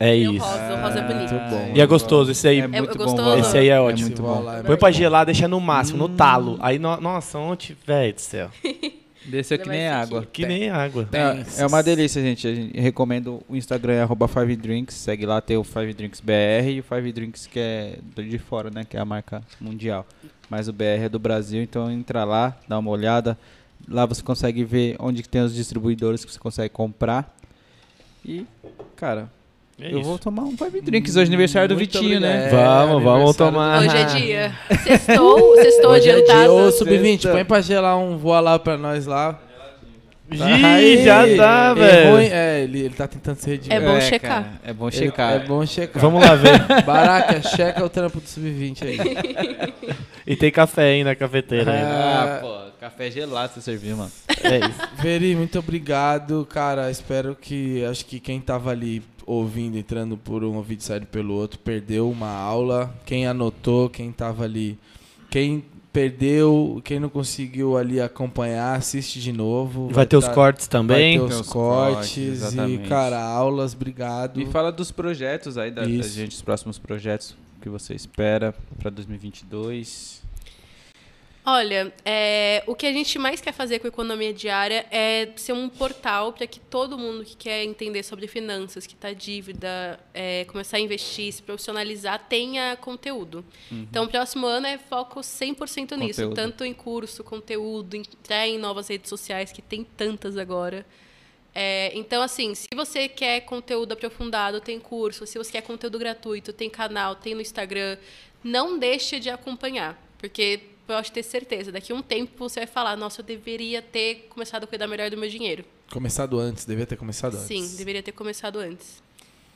É E o isso. rosa, o rosa é bonito. Muito bom. E é gostoso, esse aí. É muito bom. gostoso. Esse aí é ótimo. muito Vou bom. Põe pra gelar, deixa no máximo, no talo. Aí, no- nossa, ontem, velho do céu. Desceu que nem sentir. água. Que nem água. É, é uma delícia, gente. A gente recomendo o Instagram é arroba Five Drinks. Segue lá, tem o Five Drinks BR e o Five Drinks que é do de fora, né? Que é a marca mundial. Mas o BR é do Brasil, então entra lá, dá uma olhada. Lá você consegue ver onde tem os distribuidores que você consegue comprar. E, cara, É eu isso. vou tomar um Five Drinks hoje, aniversário do Muito Vitinho, né? obrigado. Vamos, vamos aniversário tomar. Hoje é dia. Sextou, sextou Hoje é dia, adiantado. ô Sub-20, Sexta. põe pra gelar um voa lá pra nós lá. Ih, já tá, É, velho. é ele, ele tá tentando se redimir. É bom É, checar. cara, é bom Ele- checar. É bom checar. Vamos lá ver. Baraca, checa o trampo do Sub-20 aí. E tem café aí na cafeteira. ainda. Ah, pô, café gelado você serviu, mano. É isso. Veri, muito obrigado, cara. Espero que. Acho que quem tava ali ouvindo, entrando por um ouvido e saindo pelo outro, perdeu uma aula. Quem anotou, quem tava ali. Quem perdeu, quem não conseguiu ali acompanhar, assiste de novo. Vai ter os tá- cortes Vai também. ter os os cortes. cortes, e, cara, aulas, obrigado. E fala dos projetos aí da, da gente, os próximos projetos que você espera para 2022. Olha, é, o que a gente mais quer fazer com a economia diária é ser um portal para que todo mundo que quer entender sobre finanças, que está dívida, é, começar a investir, se profissionalizar, tenha conteúdo. Então, o próximo ano é foco 100% nisso, Conteúdo. tanto em curso, conteúdo, entrar em novas redes sociais, que tem tantas agora. É, então, assim, se você quer conteúdo aprofundado, tem curso. Se você quer conteúdo gratuito, tem canal, tem no Instagram. Não deixe de acompanhar, porque pode ter certeza, daqui a um tempo você vai falar, nossa, eu deveria ter começado a cuidar melhor do meu dinheiro. Começado antes, devia ter começado antes. Sim, deveria ter começado antes.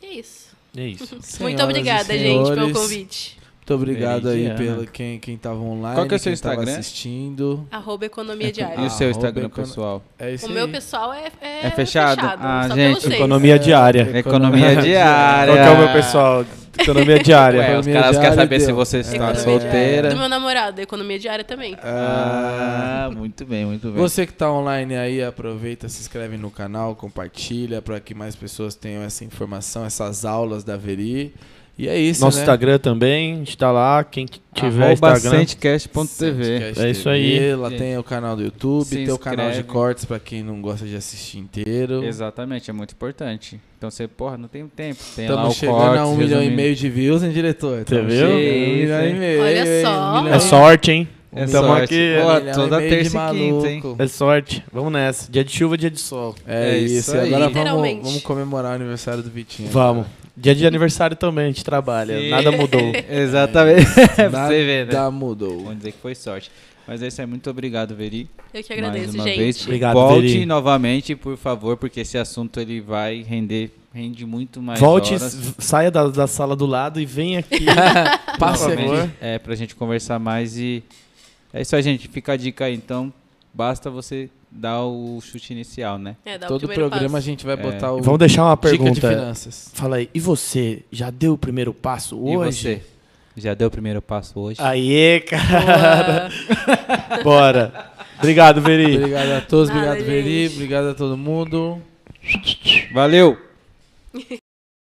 E é isso. É isso. Muito Senhoras obrigada, gente, pelo convite. Muito obrigado aí pela quem, quem tava online, Qual que é o seu quem tava Instagram? assistindo. Arroba Economia Diária. E o seu Arroba Instagram econo- pessoal? É isso o aí. meu pessoal é, é, É fechado? Ah, só gente, pra vocês. Economia diária. Economia diária. Qual que é o meu pessoal? Economia diária. Ué, os Economia caras querem diária saber se deu. você está Economia solteira. Do meu namorado, Economia Diária também. Ah, muito bem, muito bem. Você que tá online aí, aproveita, se inscreve no canal, compartilha para que mais pessoas tenham essa informação, essas aulas da Veri. E é isso, Nosso né? Instagram também, a gente tá lá. Quem tiver Arroba Instagram. Centcast.tv. Centcast É isso TV, aí. Lá Gente, tem o canal do YouTube, se tem o canal de inscreve. cortes para quem não gosta de assistir inteiro. Exatamente, é muito importante. Então você, porra, não tem tempo. Tem lá Estamos o chegando corte, a um milhão e meio de views, hein, diretor? Tamo viu? Um milhão e meio. Olha só. um É sorte, hein? É Tamo sorte. aqui. Pô, toda terça e quinta, hein? maluco. É sorte. Vamos nessa. Dia de chuva, dia de sol. É, É isso. agora vamos, vamos comemorar o aniversário do Vitinho. Vamos. Dia de aniversário também, a gente trabalha. Sim. Nada mudou. Exatamente. pra Nada você ver, né? mudou. Vamos dizer que foi sorte. Mas é isso aí, muito obrigado, Veri. Eu que mais agradeço, uma gente. vez. Obrigado, Volte Veri. novamente, por favor, porque esse assunto ele vai render, rende muito mais Volte, horas. saia da, da sala do lado e vem aqui. Aqui. favor. É, pra gente conversar mais e... É isso aí, gente. Fica a dica aí, então. Basta você dar o chute inicial, né? É, dá o Todo primeiro programa a passo. gente vai É. botar o Vamos deixar uma dica de pergunta. finanças. Fala aí, e você? Já deu o primeiro passo E hoje? você? Já deu o primeiro passo hoje? Aê, cara. Boa. Bora. Obrigado, Veri. Obrigado a todos, Nada, obrigado, Veri, gente. obrigado a todo mundo. Valeu!